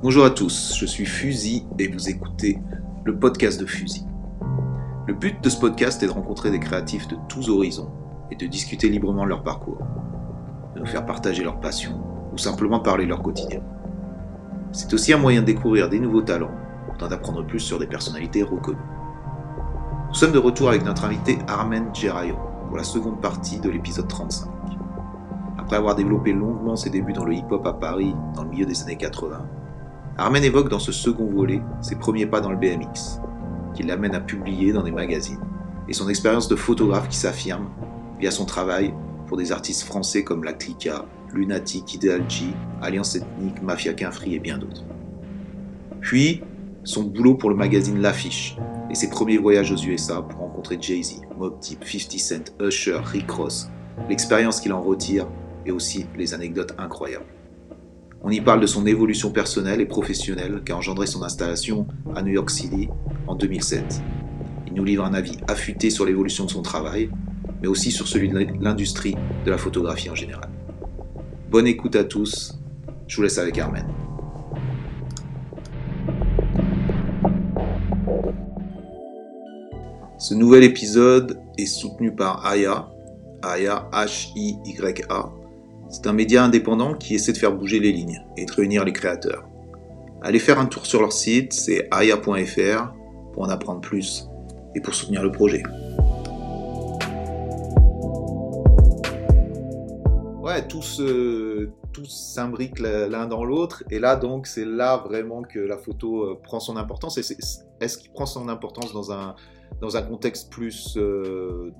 Bonjour à tous, je suis Fusil et vous écoutez le podcast de Fusil. Le but de ce podcast est de rencontrer des créatifs de tous horizons et de discuter librement de leur parcours, de nous faire partager leur passion ou simplement parler leur quotidien. C'est aussi un moyen de découvrir des nouveaux talents, d'en apprendre plus sur des personnalités reconnues. Nous sommes de retour avec notre invité Armen Gerayo pour la seconde partie de l'épisode 35. Après avoir développé longuement ses débuts dans le hip-hop à Paris dans le milieu des années 80, Armen évoque dans ce second volet ses premiers pas dans le BMX, qui l'amène à publier dans des magazines, et son expérience de photographe qui s'affirme via son travail pour des artistes français comme La Clica, Lunatic, Ideal G, Alliance Ethnique, Mafia Quinfree et bien d'autres. Puis, son boulot pour le magazine L'Affiche et ses premiers voyages aux USA pour rencontrer Jay-Z, Mob Deep, 50 Cent, Usher, Rick Ross, l'expérience qu'il en retire et aussi les anecdotes incroyables. On y parle de son évolution personnelle et professionnelle qui a engendré son installation à New York City en 2007. Il nous livre un avis affûté sur l'évolution de son travail, mais aussi sur celui de l'industrie de la photographie en général. Bonne écoute à tous, je vous laisse avec Armen. Ce nouvel épisode est soutenu par Aya, Aya H-I-Y-A, c'est un média indépendant qui essaie de faire bouger les lignes et de réunir les créateurs. Allez faire un tour sur leur site, c'est aya.fr pour en apprendre plus et pour soutenir le projet. Ouais, tous, tous s'imbriquent l'un dans l'autre et là donc c'est là vraiment que la photo euh, prend son importance. Est-ce qu'il prend son importance dans un, dans un contexte plus euh,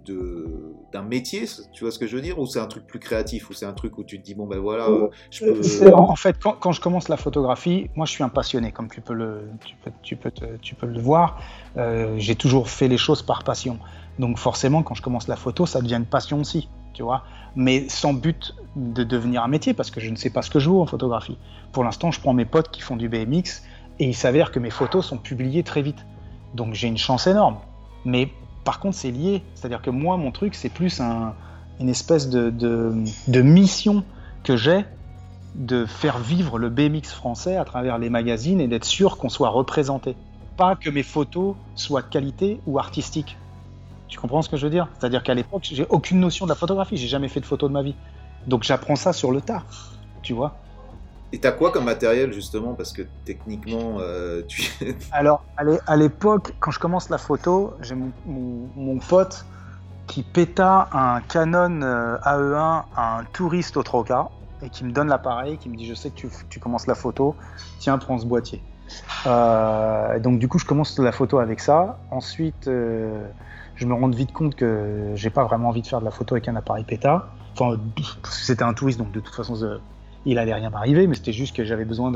d'un métier, tu vois ce que je veux dire, ou c'est un truc plus créatif, ou c'est un truc où tu te dis bon ben voilà, euh, je peux. En fait, quand, je commence la photographie, moi je suis un passionné, comme tu peux le, tu peux, tu peux, tu peux le voir. Euh, j'ai toujours fait les choses par passion, donc forcément quand je commence la photo, ça devient une passion aussi, tu vois. Mais sans but de devenir un métier, parce que je ne sais pas ce que je veux en photographie. Pour l'instant, je prends mes potes qui font du BMX et il s'avère que mes photos sont publiées très vite. Donc j'ai une chance énorme. Mais par contre, c'est lié. C'est-à-dire que moi, mon truc, c'est plus une espèce de, mission que j'ai de faire vivre le BMX français à travers les magazines et d'être sûr qu'on soit représenté. Pas que mes photos soient de qualité ou artistiques. Tu comprends ce que je veux dire? C'est-à-dire qu'à l'époque, j'ai aucune notion de la photographie. J'ai jamais fait de photo de ma vie. Donc j'apprends ça sur le tas. Tu vois? Et t'as quoi comme matériel justement? Parce que techniquement, euh, tu. Alors, à l'époque, quand je commence la photo, j'ai mon, pote qui péta un Canon euh, AE1 à un touriste au Troca et qui me donne l'appareil, qui me dit Je sais que tu, commences la photo, tiens, prends ce boîtier. Euh, donc, du coup, je commence la photo avec ça. Ensuite, je me rends vite compte que j'ai pas vraiment envie de faire de la photo avec un appareil péta. Enfin, c'était un touriste, donc de toute façon, il allait rien m'arriver, mais c'était juste que j'avais besoin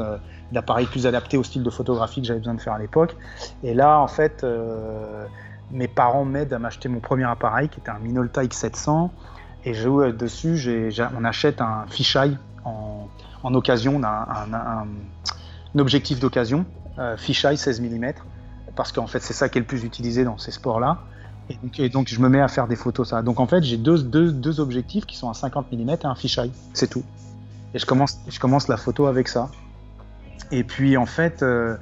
d'appareils plus adaptés au style de photographie que j'avais besoin de faire à l'époque. Et là, en fait, euh, mes parents m'aident à m'acheter mon premier appareil, qui était un Minolta X700. Et je, dessus, on achète un fisheye en, en occasion, un, un, objectif d'occasion, euh, fisheye 16 mm, parce qu'en fait, c'est ça qui est le plus utilisé dans ces sports-là. Et donc, je me mets à faire des photos ça. Donc en fait, j'ai deux, deux, deux, objectifs qui sont à 50 mm et un fisheye, c'est tout. Et je commence, la photo avec ça. Et puis en fait, euh,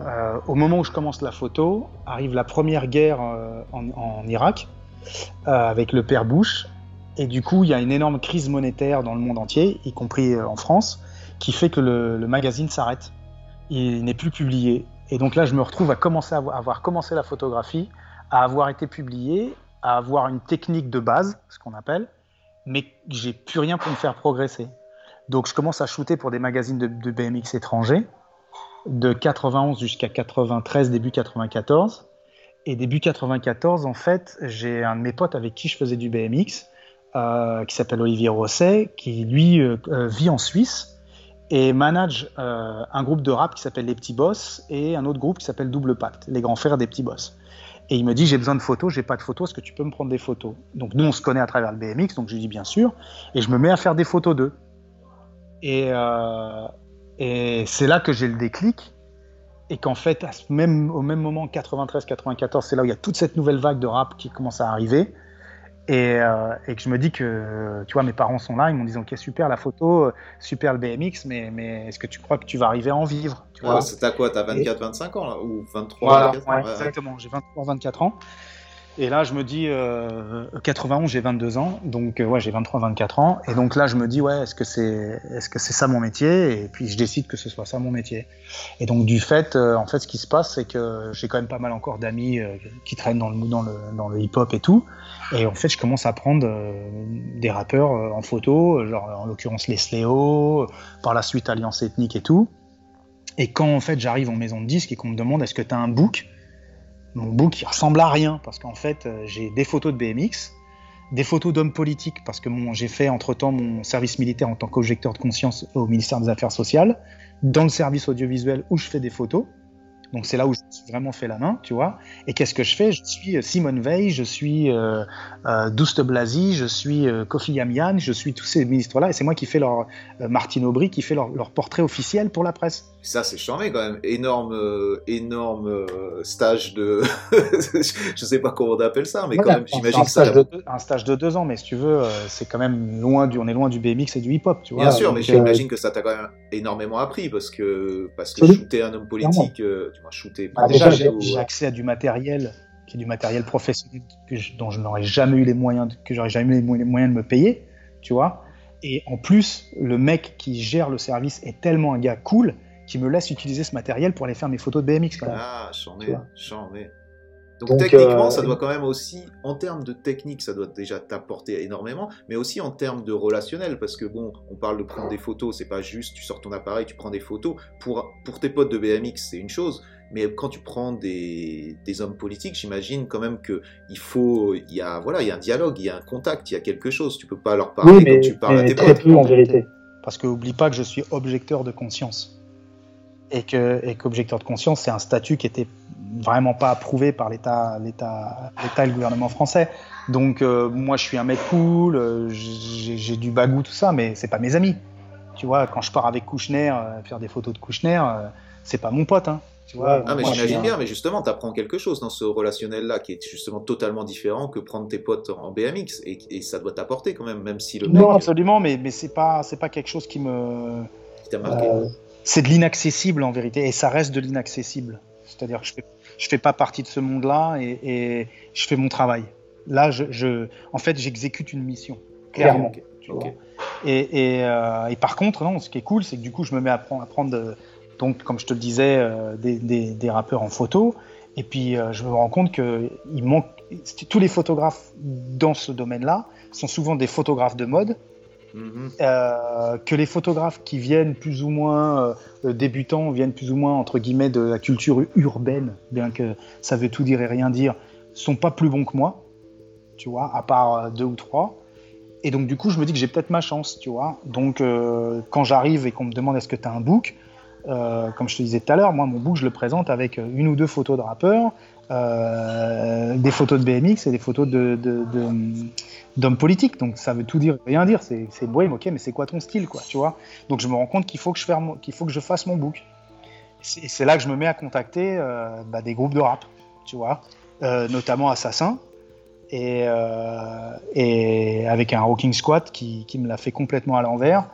euh, au moment où je commence la photo, arrive la première guerre euh, en, Irak avec le père Bush. Et du coup, il y a une énorme crise monétaire dans le monde entier, y compris en France, qui fait que le, magazine s'arrête. Il n'est plus publié. Et donc là, je me retrouve à commencer à avoir commencé la photographie, à avoir été publié, à avoir une technique de base, ce qu'on appelle, mais j'ai plus rien pour me faire progresser. Donc je commence à shooter pour des magazines de, BMX étrangers, de 91 jusqu'à 93, début 94. Et début 94, en fait, j'ai un de mes potes avec qui je faisais du BMX, euh, qui s'appelle Olivier Rosset, qui lui euh, euh, vit en Suisse et manage un groupe de rap qui s'appelle Les Petits Boss et un autre groupe qui s'appelle Double Pacte, les grands frères des Petits Boss. Et il me dit j'ai besoin de photos, j'ai pas de photos, est-ce que tu peux me prendre des photos? Donc nous on se connaît à travers le BMX, donc je lui dis bien sûr, et je me mets à faire des photos d'eux. Et, euh, et c'est là que j'ai le déclic. Et qu'en fait, à ce même, au même moment, 93-94, c'est là où il y a toute cette nouvelle vague de rap qui commence à arriver. Et, euh, et, que je me dis que, tu vois, mes parents sont là, ils m'ont dit, ok, super la photo, super le BMX, mais, mais est-ce que tu crois que tu vas arriver à en vivre tu vois? C'est à quoi? T'as 24, 25 ans là? Ou 23 voilà, ouais, Exactement, j'ai 23, 24 ans. Et là, je me dis, euh, 91, j'ai 22 ans, donc euh, j'ai 23-24 ans. Et donc là, je me dis, ouais, est-ce que c'est, ça mon métier? Et puis je décide que ce soit ça mon métier. Et donc du fait, euh, en fait, ce qui se passe, c'est que j'ai quand même pas mal encore d'amis euh, qui traînent dans le hip-hop et tout. Et en fait, je commence à prendre des rappeurs en photo, genre en l'occurrence les Sléo, par la suite Alliance Ethnique et tout. Et quand en fait j'arrive en maison de disque et qu'on me demande, est-ce que tu as un book? Mon book qui ressemble à rien parce qu'en fait euh, j'ai des photos de BMX, des photos d'hommes politiques parce que j'ai fait entre temps mon service militaire en tant qu'objecteur de conscience au ministère des Affaires sociales, dans le service audiovisuel où je fais des photos. Donc c'est là où j'ai vraiment fait la main, tu vois. Et qu'est-ce que je fais? Je suis euh, Simone Veil, je suis euh, euh, Douste Blasi, je suis euh, Kofi Yamian, je suis tous ces ministres-là. Et c'est moi qui fais leur Martine Aubry, qui fait leur, leur, portrait officiel pour la presse. Ça c'est charmé quand même. Énorme, énorme stage de, je sais pas comment on appelle ça, mais quand même j'imagine ça. un stage de deux ans, mais si tu veux, c'est quand même loin du, on est loin du BMX et du hip-hop, tu vois. Bien sûr, mais j'imagine que ça t'a quand même énormément appris parce que parce que shooter un homme politique Ah, déjà, j'ai accès à du matériel qui est du matériel professionnel que je, dont je n'aurais jamais eu les moyens, de, que j'aurais jamais eu les moyens de me payer, tu vois. Et en plus, le mec qui gère le service est tellement un gars cool qui me laisse utiliser ce matériel pour aller faire mes photos de BMX. Quand même. Ah, j'en ai, j'en ai. Donc, techniquement, euh, ça doit quand même aussi, en termes de technique, ça doit déjà t'apporter énormément, mais aussi en termes de relationnel, parce que bon, on parle de prendre des photos, c'est pas juste tu sors ton appareil, tu prends des photos. Pour, pour tes potes de BMX, c'est une chose, mais quand tu prends des, des hommes politiques, j'imagine quand même que il faut, il y a voilà, il y a un dialogue, il y a un contact, il y a quelque chose. Tu peux pas leur parler oui, mais, tu parles à tes très potes. Peu en vérité, parce que oublie pas que je suis objecteur de conscience et que et qu'objecteur de conscience, c'est un statut qui était vraiment pas approuvé par l'État, l'État, l'État et le gouvernement français. Donc euh, moi, je suis un mec cool, euh, j'ai du bagou, tout ça, mais c'est pas mes amis. Tu vois, quand je pars avec Kouchner, euh, faire des photos de Kouchner, c'est pas mon pote. Hein. Tu vois, ah, mais j'imagine bien, mais justement, tu apprends quelque chose dans ce relationnel-là qui est justement totalement différent que prendre tes potes en BMX. Et, et ça doit t'apporter quand même, même si le Non, absolument, mais, mais c'est pas, pas quelque chose qui me. Qui t'a marqué. c'est de l'inaccessible en vérité, et ça reste de l'inaccessible. C'est-à-dire que je fais je fais pas partie de ce monde-là et, et, je fais mon travail. Là, je, je en fait, j'exécute une mission, clairement. Okay. Tu vois et, et, euh, et, par contre, non, ce qui est cool, c'est que du coup, je me mets à prendre, à prendre de, donc, comme je te le disais, euh, des, des, des, rappeurs en photo. Et puis, euh, je me rends compte que il manque tous les photographes dans ce domaine-là sont souvent des photographes de mode Mmh. Euh, que les photographes qui viennent plus ou moins euh, débutants, viennent plus ou moins entre guillemets de la culture urbaine, bien que ça veut tout dire et rien dire, sont pas plus bons que moi, tu vois, à part euh, deux ou trois. Et donc du coup, je me dis que j'ai peut-être ma chance, tu vois. Donc euh, quand j'arrive et qu'on me demande est-ce que tu as un book, euh, comme je te disais tout à l'heure, moi mon book je le présente avec une ou deux photos de rappeurs, euh, des photos de BMX et des photos d'hommes politiques. Donc ça veut tout dire, rien dire. C'est, c'est ouais, ok, mais c'est quoi ton style, quoi, tu vois? Donc je me rends compte qu'il faut que je, fasse, mon book. Et c'est là que je me mets à contacter euh, bah, des groupes de rap, tu vois, euh, notamment Assassin. Et, avec un Rocking Squad qui, qui me l'a fait complètement à l'envers.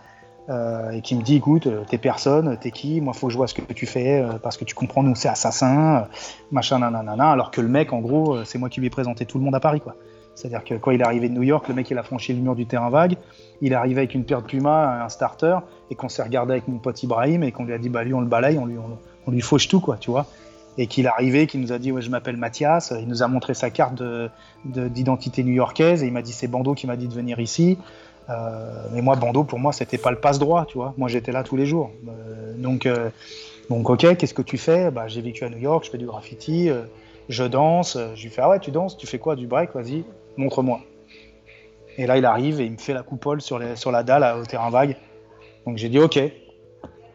Euh, et qui me dit écoute t'es personne t'es qui moi faut que je vois ce que tu fais euh, parce que tu comprends nous c'est assassin euh, machin nanana alors que le mec en gros c'est moi qui lui ai présenté tout le monde à Paris quoi c'est-à-dire que quand il est arrivé de New York, le mec il a franchi le mur du terrain vague, il est arrivé avec une paire de Puma, un starter, et qu'on s'est regardé avec mon pote Ibrahim et qu'on lui a dit bah lui on le balaye, on lui, on, lui fauche tout quoi, tu vois. Et qu'il est arrivé, qu'il nous a dit ouais je m'appelle Mathias, il nous a montré sa carte d'identité de, new-yorkaise et il m'a dit c'est Bando qui m'a dit de venir ici. Euh, mais moi Bando pour moi c'était pas le passe droit, tu vois. Moi j'étais là tous les jours. Euh, donc euh, donc ok qu'est-ce que tu fais? Bah j'ai vécu à New York, je fais du graffiti. je danse, je lui fais ah ouais tu danses, tu fais quoi? Du break, vas-y, montre-moi. Et là, il arrive et il me fait la coupole sur la dalle au terrain vague. Donc j'ai dit, ok, t'es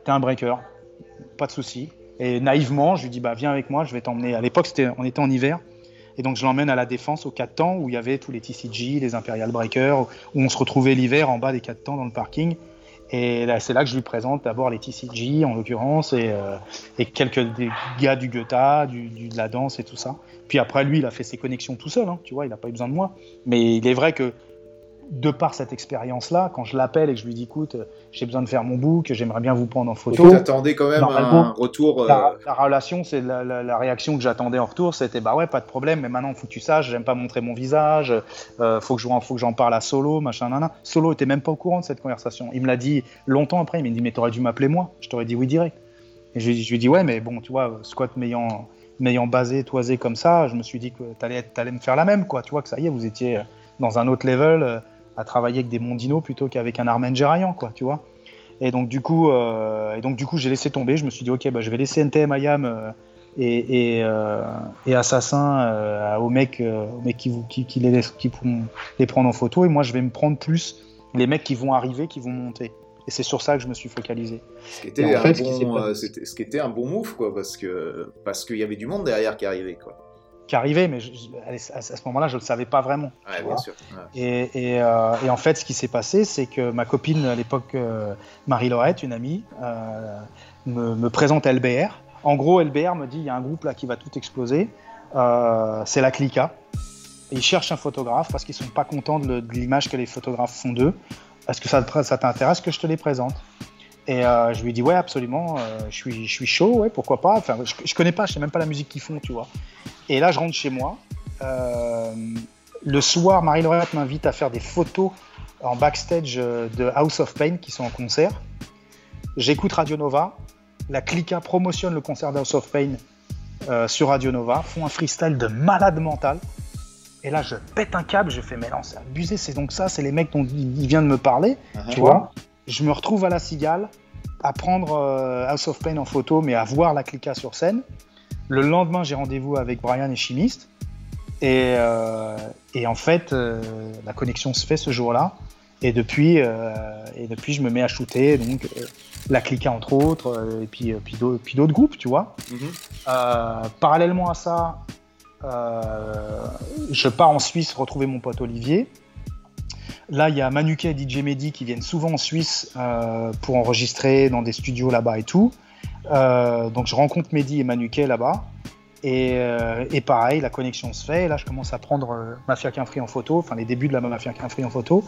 un breaker, pas de souci. Et naïvement, je lui dis, bah viens avec moi, je vais t'emmener. À l'époque, on était en hiver. Et donc je l'emmène à la défense au 4 temps où il y avait tous les TCG, les Imperial Breakers, où on se retrouvait l'hiver en bas des 4 temps dans le parking. Et c'est là que je lui présente d'abord les TCG, en l'occurrence, et, euh, et, quelques des gars du Goethe, de la danse et tout ça. Puis après, lui, il a fait ses connexions tout seul, hein, tu vois, il n'a pas eu besoin de moi. Mais il est vrai que de par cette expérience-là, quand je l'appelle et que je lui dis écoute, j'ai besoin de faire mon book, j'aimerais bien vous prendre en photo. Tu attendais quand même un retour. La, euh, la relation, c'est la, la, la, réaction que j'attendais en retour, c'était bah ouais, pas de problème, mais maintenant faut que tu saches, j'aime pas montrer mon visage, euh, faut que je faut que j'en parle à Solo, machin, nana. Solo était même pas au courant de cette conversation. Il me l'a dit longtemps après, il m'a dit mais t'aurais dû m'appeler moi, je t'aurais dit oui direct. Et je, je lui dis ouais, mais bon, tu vois, squat m'ayant m'ayant basé, toisé comme ça, je me suis dit que t'allais allais me faire la même, quoi. Tu vois que ça y est, vous étiez dans un autre level à travailler avec des mondinos plutôt qu'avec un Armen Gerayan, quoi, tu vois. Et donc du coup, euh, et donc du coup, j'ai laissé tomber. Je me suis dit, ok, bah, je vais laisser NTM IAM euh, et, et, euh, et, Assassin euh, aux mecs, aux mecs qui, qui, qui, les, qui pourront les prendre en photo, et moi, je vais me prendre plus les mecs qui vont arriver, qui vont monter. Et c'est sur ça que je me suis focalisé. Ce qui était, un, fait, bon, ce, ce qui était un bon move, quoi, parce que parce qu'il y avait du monde derrière qui arrivait, quoi qui arrivait, mais je, à, ce moment-là, je ne le savais pas vraiment. Ouais, bien sûr. Ouais. Et, et, euh, et, en fait, ce qui s'est passé, c'est que ma copine à l'époque, euh, Marie-Laurette, une amie, euh, me, me, présente LBR. En gros, LBR me dit il y a un groupe là qui va tout exploser. C'est la Clica. Et ils cherchent un photographe parce qu'ils sont pas contents de l'image que les photographes font d'eux. Est-ce que ça, ça t'intéresse que je te les présente? Et euh, je lui dis ouais absolument, euh, je suis je suis chaud, ouais pourquoi pas. Enfin je, je connais pas, je sais même pas la musique qu'ils font, tu vois. Et là je rentre chez moi. Euh, le soir, Marie-Laurette m'invite à faire des photos en backstage de House of Pain qui sont en concert. J'écoute Radio Nova. La Clica promotionne le concert d'House of Pain sur Radio Nova, font un freestyle de malade mental. Et là, je pète un câble, je fais, mais non, c'est abusé, c'est donc ça, c'est les mecs dont il vient de me parler, uh -huh. tu vois je me retrouve à la Cigale à prendre euh, House of Pain en photo, mais à voir la Clica sur scène. Le lendemain, j'ai rendez-vous avec Brian et Chimiste. Et, euh, et en fait, euh, la connexion se fait ce jour-là. Et depuis, et depuis, je me mets à shooter donc la Clica entre autres, et puis puis d'autres groupes, tu vois. Mm -hmm. parallèlement à ça, je pars en Suisse retrouver mon pote Olivier. Là, il y a Manuke et DJ Mehdi qui viennent souvent en Suisse euh, pour enregistrer dans des studios là-bas et tout. Euh, donc je rencontre Mehdi et Manuke là-bas. Et, euh, et, pareil, la connexion se fait. Et là, je commence à prendre Mafia Free en photo, enfin les débuts de la Mafia Free en photo.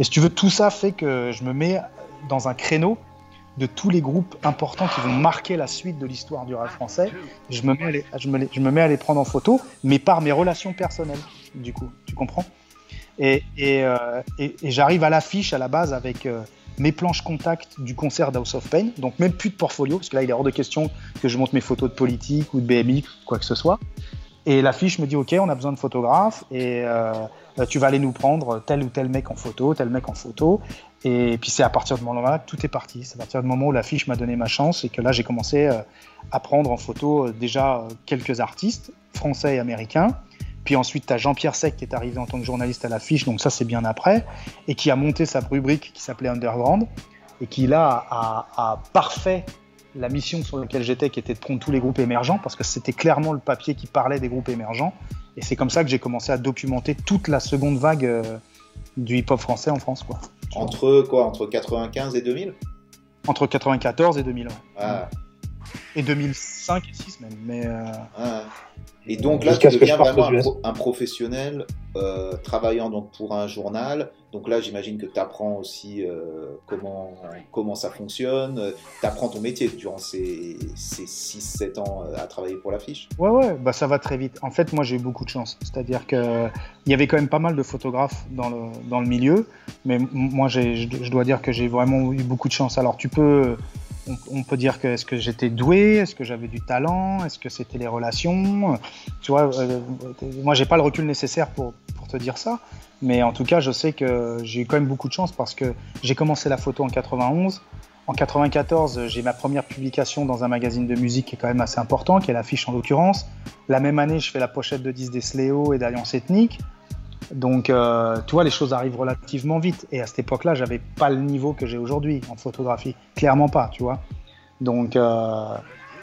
Et si tu veux, tout ça fait que je me mets dans un créneau de tous les groupes importants qui vont marquer la suite de l'histoire du rap français. Je me mets à les prendre en photo, mais par mes relations personnelles, du coup. Tu comprends? Euh, et, j'arrive à l'affiche à la base avec euh, mes planches contact du concert d'House of Pain, donc même plus de portfolio, parce que là il est hors de question que je monte mes photos de politique ou de BMI, quoi que ce soit. Et l'affiche me dit ok, on a besoin de photographes et euh, tu vas aller nous prendre tel ou tel mec en photo, tel mec en photo. Et puis c'est à partir de ce moment-là tout est parti. C'est à partir du moment où l'affiche m'a donné ma chance et que là j'ai commencé à prendre en photo déjà quelques artistes français et américains. Puis ensuite, tu as Jean-Pierre Sec qui est arrivé en tant que journaliste à l'affiche, donc ça c'est bien après, et qui a monté sa rubrique qui s'appelait Underground, et qui là a, a, parfait la mission sur laquelle j'étais, qui était de prendre tous les groupes émergents, parce que c'était clairement le papier qui parlait des groupes émergents. Et c'est comme ça que j'ai commencé à documenter toute la seconde vague euh, du hip-hop français en France. Quoi. Entre quoi Entre 95 et 2000 Entre 94 et 2000, ouais. Ah. Et 2005 et 6 même. Mais euh... ah. Et donc là, tu deviens vraiment un, pro un, professionnel euh, travaillant donc pour un journal. Donc là, j'imagine que tu apprends aussi euh, comment, comment ça fonctionne. Tu apprends ton métier durant ces, ces 6-7 ans euh, à travailler pour l'affiche. Ouais, ouais, bah ça va très vite. En fait, moi, j'ai eu beaucoup de chance. C'est-à-dire qu'il y avait quand même pas mal de photographes dans le, dans le milieu. Mais moi, je dois dire que j'ai vraiment eu beaucoup de chance. Alors, tu peux on, peut dire que est-ce que j'étais doué, est-ce que j'avais du talent, est-ce que c'était les relations? Tu vois, euh, moi j'ai pas le recul nécessaire pour, te dire ça, mais en tout cas je sais que j'ai quand même beaucoup de chance parce que j'ai commencé la photo en 91. En 94, j'ai ma première publication dans un magazine de musique qui est quand même assez important, qui est l'affiche en l'occurrence. La même année, je fais la pochette de 10 des Sléo et d'Alliance Ethnique. Donc, euh, tu vois, les choses arrivent relativement vite. Et à cette époque-là, j'avais pas le niveau que j'ai aujourd'hui en photographie. Clairement pas, tu vois. Donc, euh,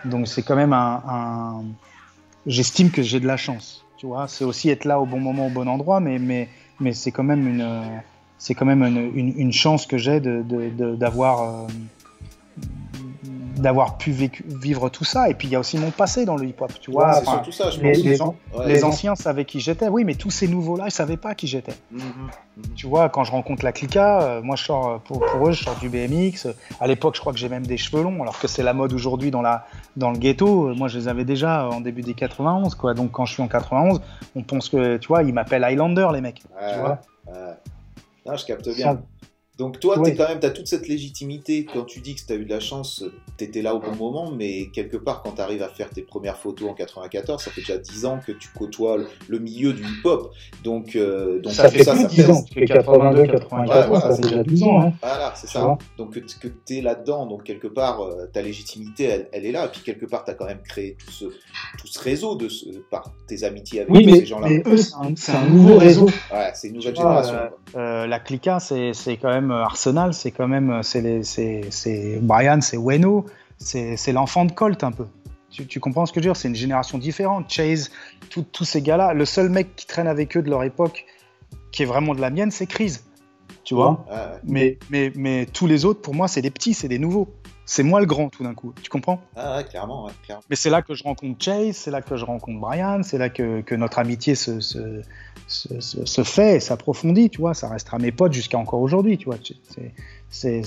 donc c'est quand même un. J'estime que j'ai de la chance, tu vois. C'est aussi être là au bon moment, au bon endroit, mais, mais, mais c'est quand même une. c'est quand même une, une, chance que j'ai d'avoir d'avoir pu vivre tout ça. Et puis il y a aussi mon passé dans le hip-hop, tu vois. surtout ça, je les, pense. Les, anciens savaient qui j'étais, oui, mais tous ces nouveaux-là, ils savaient pas qui j'étais. Mhm, mhm. Tu vois, quand je rencontre la Clica, euh, moi je sors euh, pour, eux, je sors du BMX. À l'époque, je crois que j'ai même des cheveux longs, alors que c'est la mode aujourd'hui dans la dans le ghetto. Moi, je les avais déjà en début des 91, quoi. Donc quand je suis en 91, on pense que, tu vois, ils m'appellent Highlander, les mecs. tu vois. Non, je capte bien. Donc toi, tu quand même, as toute cette légitimité. Quand tu dis que tu as eu de la chance, tu étais là au bon moment, mais quelque part, quand tu arrives à faire tes premières photos en 94, ça fait déjà 10 ans que tu côtoies le, milieu du hip-hop. Donc, euh, donc ça, fait ça, plus 10 ans. 82, 84, ça fait déjà 12 ans. Hein. Voilà, c'est ça. Donc que, tu es là-dedans, donc quelque part, euh, ta légitimité, elle, est là. Et puis quelque part, tu as quand même créé tout ce, tout ce réseau de ce, par tes amitiés avec ces gens-là. Mais eux, c'est un, nouveau réseau. Ouais, c'est une nouvelle génération. Euh, la Clica, c'est quand même euh, Arsenal, c'est quand même euh, c'est Brian, c'est Weno, c'est l'enfant de Colt un peu. Tu, comprends ce que je veux dire? C'est une génération différente. Chase, tous ces gars-là, le seul mec qui traîne avec eux de leur époque, qui est vraiment de la mienne, c'est Chris. Tu vois? Mais, mais, mais tous les autres, pour moi, c'est des petits, c'est des nouveaux. C'est moi le grand tout d'un coup, tu comprends? Ah ouais, clairement, Mais c'est là que je rencontre Chase, c'est là que je rencontre Brian, c'est là que, que, notre amitié se, se, se, fait, s'approfondit, tu vois. Ça restera mes potes jusqu'à encore aujourd'hui, tu vois. C'est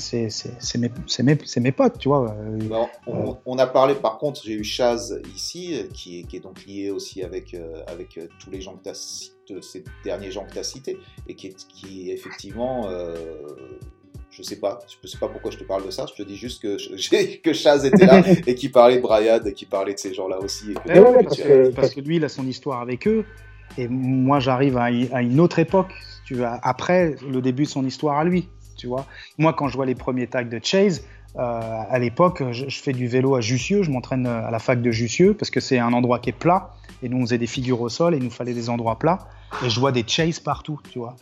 mes, mes, mes, potes, tu vois. Euh, bah, euh, on, a parlé, par contre, j'ai eu Chaz ici, qui est, qui est donc lié aussi avec, euh, avec tous les gens que tu as ces derniers gens que tu as cités, et qui est, qui effectivement je sais pas, je sais pas pourquoi je te parle de ça. Je te dis juste que que Chaz était là et qui parlait de Brian et qui parlait de ces gens-là aussi. parce, que, lui, il a son histoire avec eux. Et moi, j'arrive à, une autre époque, tu vois, après le début de son histoire à lui, tu vois. Moi, quand je vois les premiers tags de Chase, euh, à l'époque, je, fais du vélo à Jussieu, je m'entraîne à la fac de Jussieu parce que c'est un endroit qui est plat. Et nous, on faisait des figures au sol et il nous fallait des endroits plats. Et je vois des Chase partout, tu vois.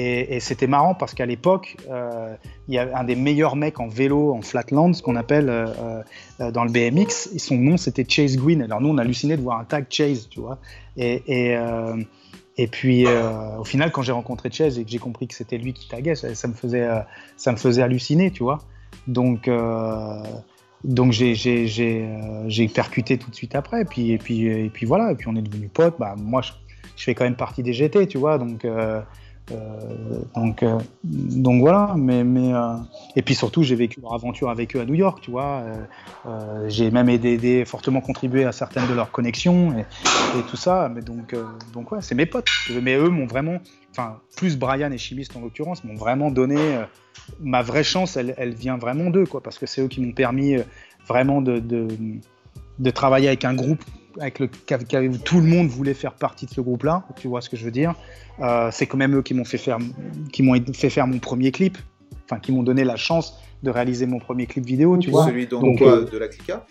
Et, c'était marrant parce qu'à l'époque, euh, il y a un des meilleurs mecs en vélo, en flatland, ce qu'on appelle euh, euh, dans le BMX. Et son nom, c'était Chase Green. Alors nous, on a halluciné de voir un tag Chase, tu vois. Et, puis, au final, quand j'ai rencontré Chase et que j'ai compris que c'était lui qui taguait, ça, me faisait, ça me faisait halluciner, tu vois. Donc, donc j'ai percuté tout de suite après. Et puis, et puis, et puis voilà. Et puis on est devenus potes. Bah, moi, je, je, fais quand même partie des GT, tu vois. Donc donc, euh, donc voilà, mais, mais euh, et puis surtout j'ai vécu leur aventure avec eux à New York, tu vois. j'ai même aidé, fortement contribué à certaines de leurs connexions et, tout ça. Mais donc, donc ouais, c'est mes potes. Mais eux m'ont vraiment, enfin plus Brian et Chimiste en l'occurrence, m'ont vraiment donné ma vraie chance. Elle, vient vraiment d'eux, quoi, parce que c'est eux qui m'ont permis vraiment de travailler avec un groupe avec le, tout le monde voulait faire partie de ce groupe-là, tu vois ce que je veux dire. Euh, c'est quand même eux qui m'ont fait faire, qui m'ont fait faire mon premier clip, enfin qui m'ont donné la chance de réaliser mon premier clip vidéo, tu vois. Celui donc, euh, de la Clica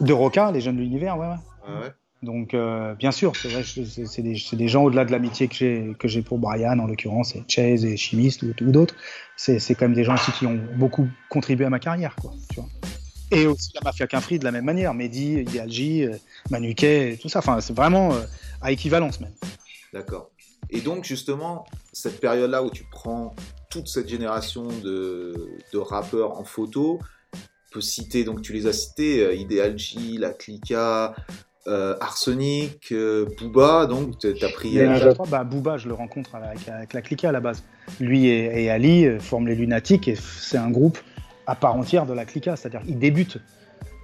De Roca, les jeunes de l'univers, ouais. ouais. Ah ouais. Donc, euh, bien sûr, c'est vrai, c'est des, des, gens au-delà de l'amitié que j'ai que j'ai pour Brian, en l'occurrence, et Chase et Chimiste ou, ou d'autres. C'est quand même des gens aussi qui ont beaucoup contribué à ma carrière, quoi. Tu vois. Et aussi la mafia Quinfri de la même manière, Mehdi, Idealji, euh, Manuquet, tout ça. Enfin, c'est vraiment euh, à équivalence même. D'accord. Et donc, justement, cette période-là où tu prends toute cette génération de, rappeurs en photo, peut citer, donc tu les as cités, euh, Idealji, La Clica, Arsenic, Booba, donc tu as pris. bah, Booba, je le rencontre avec, La Clica à la base. Lui et, et Ali forment les Lunatiques et c'est un groupe à part entière de la clica, c'est-à-dire ils débutent,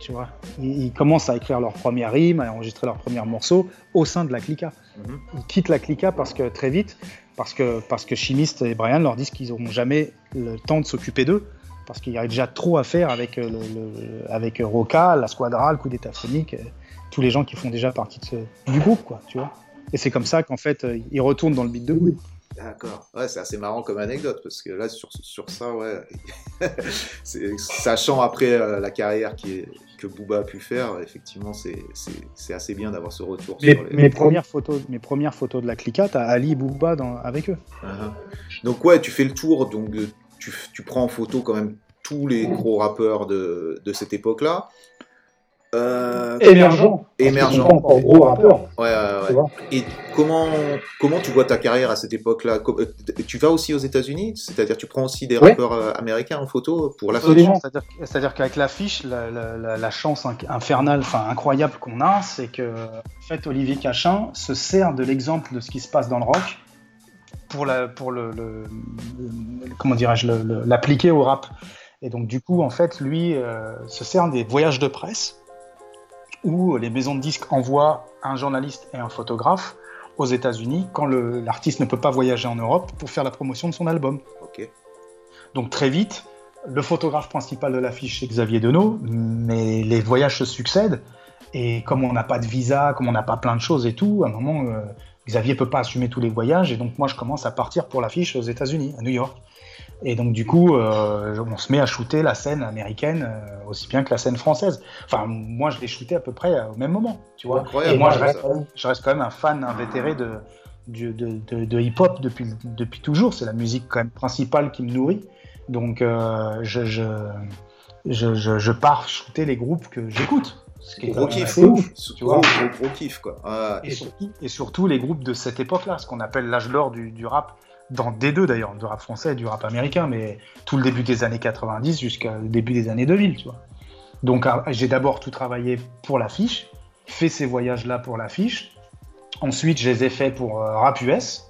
tu vois. Ils, commencent à écrire leur première rime, à enregistrer leur premier morceau au sein de la clica. Mhm. Ils quittent la clica parce que très vite, parce que parce que Chimiste et Brian leur disent qu'ils n'auront jamais le temps de s'occuper d'eux, parce qu'il y a déjà trop à faire avec le, avec Roca, la Squadra, le coup d'état phonique, tous les gens qui font déjà partie de du groupe, quoi, tu vois. Et c'est comme ça qu'en fait ils retournent dans le beat de Wood. D'accord. Ouais, c'est assez marrant comme anecdote parce que là, sur, sur ça, ouais, sachant après euh, la carrière qui est, que Booba a pu faire, effectivement, c'est assez bien d'avoir ce retour. sur les... mes, premières photos, mes premières photos de la clica, t'as Ali et Booba dans, avec eux. Uh-huh. Donc, ouais, tu fais le tour, donc tu, tu, prends en photo quand même tous les gros rappeurs de, de cette époque-là. Euh, émergent. Émergent. Encore gros rappeur. Ouais, ouais, ouais. Et comment, comment tu vois ta carrière à cette époque-là? Euh, Tu vas aussi aux États-Unis? C'est-à-dire tu prends aussi des rappeurs euh, américains en photo pour la C'est-à-dire qu'avec l'affiche, la, la, la, chance infernale, enfin incroyable qu'on a, c'est que en fait, Olivier Cachin se sert de l'exemple de ce qui se passe dans le rock pour, la, pour le, le comment dirais-je l'appliquer au rap. Et donc du coup, en fait, lui se sert des voyages de presse où les maisons de disques envoient un journaliste et un photographe aux États-Unis quand l'artiste ne peut pas voyager en Europe pour faire la promotion de son album. Donc très vite, le photographe principal de l'affiche c'est Xavier Denot, mais les voyages se succèdent et comme on n'a pas de visa, comme on n'a pas plein de choses et tout, à un moment, euh, Xavier peut pas assumer tous les voyages et donc moi je commence à partir pour l'affiche aux États-Unis, à New York. Et donc du coup, euh, on se met à shooter la scène américaine euh, aussi bien que la scène française. Enfin, moi, je l'ai shooté à peu près euh, au même moment, tu vois. et moi, je reste, je reste, quand même un fan invétéré de, de, de, de hip-hop depuis, depuis toujours. C'est la musique quand même principale qui me nourrit. Donc, je, je, je, je, pars shooter les groupes que j'écoute. Gros kiff, ouf, tu vois. Gros, kiff, quoi. et, surtout, et, surtout, les groupes de cette époque-là, ce qu'on appelle l'âge d'or du, du rap dans des deux d'ailleurs, du rap français et du rap américain, mais tout le début des années 90 jusqu'au début des années 2000, tu vois. Donc ah, j'ai d'abord tout travaillé pour l'affiche, fait ces voyages-là pour l'affiche. Ensuite, je les ai faits pour euh, Rap US.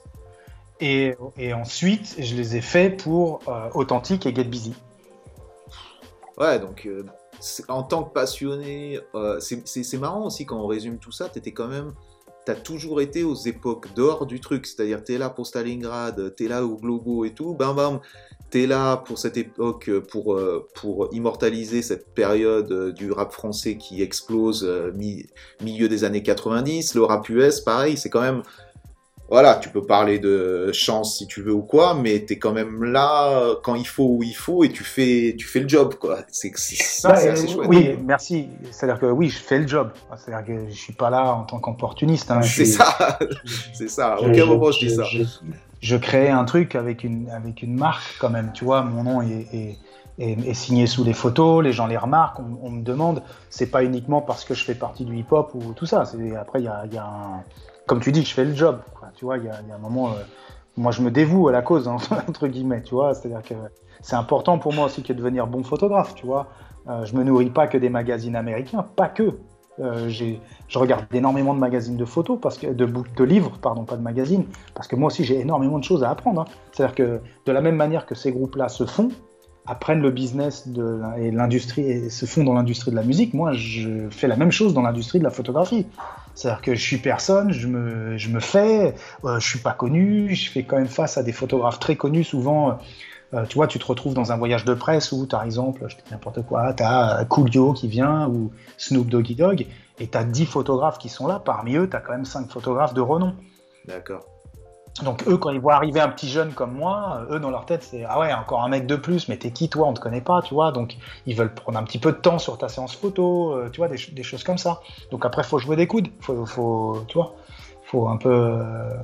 Et, et, ensuite, je les ai faits pour euh, Authentique et Get Busy. Ouais, donc euh, en tant que passionné, c'est marrant aussi quand on résume tout ça, tu étais quand même t'as toujours été aux époques d'or du truc, c'est-à-dire t'es là pour Stalingrad, t'es là au Globo et tout, bam bam, t'es là pour cette époque, pour, euh, pour immortaliser cette période euh, du rap français qui explose euh, milieu des années 90, le rap US, pareil, c'est quand même voilà, tu peux parler de chance si tu veux ou quoi, mais tu es quand même là quand il faut où il faut et tu fais, tu fais le job, quoi. C'est ça, c'est assez chouette. Oui, merci. C'est-à-dire que oui, je fais le job. C'est-à-dire que je suis pas là en tant qu'opportuniste. Hein. C'est ça, c'est ça. Aucun moment je dis ça. Je, crée un truc avec une, avec une marque quand même, tu vois. Mon nom est, est, signé sous les photos, les gens les remarquent, on, me demande. C'est pas uniquement parce que je fais partie du hip-hop ou tout ça. Après, il y a, y a un comme tu dis, je fais le job. Tu vois, il y, a un moment, euh, moi je me dévoue à la cause, hein, entre guillemets, tu vois. C'est-à-dire que c'est important pour moi aussi que de devenir bon photographe, tu vois. Euh, je me nourris pas que des magazines américains, pas que. Euh, je regarde énormément de magazines de photos, parce que, de, de livres, pardon, pas de magazines, parce que moi aussi j'ai énormément de choses à apprendre. Hein. C'est-à-dire que de la même manière que ces groupes-là se font, apprennent le business et l'industrie et se font dans l'industrie de la musique, moi je fais la même chose dans l'industrie de la photographie. C'est-à-dire que je suis personne, je me, je me fais, euh, je suis pas connu, je fais quand même face à des photographes très connus souvent. Euh, tu vois, tu te retrouves dans un voyage de presse où, par exemple, je dis n'importe quoi, tu as Coolio qui vient ou Snoop Doggy Dogg, et tu as 10 photographes qui sont là. Parmi eux, tu as quand même 5 photographes de renom. D'accord. Donc eux, quand ils voient arriver un petit jeune comme moi, eux dans leur tête c'est ah ouais encore un mec de plus, mais t'es qui toi? On te connaît pas, tu vois? Donc ils veulent prendre un petit peu de temps sur ta séance photo, euh, tu vois, des, choses comme ça. Donc après faut jouer des coudes, faut, faut tu vois, faut un peu. Euh,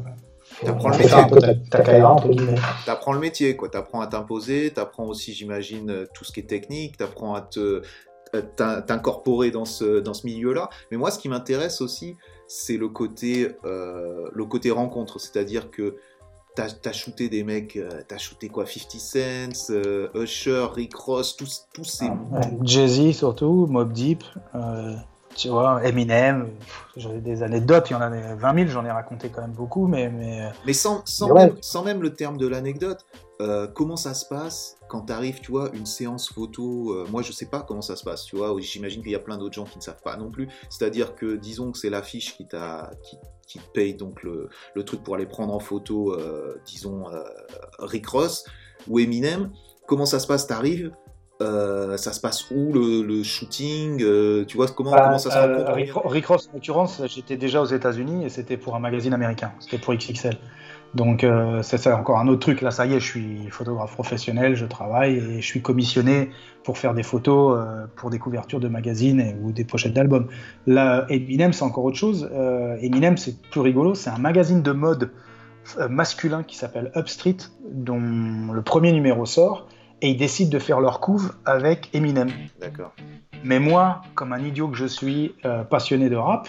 T'apprends le métier. T'apprends le métier, quoi. T'apprends à t'imposer. T'apprends aussi, j'imagine, euh, tout ce qui est technique. T'apprends à te t'incorporer dans ce, dans ce milieu-là. Mais moi, ce qui m'intéresse aussi, c'est le côté, euh, le côté rencontre. C'est-à-dire que t'as as shooté des mecs, euh, t'as shooté quoi 50 Cent, euh, Usher, Rick Ross, tous, tous ces. Ah, Jay-Z surtout, Mob Deep, tu vois, Eminem. J'ai des anecdotes, il y en a 20 000, j'en ai raconté quand même beaucoup, mais. Mais, mais sans, sans, même, sans même le terme de l'anecdote, comment ça se passe quand tu arrives, tu vois, une séance photo, euh, moi je sais pas comment ça se passe, tu vois, j'imagine qu'il y a plein d'autres gens qui ne savent pas non plus. C'est-à-dire que disons que c'est l'affiche qui, qui, qui te paye donc le, le, truc pour aller prendre en photo, euh, disons, euh, Rick Ross ou Eminem. Comment ça se passe? T'arrives ça se passe où le, shooting Tu vois comment, bah, comment ça se rencontre? Rick, Rick, Ross, en l'occurrence, j'étais déjà aux États-Unis et c'était pour un magazine américain. C'était pour XXL. Donc euh, c'est encore un autre truc. Là, ça y est, je suis photographe professionnel, je travaille et je suis commissionné pour faire des photos euh, pour des couvertures de magazines ou des pochettes d'albums. Là, Eminem, c'est encore autre chose. Euh, Eminem, c'est plus rigolo. C'est un magazine de mode masculin qui s'appelle Upstreet, dont le premier numéro sort, et ils décident de faire leur couve avec Eminem. D'accord. Mais moi, comme un idiot que je suis, passionné de rap,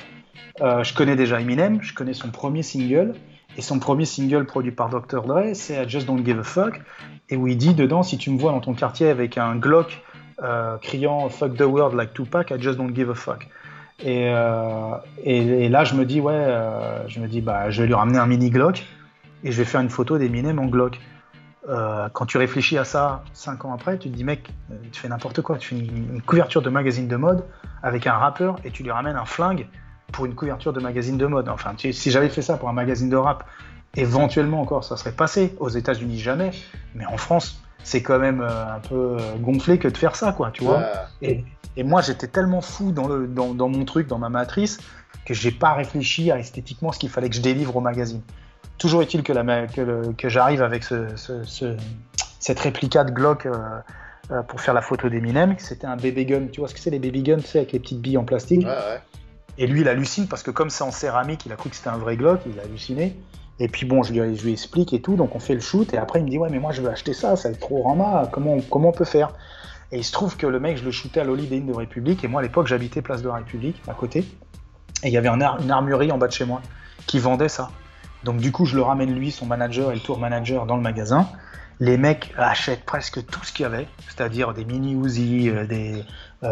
je connais déjà Eminem, je connais son premier single, et son premier single produit par Dr. Dre, c'est I Just Don't Give a Fuck, et où il dit dedans, si tu me vois dans ton quartier avec un Glock euh, criant Fuck the world like Tupac, I Just Don't Give a Fuck. Et, et, là, je me dis, ouais, je me dis, bah, je vais lui ramener un mini Glock, et je vais faire une photo d'Eminem en Glock. Euh, quand tu réfléchis à ça cinq ans après, tu te dis mec, euh, tu fais n'importe quoi. Tu fais une, couverture de magazine de mode avec un rappeur et tu lui ramènes un flingue pour une couverture de magazine de mode. Enfin, si j'avais fait ça pour un magazine de rap, éventuellement encore, ça serait passé. Aux États-Unis, jamais. Mais en France, c'est quand même euh, un peu gonflé que de faire ça, quoi, tu vois. Et, moi, j'étais tellement fou dans, le, dans, dans, mon truc, dans ma matrice, que j'ai pas réfléchi à esthétiquement ce qu'il fallait que je délivre au magazine. Toujours est-il que, que, que j'arrive avec ce, cette réplica de Glock euh, euh, pour faire la photo d'Eminem. C'était un baby gun. Tu vois ce que c'est les baby guns, tu sais, avec les petites billes en plastique? Et lui, il hallucine parce que comme c'est en céramique, il a cru que c'était un vrai Glock, il a halluciné. Et puis bon, je lui, explique et tout, donc on fait le shoot, et après il me dit ouais mais moi je veux acheter ça, ça va être trop rama, comment, comment on peut faire? Et il se trouve que le mec, je le shootais à l'Holiday de République, et moi à l'époque j'habitais place de la République, à côté, et il y avait une armurerie en bas de chez moi qui vendait ça. Donc du coup, je le ramène lui, son manager et le tour manager dans le magasin. Les mecs achètent presque tout ce qu'il y avait, c'est-à-dire des mini Uzi, euh, des,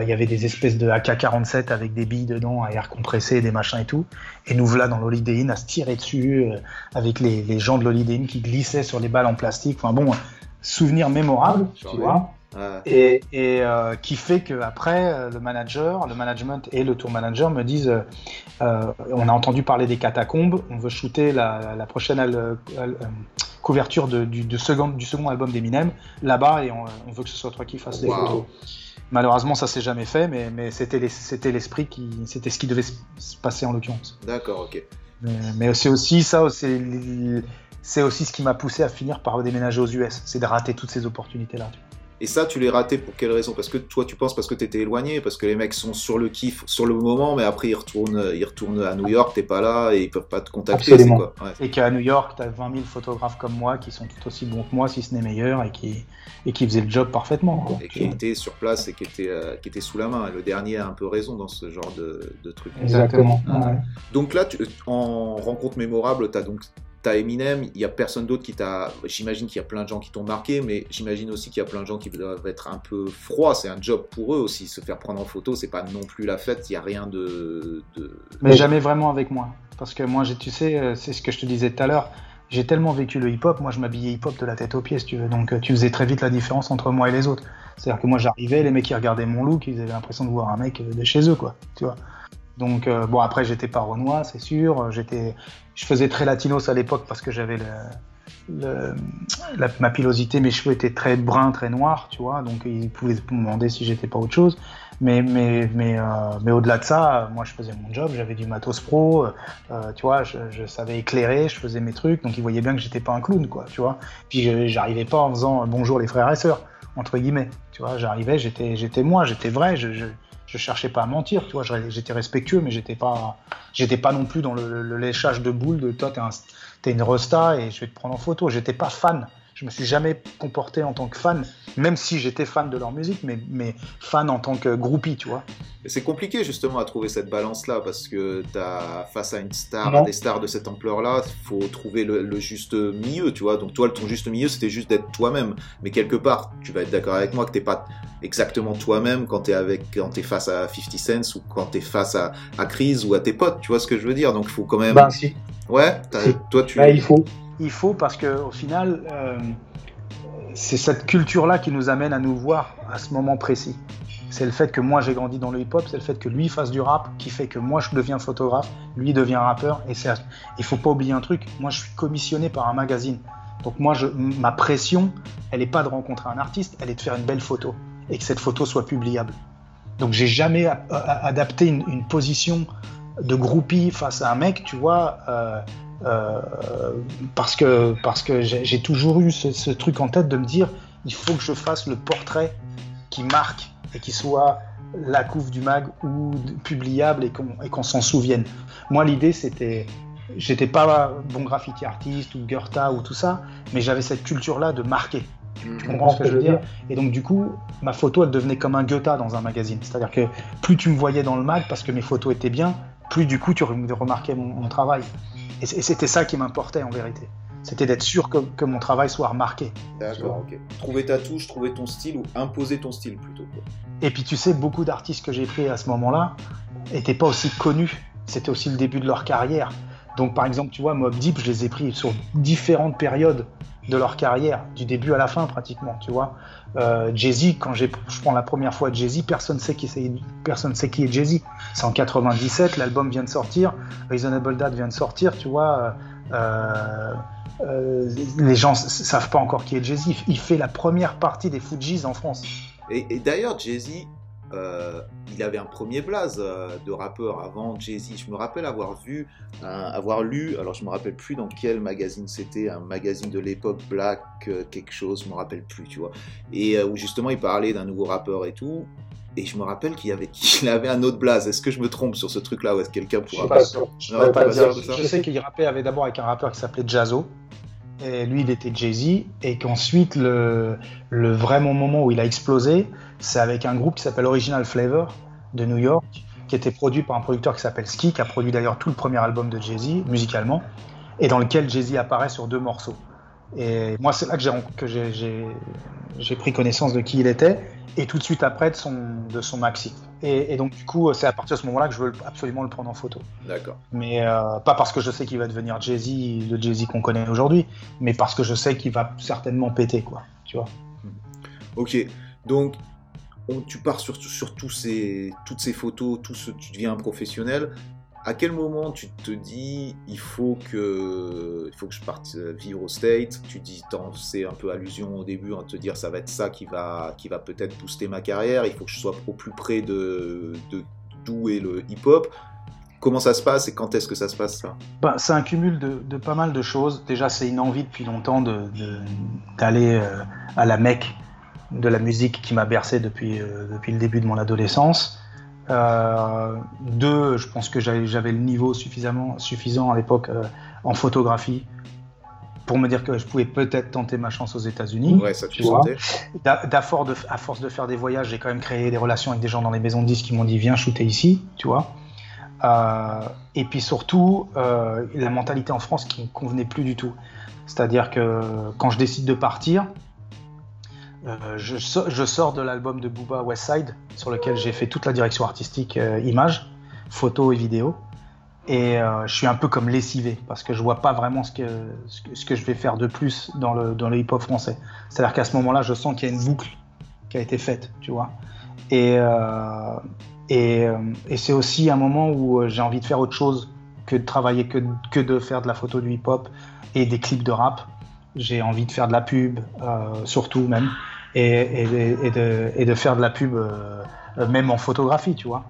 il y avait des espèces de AK-47 avec des billes dedans à air compressé, des machins et tout. Et nous voilà dans l'Holiday Inn à se tirer dessus euh, avec les, gens de l'Holiday Inn qui glissaient sur les balles en plastique. Enfin bon, souvenir mémorable, tu vois. Et, euh, qui fait qu'après, euh, le manager, le management et le tour manager me disent euh, on a entendu parler des catacombes, on veut shooter la, prochaine couverture du, second, du second album d'Eminem là-bas et on, veut que ce soit toi qui fasses les photos. Malheureusement, ça s'est jamais fait, mais, mais c'était l'esprit qui, c'était ce qui devait se passer en l'occurrence. D'accord, ok. Mais, c'est aussi ça, c'est aussi ce qui m'a poussé à finir par déménager aux US, c'est de rater toutes ces opportunités-là. Et ça, tu l'es raté pour quelle raison? Parce que toi, tu penses parce que tu étais éloigné, parce que les mecs sont sur le kiff, sur le moment, mais après ils retournent, ils retournent à New York, t'es pas là et ils peuvent pas te contacter. Quoi? Et qu'à New York, tu as 20 000 photographes comme moi qui sont tout aussi bons que moi, si ce n'est meilleurs, et qui, et qui faisaient le job parfaitement. Et qui étaient sur place et qui étaient, euh, qui étaient sous la main. le dernier a un peu raison dans ce genre de, de truc. Exactement. Donc là, tu, en rencontre mémorable, tu as donc t'as Eminem, il y a personne d'autre qui t'a. J'imagine qu'il y a plein de gens qui t'ont marqué, mais j'imagine aussi qu'il y a plein de gens qui doivent être un peu froids. C'est un job pour eux aussi. Se faire prendre en photo, c'est pas non plus la fête. Il y a rien de, Mais jamais vraiment avec moi, parce que moi, tu sais, euh, c'est ce que je te disais tout à l'heure. J'ai tellement vécu le hip-hop, moi je m'habillais hip-hop de la tête aux pieds, si tu veux. Donc euh, tu faisais très vite la différence entre moi et les autres. C'est-à-dire que moi j'arrivais, les mecs qui regardaient mon look, ils avaient l'impression de voir un mec de chez eux, quoi. Tu vois. Donc euh, bon après j'étais pas renois c'est sûr, j'étais, je faisais très latinos à l'époque parce que j'avais ma pilosité, mes cheveux étaient très bruns, très noirs, tu vois, donc ils pouvaient me demander si j'étais pas autre chose. Mais, mais, mais, euh, mais au-delà de ça, moi je faisais mon job, j'avais du matos pro, euh, tu vois, je, savais éclairer, je faisais mes trucs, donc ils voyaient bien que j'étais pas un clown, quoi, tu vois. Puis j'arrivais pas en faisant bonjour les frères et sœurs, entre guillemets, tu vois, j'arrivais, j'étais, moi, j'étais vrai, je je cherchais pas à mentir, tu j'étais respectueux, mais j'étais pas, j'étais pas non plus dans le, léchage de boules de toi, t'es, une resta et je vais te prendre en photo. J'étais pas fan je me suis jamais comporté en tant que fan, même si j'étais fan de leur musique, mais, mais fan en tant que groupie, tu vois. C'est compliqué justement à trouver cette balance-là, parce que as, face à une star, à des stars de cette ampleur-là, il faut trouver le, juste milieu, tu vois. Donc toi, ton juste milieu, c'était juste d'être toi-même. Mais quelque part, tu vas être d'accord avec moi que t'es pas exactement toi-même quand t'es avec, quand es face à 50 Cent ou quand t'es face à, à Chris ou à tes potes, tu vois ce que je veux dire. Donc il faut quand même. Ben si. Ouais, toi tu. Bah, il faut il faut parce qu'au final, euh, c'est cette culture-là qui nous amène à nous voir à ce moment précis. C'est le fait que moi j'ai grandi dans le hip-hop, c'est le fait que lui fasse du rap qui fait que moi je deviens photographe, lui devient rappeur. Et c'est, il faut pas oublier un truc, moi je suis commissionné par un magazine. Donc moi, je, ma pression, elle n'est pas de rencontrer un artiste, elle est de faire une belle photo et que cette photo soit publiable. Donc j'ai jamais adapté une, position de groupie face à un mec, tu vois. Euh, parce que, parce que j'ai toujours eu ce, truc en tête de me dire il faut que je fasse le portrait qui marque et qui soit la couve du mag ou publiable et qu'on s'en souvienne. Moi, l'idée, c'était. J'étais pas bon graffiti artiste ou Goethe ou tout ça, mais j'avais cette culture-là de marquer. Tu, mm. comprends ce que je veux dire Et donc, du coup, ma photo, elle devenait comme un Goethe dans un magazine. C'est-à-dire que plus tu me voyais dans le mag parce que mes photos étaient bien, plus du coup, tu remarquais mon, travail. Et c'était ça qui m'importait en vérité. C'était d'être sûr que, mon travail soit remarqué. D'accord, ok. Trouver ta touche, trouver ton style ou imposer ton style plutôt. Et puis tu sais, beaucoup d'artistes que j'ai pris à ce moment-là n'étaient pas aussi connus. C'était aussi le début de leur carrière. Donc par exemple, tu vois, Mob Deep, je les ai pris sur différentes périodes de leur carrière, du début à la fin pratiquement, tu vois. Euh, Jay-Z, quand je prends la première fois Jay-Z, personne sait sait qui est Jay-Z. C'est en 97, l'album vient de sortir, Reasonable Dad vient de sortir, tu vois. Euh, euh, les gens savent pas encore qui est Jay-Z. Il fait la première partie des Fujis en France. Et, et d'ailleurs, Jay-Z, euh, il avait un premier blaze euh, de rappeur avant Jay-Z. Je me rappelle avoir vu, avoir lu, alors je me rappelle plus dans quel magazine c'était, un magazine de l'époque Black, euh, quelque chose, je me rappelle plus, tu vois. Et où justement il parlait d'un nouveau rappeur et tout. Et je me rappelle qu'il avait, avait un autre blaze. Est-ce que je me trompe sur ce truc-là ou est-ce que quelqu'un pourra Je, je, je sais qu'il rappait avait d'abord avec un rappeur qui s'appelait Jazzo. Et lui, il était Jay-Z. Et qu'ensuite, le, le vraiment moment où il a explosé, c'est avec un groupe qui s'appelle Original Flavor de New York, qui était produit par un producteur qui s'appelle Ski, qui a produit d'ailleurs tout le premier album de Jay-Z, musicalement, et dans lequel Jay-Z apparaît sur deux morceaux. Et moi, c'est là que j'ai pris connaissance de qui il était, et tout de suite après de son, de son maxi. Et, donc, du coup, c'est à partir de ce moment-là que je veux absolument le prendre en photo. D'accord. Mais euh, pas parce que je sais qu'il va devenir Jay-Z, le Jay-Z qu'on connaît aujourd'hui, mais parce que je sais qu'il va certainement péter, quoi. Tu vois. Ok. Donc, tu pars sur, tous ces, toutes ces photos, tout ce, tu deviens un professionnel. À quel moment tu te dis il faut que, il faut que je parte euh, vivre au State Tu dis, c'est un peu allusion au début, en te dire ça va être ça qui va, qui va peut-être booster ma carrière. Il faut que je sois au plus près de, d'où est le hip-hop. Comment ça se passe et quand est-ce que ça se passe? Ça bah, C'est un cumul de, de, pas mal de choses. Déjà, c'est une envie depuis longtemps de, d'aller euh, à la Mecque de la musique qui m'a bercé depuis, euh, depuis le début de mon adolescence. Euh, deux, je pense que j'avais le niveau suffisamment, suffisant à l'époque euh, en photographie pour me dire que je pouvais peut-être tenter ma chance aux États-Unis. Ouais, ça tu vois. À force de faire des voyages, j'ai quand même créé des relations avec des gens dans les maisons de disques qui m'ont dit viens shooter ici, tu vois. et puis surtout, la mentalité en France qui ne convenait plus du tout. C'est-à-dire que quand je décide de partir, euh, je, sors de l'album de Booba Westside, sur lequel j'ai fait toute la direction artistique euh, images, photos et vidéos. Et euh, je suis un peu comme lessivé, parce que je vois pas vraiment ce que, je vais faire de plus dans le, hip-hop français. C'est-à-dire qu'à ce moment-là, je sens qu'il y a une boucle qui a été faite, tu vois. Et, et c'est aussi un moment où j'ai envie de faire autre chose que de travailler, que de faire de la photo du hip-hop et des clips de rap. J'ai envie de faire de la pub, surtout même et, de, faire de la pub euh, même en photographie, tu vois.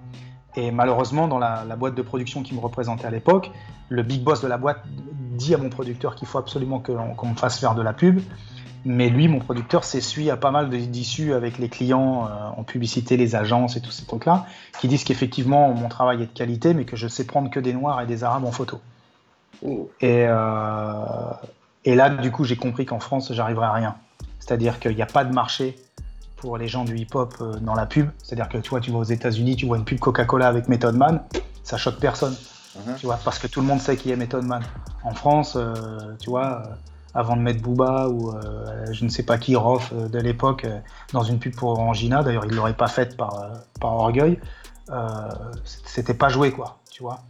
Et malheureusement, dans la, boîte de production qui me représentait à l'époque, le big boss de la boîte dit à mon producteur qu'il faut absolument qu'on me fasse faire de la pub. Mais lui, mon producteur, s'essuie à pas mal d'issues avec les clients euh, en publicité, les agences et tous ces trucs-là, qui disent qu'effectivement, mon travail est de qualité, mais que je sais prendre que des noirs et des arabes en photo. Et, euh, et là, du coup, j'ai compris qu'en France, j'arriverai à rien. C'est-à-dire qu'il n'y a pas de marché pour les gens du hip-hop euh, dans la pub. C'est-à-dire que tu vois, tu vas aux États-Unis, tu vois une pub Coca-Cola avec Method Man, ça choque personne. Uh-huh. Tu vois, parce que tout le monde sait qui est Method Man. En France, euh, tu vois, euh, avant de mettre Booba ou je ne sais pas qui, Roth de l'époque, dans une pub pour Orangina, d'ailleurs, il ne l'aurait pas faite par, par orgueil, c'était pas joué, quoi, tu vois.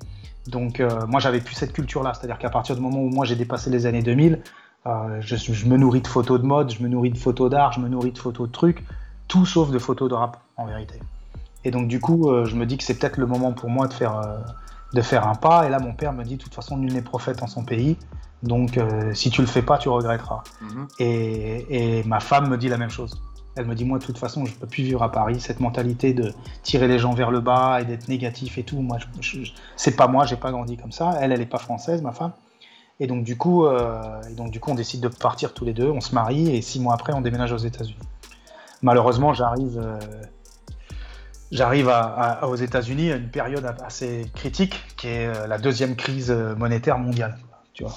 Donc, moi, j'avais plus cette culture-là. C'est-à-dire qu'à partir du moment où moi j'ai dépassé les années 2000, euh, je, me nourris de photos de mode, je me nourris de photos d'art, je me nourris de photos de trucs, tout sauf de photos de rap en vérité. Et donc du coup, euh, je me dis que c'est peut-être le moment pour moi de faire, euh, de faire un pas. Et là, mon père me dit de toute façon, nul n'est prophète en son pays. Donc si tu le fais pas, tu regretteras. Mhm. et, ma femme me dit la même chose. Elle me dit moi de toute façon je peux plus vivre à Paris cette mentalité de tirer les gens vers le bas et d'être négatif et tout moi c'est pas moi j'ai pas grandi comme ça elle elle est pas française ma femme et donc, du coup, euh, et donc, du coup, on décide de partir tous les deux, on se marie et six mois après, on déménage aux États-Unis. Malheureusement, j'arrive, euh, j'arrive aux États-Unis à une période assez critique, qui est euh, la deuxième crise monétaire mondiale. Tu vois.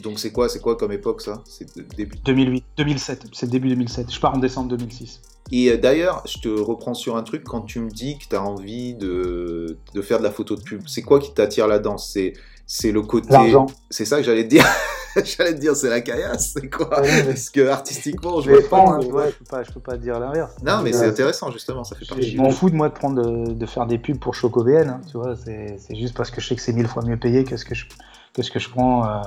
Donc c'est quoi, c'est quoi comme époque ça? C'est début 2008, 2007, c'est début 2007. Je pars en décembre 2006. Et d'ailleurs, je te reprends sur un truc quand tu me dis que tu as envie de, de, faire de la photo de pub. C'est quoi qui t'attire là-dedans? C'est c'est le côté. C'est ça que j'allais te dire. j'allais te dire, c'est la caillasse, c'est quoi Ouais, Parce que artistiquement, je vois pas. ouais, je, peux pas, je peux pas dire l'inverse. Non, mais c'est intéressant justement, ça fait partie. Je m'en fous de moi de prendre de, de faire des pubs pour Chocobn, hein, tu vois, c'est juste parce que je sais que c'est mille fois mieux payé que ce que je, que ce que je prends euh,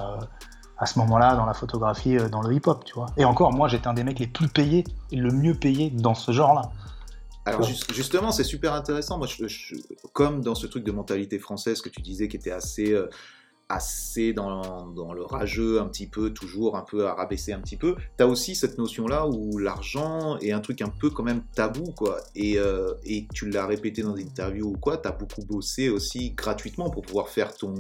à ce moment-là dans la photographie, euh, dans le hip-hop, tu vois. Et encore, moi, j'étais un des mecs les plus payés et le mieux payé dans ce genre-là. Alors ju- justement, c'est super intéressant. Moi, je, je- comme dans ce truc de mentalité française que tu disais, qui était assez, euh, assez dans, dans le rageux, un petit peu, toujours un peu à rabaisser un petit peu. T'as aussi cette notion-là où l'argent est un truc un peu quand même tabou, quoi. Et, euh, et tu l'as répété dans des interviews ou quoi. T'as beaucoup bossé aussi gratuitement pour pouvoir faire ton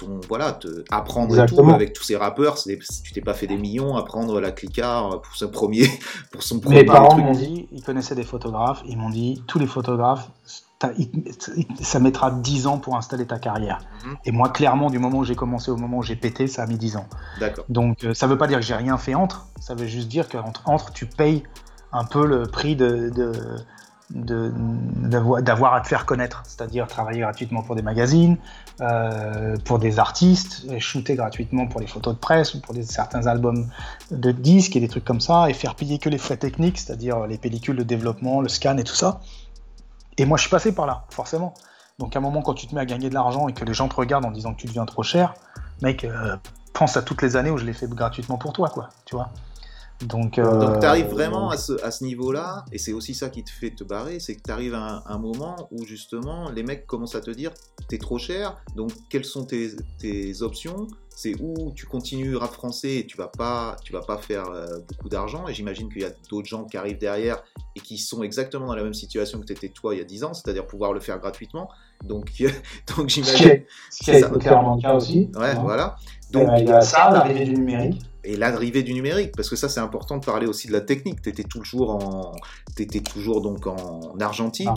ton voilà te, apprendre tout avec tous ces rappeurs c'est- tu t'es pas fait des millions apprendre la clicar pour son premier pour son Mes premier parents truc m'ont dit, ils connaissaient des photographes, ils m'ont dit, tous les photographes, ça mettra 10 ans pour installer ta carrière. Mhm. Et moi, clairement, du moment où j'ai commencé au moment où j'ai pété, ça a mis 10 ans. d'accord Donc euh, ça veut pas dire que j'ai rien fait entre, ça veut juste dire qu'entre entre, tu payes un peu le prix de- d'avoir à te faire connaître, c'est-à-dire travailler gratuitement pour des magazines, euh, pour des artistes, shooter gratuitement pour les photos de presse ou pour certains albums de disques et des trucs comme ça, et faire payer que les frais techniques, c'est-à-dire les pellicules, le développement, le scan et tout ça. Et moi je suis passé par là, forcément. Donc à un moment quand tu te mets à gagner de l'argent et que les gens te regardent en disant que tu deviens trop cher, mec, euh, pense à toutes les années où je l'ai fait gratuitement pour toi, quoi, tu vois. Donc, euh, Donc tu arrives vraiment à ce, à ce niveau-là, et c'est aussi ça qui te fait te barrer, c'est que tu arrives à un, un moment où justement les mecs commencent à te dire t'es trop cher, donc quelles sont tes, tes options? C'est où tu continues rap français et tu vas pas, tu vas pas faire euh, beaucoup d'argent, et j'imagine qu'il y a d'autres gens qui arrivent derrière et qui sont exactement dans la même situation que tu étais toi il y a 10 ans, c'est-à-dire pouvoir le faire gratuitement. Donc, donc j'imagine. ce qui ça. clairement le cas aussi. Ouais, voilà. Donc, Donc, il y a ça, l'arrivée du numérique. et l'arrivée du numérique, parce que ça c'est important de parler aussi de la technique. T'étais toujours en, t'étais toujours donc en argentique.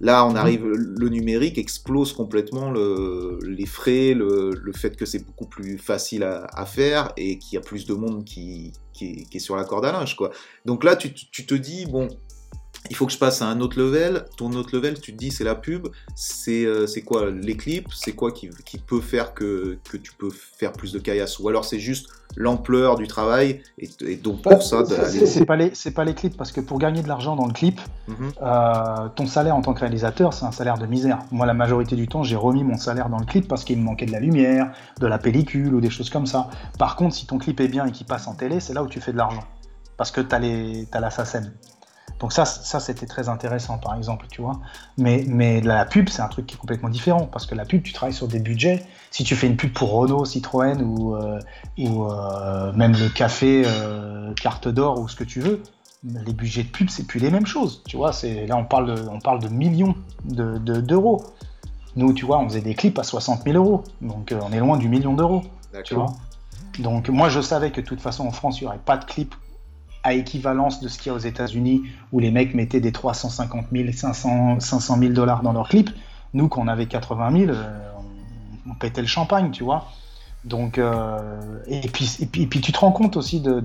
Là, on arrive, le numérique explose complètement le, les frais, le, le fait que c'est beaucoup plus facile à, à faire et qu'il y a plus de monde qui, qui, est, qui est sur la corde à linge, quoi. Donc là, tu, tu te dis bon. Il faut que je passe à un autre level. Ton autre level, tu te dis, c'est la pub. C'est euh, quoi les clips C'est quoi qui, qui peut faire que, que tu peux faire plus de caillasse? Ou alors c'est juste l'ampleur du travail et, et donc pour ça, C'est- pas les, pas les clips parce que pour gagner de l'argent dans le clip, Mhm. euh, ton salaire en tant que réalisateur, c'est un salaire de misère. Moi, la majorité du temps, j'ai remis mon salaire dans le clip parce qu'il me manquait de la lumière, de la pellicule ou des choses comme ça. Par contre, si ton clip est bien et qu'il passe en télé, c'est là où tu fais de l'argent parce que t'as les, t'as la SACEM. Donc ça, ça c'était très intéressant, par exemple, tu vois. Mais, mais la pub, c'est un truc qui est complètement différent parce que la pub, tu travailles sur des budgets. Si tu fais une pub pour Renault, Citroën ou, euh, ou euh, même le café euh, carte d'or ou ce que tu veux, les budgets de pub, c'est plus les mêmes choses. Tu vois, c'est là on parle de, on parle de millions de- de- d'euros. Nous, tu vois, on faisait des clips à 60 000 euros, donc on est loin du million d'euros. Tu vois. Donc moi, je savais que de toute façon en France, il n'y aurait pas de clip à équivalence de ce qu'il y a aux États-Unis où les mecs mettaient des 350 000, 500, 500 000 dollars dans leurs clips. Nous, quand on avait 80 000, euh, on, pétait le champagne, tu vois. Donc, euh, et, puis, et, puis, tu te rends compte aussi de-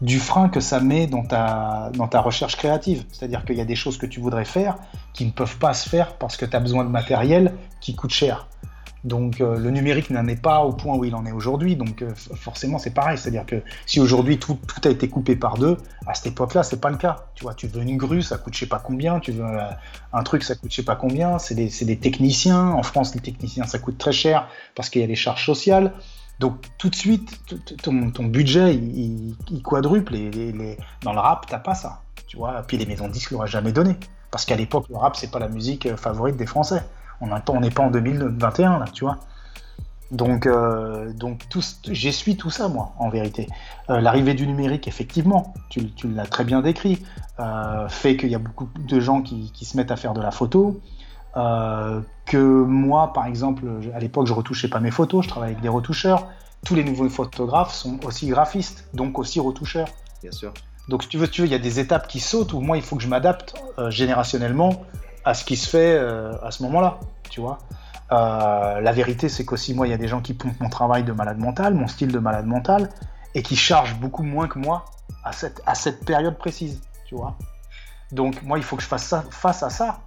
du frein que ça met dans ta, dans ta recherche créative. C'est-à-dire qu'il y a des choses que tu voudrais faire qui ne peuvent pas se faire parce que tu as besoin de matériel qui coûte cher. Donc euh, le numérique n'en est pas au point où il en est aujourd'hui, donc euh, forcément c'est pareil, c'est-à-dire que si aujourd'hui tout, a été coupé par deux, à cette époque-là c'est pas le cas. Tu vois, tu veux une grue, ça coûte je sais pas combien, tu veux euh, un truc, ça coûte je sais pas combien, c'est des, techniciens, en France les techniciens ça coûte très cher parce qu'il y a des charges sociales, donc tout de suite ton, budget il, quadruple et dans le rap t'as pas ça, tu vois, puis les maisons de disques l'auraient jamais donné, parce qu'à l'époque le rap c'est pas la musique favorite des Français. On n'est pas, en 2021 là, tu vois. Donc, euh, donc tout, j'essuie tout ça, moi, en vérité. Euh, L'arrivée du numérique, effectivement, tu, tu l'as très bien décrit, euh, fait qu'il y a beaucoup de gens qui, qui se mettent à faire de la photo. euh, que moi, par exemple, à l'époque, je retouchais pas mes photos, je travaillais avec des retoucheurs. Tous les nouveaux photographes sont aussi graphistes, donc aussi retoucheurs. Bien sûr. Donc, si tu veux, tu veux, il y a des étapes qui sautent où moi, il faut que je m'adapte générationnellement à ce qui se fait euh, à ce moment-là, tu vois. la vérité, c'est qu'aussi, moi, il y a des gens qui pompent mon travail de malade mental, mon style de malade mental, et qui chargent beaucoup moins que moi à cette, à période précise, tu vois. Donc, moi, il faut que je fasse ça, face à ça.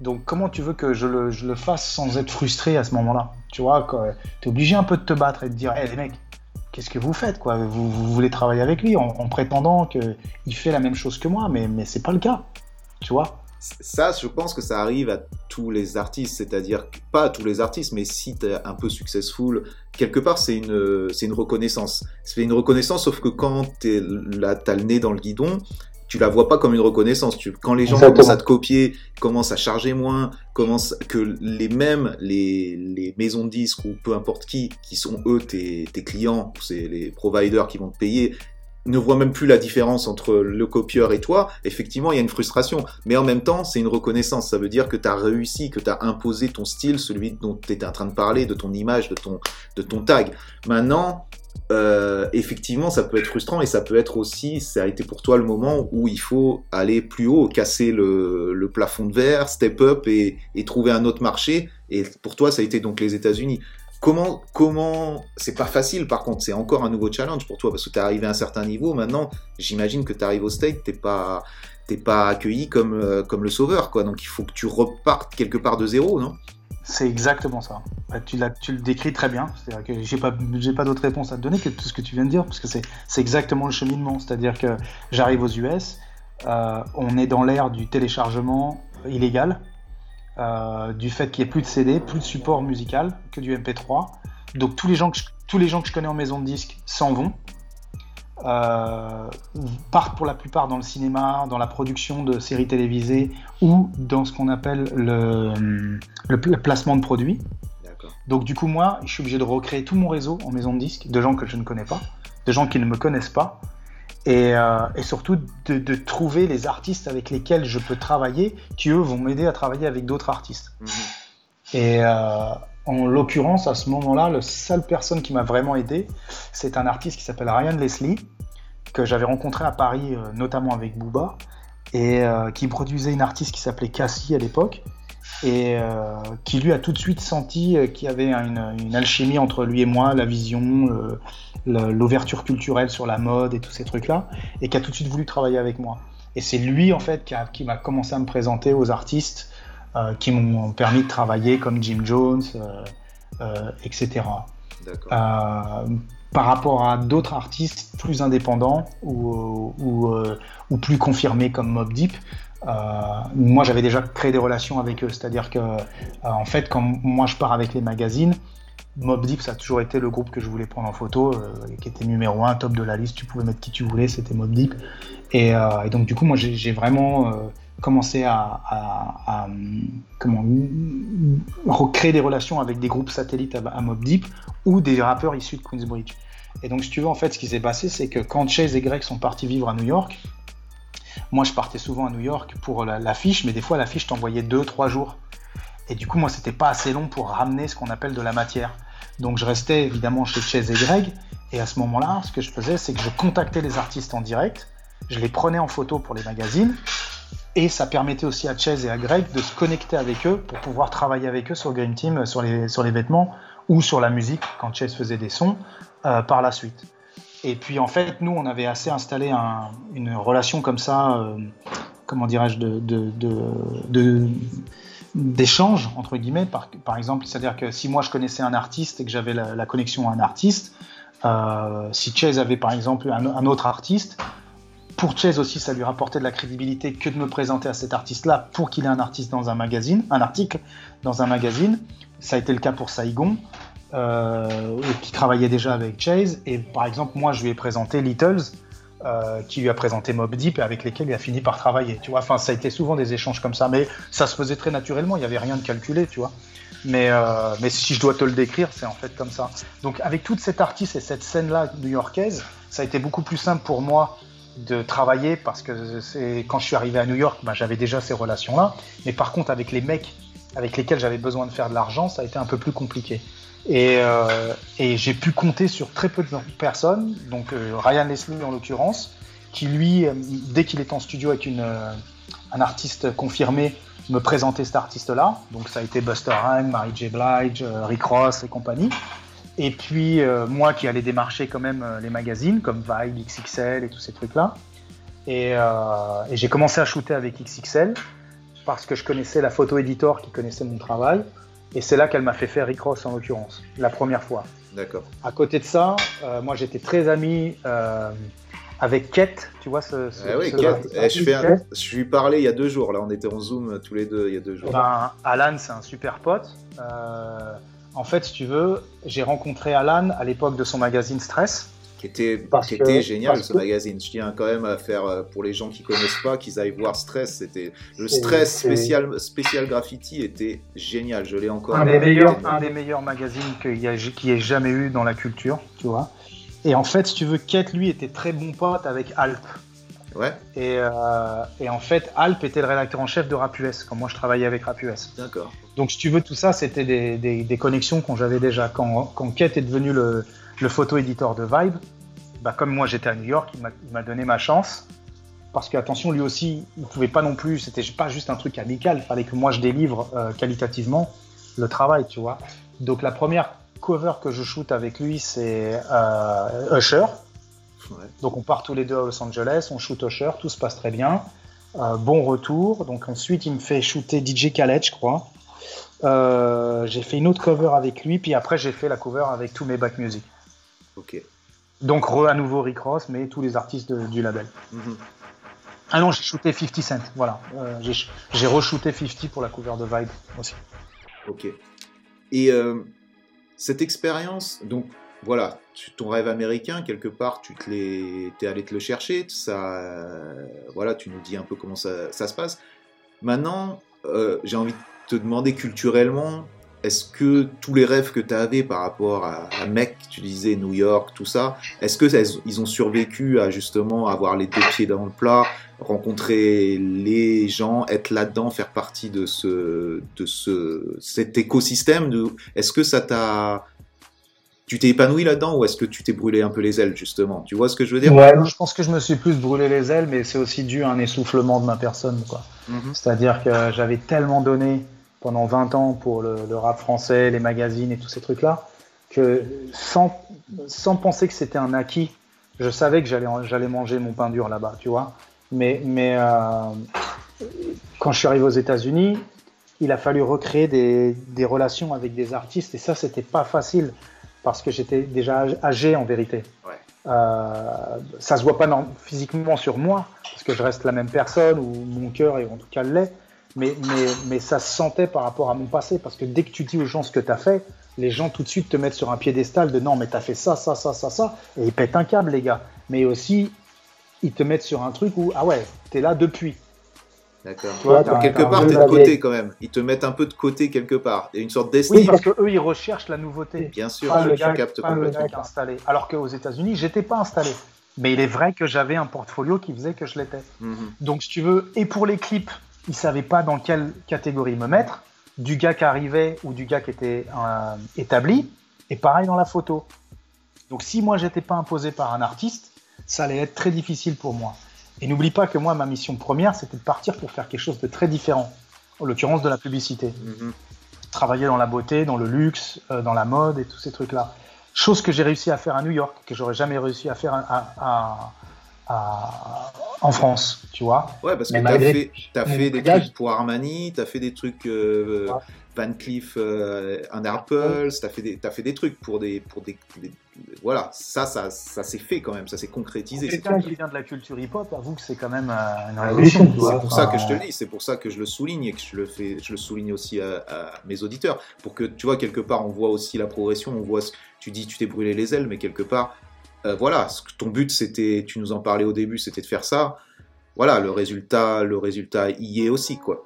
Donc, comment tu veux que je le, fasse sans être frustré à ce moment-là Tu vois, tu es obligé un peu de te battre et de dire, hé les mecs, qu'est-ce que vous faites quoi? Vous, voulez travailler avec lui en, prétendant qu'il fait la même chose que moi, mais, mais c'est pas le cas. Tu vois ça, je pense que ça arrive à tous les artistes, c'est-à-dire pas à tous les artistes, mais si tu es un peu successful, quelque part c'est une, c'est une reconnaissance. C'est une reconnaissance, sauf que quand tu as le nez dans le guidon, tu la vois pas comme une reconnaissance. Tu, quand les gens commencent à te copier, commencent à charger moins, commencent que les mêmes les, les maisons de disques ou peu importe qui, qui sont eux tes, tes clients, c'est les providers qui vont te payer, ne voient même plus la différence entre le copieur et toi, effectivement, il y a une frustration. Mais en même temps, c'est une reconnaissance. Ça veut dire que tu as réussi, que tu as imposé ton style, celui dont tu étais en train de parler, de ton image, de ton, de ton tag. Maintenant, euh, effectivement, ça peut être frustrant et ça peut être aussi, ça a été pour toi le moment où il faut aller plus haut, casser le, plafond de verre, step up et, trouver un autre marché. Et pour toi, ça a été donc les États-Unis. Comment, comment, c'est pas facile par contre, c'est encore un nouveau challenge pour toi parce que tu es arrivé à un certain niveau. Maintenant, j'imagine que tu arrives au state, t'es pas, t'es pas accueilli comme, euh, comme le sauveur, quoi. Donc il faut que tu repartes quelque part de zéro, non? C'est exactement ça. Bah, tu, tu, le décris très bien. C'est-à-dire que j'ai pas, j'ai pas d'autre réponse à te donner que tout ce que tu viens de dire, parce que c'est, exactement le cheminement. C'est-à-dire que j'arrive aux US, euh, on est dans l'ère du téléchargement illégal, euh, du fait qu'il n'y ait plus de CD, plus de support musical que du MP3. Donc tous les gens que tous les gens que je connais en maison de disques s'en vont. Euh, partent pour la plupart dans le cinéma, dans la production de séries télévisées ou dans ce qu'on appelle le, le, placement de produits. Donc du coup, moi, je suis obligé de recréer tout mon réseau en maison de disques, de gens que je ne connais pas, de gens qui ne me connaissent pas, et, euh, et surtout de, de, trouver les artistes avec lesquels je peux travailler, qui eux vont m'aider à travailler avec d'autres artistes. Mhm. Et, euh, en l'occurrence, à ce moment-là, la seule personne qui m'a vraiment aidé, c'est un artiste qui s'appelle Ryan Leslie, que j'avais rencontré à Paris, euh, notamment avec Booba, et qui produisait une artiste qui s'appelait Cassie à l'époque, et euh, qui lui a tout de suite senti qu'il y avait une, alchimie entre lui et moi, la vision, l'ouverture culturelle sur la mode et tous ces trucs-là, et qui a tout de suite voulu travailler avec moi. Et c'est lui, en fait, qui, m'a commencé à me présenter aux artistes euh, qui m'ont permis de travailler comme Jim Jones, euh, euh, etc. par rapport à d'autres artistes plus indépendants ou, ou, plus confirmés comme Mob Deep, moi j'avais déjà créé des relations avec eux. C'est-à-dire que, en fait, quand moi je pars avec les magazines, Mob Deep, ça a toujours été le groupe que je voulais prendre en photo, qui était numéro un, top de la liste. Tu pouvais mettre qui tu voulais, c'était Mob Deep. Et, donc, du coup, moi, j'ai vraiment commencer à, recréer des relations avec des groupes satellites à, Mob Deep ou des rappeurs issus de Queensbridge. Et donc, si tu veux, en fait, ce qui s'est passé, c'est que quand Chase et Greg sont partis vivre à New York, moi, je partais souvent à New York pour l'affiche, mais des fois, l'affiche t'envoyait deux, trois jours. Et du coup, moi, c'était pas assez long pour ramener ce qu'on appelle de la matière. Donc, je restais évidemment chez Chase et Greg. Et à ce moment-là, ce que je faisais, c'est que je contactais les artistes en direct, je les prenais en photo pour les magazines, et ça permettait aussi à Chase et à Greg de se connecter avec eux pour pouvoir travailler avec eux sur le Green Team, sur les, sur les vêtements ou sur la musique quand Chase faisait des sons euh, par la suite. Et puis en fait, nous, on avait assez installé une relation comme ça, euh, comment dirais-je, d'échange entre guillemets. Par, par exemple, c'est-à-dire que si moi je connaissais un artiste et que j'avais la, connexion à un artiste, euh, si Chase avait par exemple un autre artiste, pour Chase aussi, ça lui rapportait de la crédibilité que de me présenter à cet artiste-là pour qu'il ait un artiste dans un magazine, un article dans un magazine. Ça a été le cas pour Saigon, euh, qui travaillait déjà avec Chase. Et par exemple, moi, je lui ai présenté Littles, euh, qui lui a présenté Mob Deep et avec lesquels il a fini par travailler. Tu vois, enfin, ça a été souvent des échanges comme ça, mais ça se faisait très naturellement. Il n'y avait rien de calculé, tu vois. Mais, euh, mais si je dois te le décrire, c'est en fait comme ça. Donc, avec toute cette artiste et cette scène-là new-yorkaise, ça a été beaucoup plus simple pour moi de travailler parce que quand je suis arrivé à New York, bah, j'avais déjà ces relations-là. Mais par contre, avec les mecs avec lesquels j'avais besoin de faire de l'argent, ça a été un peu plus compliqué. Et, euh, et j'ai pu compter sur très peu de personnes, donc euh, Ryan Leslie en l'occurrence, qui lui, euh, dès qu'il est en studio avec une, un artiste confirmé, me présenter cet artiste-là. Donc ça a été Buster Rhymes, Mary J. Blige, Rick Ross et compagnie. Et puis moi qui allais démarcher quand même les magazines comme Vibe, XXL et tous ces trucs-là. Et, et j'ai commencé à shooter avec XXL parce que je connaissais la photo éditor qui connaissait mon travail. Et c'est là qu'elle m'a fait faire Rick Ross en l'occurrence, la première fois. D'accord. À côté de ça, moi j'étais très ami avec Kate, tu vois ce. ah oui, Kate. Eh, je, fais un... je lui parlais il y a deux jours. Là, on était en Zoom tous les deux il y a deux jours. Ben, Alan, c'est un super pote. Euh, en fait, si tu veux, j'ai rencontré Alan à l'époque de son magazine Stress. Qui était, qui était génial ce magazine. Je tiens quand même à faire euh, pour les gens qui connaissent pas, qu'ils aillent voir Stress. C'était le Stress spécial, spécial graffiti était génial. Je l'ai encore. Un des meilleurs, un des meilleurs magazines qu'il y, ait jamais eu dans la culture, tu vois. Et en fait, si tu veux, Kate, lui, était très bon pote avec Alp. Ouais. Et, euh, et, en fait, Alp était le rédacteur en chef de RapUS, quand moi je travaillais avec RapUS. D'accord. Donc, si tu veux, tout ça, c'était des, des, des, connexions qu'on j'avais déjà. Quand, quand Kate est devenu le, le photo-éditeur de Vibe, bah, comme moi j'étais à New York, il m'a donné ma chance. Parce que, attention, lui aussi, il pouvait pas non plus, c'était pas juste un truc amical, il fallait que moi je délivre euh, qualitativement le travail, tu vois. Donc, la première cover que je shoot avec lui, c'est euh, Usher. Donc on part tous les deux à Los Angeles, on shoot Usher, tout se passe très bien. Euh, bon retour. Donc ensuite, il me fait shooter DJ Khaled, je crois. Euh, j'ai fait une autre cover avec lui, puis après j'ai fait la cover avec tous mes back music. Ok. Donc re à nouveau Rick Ross, mais tous les artistes du label. Mhm. Ah non, j'ai shooté 50 Cent, voilà. j'ai re-shooté 50 pour la cover de Vibe aussi. Ok. Et cette expérience, donc voilà, ton rêve américain, quelque part, tu es allé te le chercher, ça, voilà, tu nous dis un peu comment ça, se passe. Maintenant, euh, j'ai envie de te demander culturellement, est-ce que tous les rêves que tu avais par rapport à, à Mec, tu disais New York, tout ça, est-ce que ils ont survécu à justement avoir les deux pieds dans le plat, rencontrer les gens, être là-dedans, faire partie de ce, de ce, cet écosystème de, Est-ce que ça t'a tu t'es épanoui là-dedans ou est-ce que tu t'es brûlé un peu les ailes justement? Tu vois ce que je veux dire? Ouais, je pense que je me suis plus brûlé les ailes, mais c'est aussi dû à un essoufflement de ma personne. quoi. Mhm. C'est-à-dire que j'avais tellement donné pendant 20 ans pour le, rap français, les magazines et tous ces trucs-là, que sans, sans penser que c'était un acquis, je savais que j'allais, manger mon pain dur là-bas, tu vois. Mais, mais euh, quand je suis arrivé aux États-Unis, il a fallu recréer des, des, relations avec des artistes et ça, c'était pas facile parce que j'étais déjà âgé en vérité. Ouais. Euh, ça se voit pas physiquement sur moi parce que je reste la même personne ou mon cœur et en tout cas l'est mais, mais, mais ça se sentait par rapport à mon passé, parce que dès que tu dis aux gens ce que tu as fait, les gens tout de suite te mettent sur un piédestal de non, mais tu as fait ça, ça, ça, ça, ça, et ils pètent un câble, les gars. Mais aussi, ils te mettent sur un truc où, ah ouais, tu es là depuis. D'accord. quelque part, tu es de côté quand même. Ils te mettent un peu de côté quelque part. A une sorte d'estime. Oui, parce qu'eux, ils recherchent la nouveauté. Bien sûr, je, capte complètement. installé. Alors qu'aux États-Unis, j'étais pas installé. Mais il est vrai que j'avais un portfolio qui faisait que je l'étais. Mhm. Donc, si tu veux, et pour les clips, ils savaient pas dans quelle catégorie me mettre, du gars qui arrivait ou du gars qui était euh, établi, et pareil dans la photo. Donc si moi j'étais pas imposé par un artiste, ça allait être très difficile pour moi. Et n'oublie pas que moi, ma mission première, c'était de partir pour faire quelque chose de très différent, en l'occurrence de la publicité. Mm-hmm. Travailler dans la beauté, dans le luxe, euh, dans la mode et tous ces trucs-là. Chose que j'ai réussi à faire à New York, que j'aurais jamais réussi à faire à, en France, tu vois. Ouais, parce que tu as fait, as fait des trucs pour Armani, tu as fait des trucs euh, Van Cleef euh, and Apples, tu as, fait des, as fait des trucs pour des. Pour des, voilà, ça, ça, ça s'est fait quand même, ça s'est concrétisé. Quelqu'un qui vient de la culture hip-hop avoue que c'est quand même euh, une révolution. C'est pour ça que je te le dis, c'est pour ça que je le souligne et que je le, fais, je le souligne aussi à, mes auditeurs. Pour que, tu vois, quelque part, on voit aussi la progression, on voit, tu dis, tu t'es brûlé les ailes, mais quelque part, euh, voilà, ton but c'était, tu nous en parlais au début, c'était de faire ça. Voilà, le résultat, le résultat y est aussi quoi.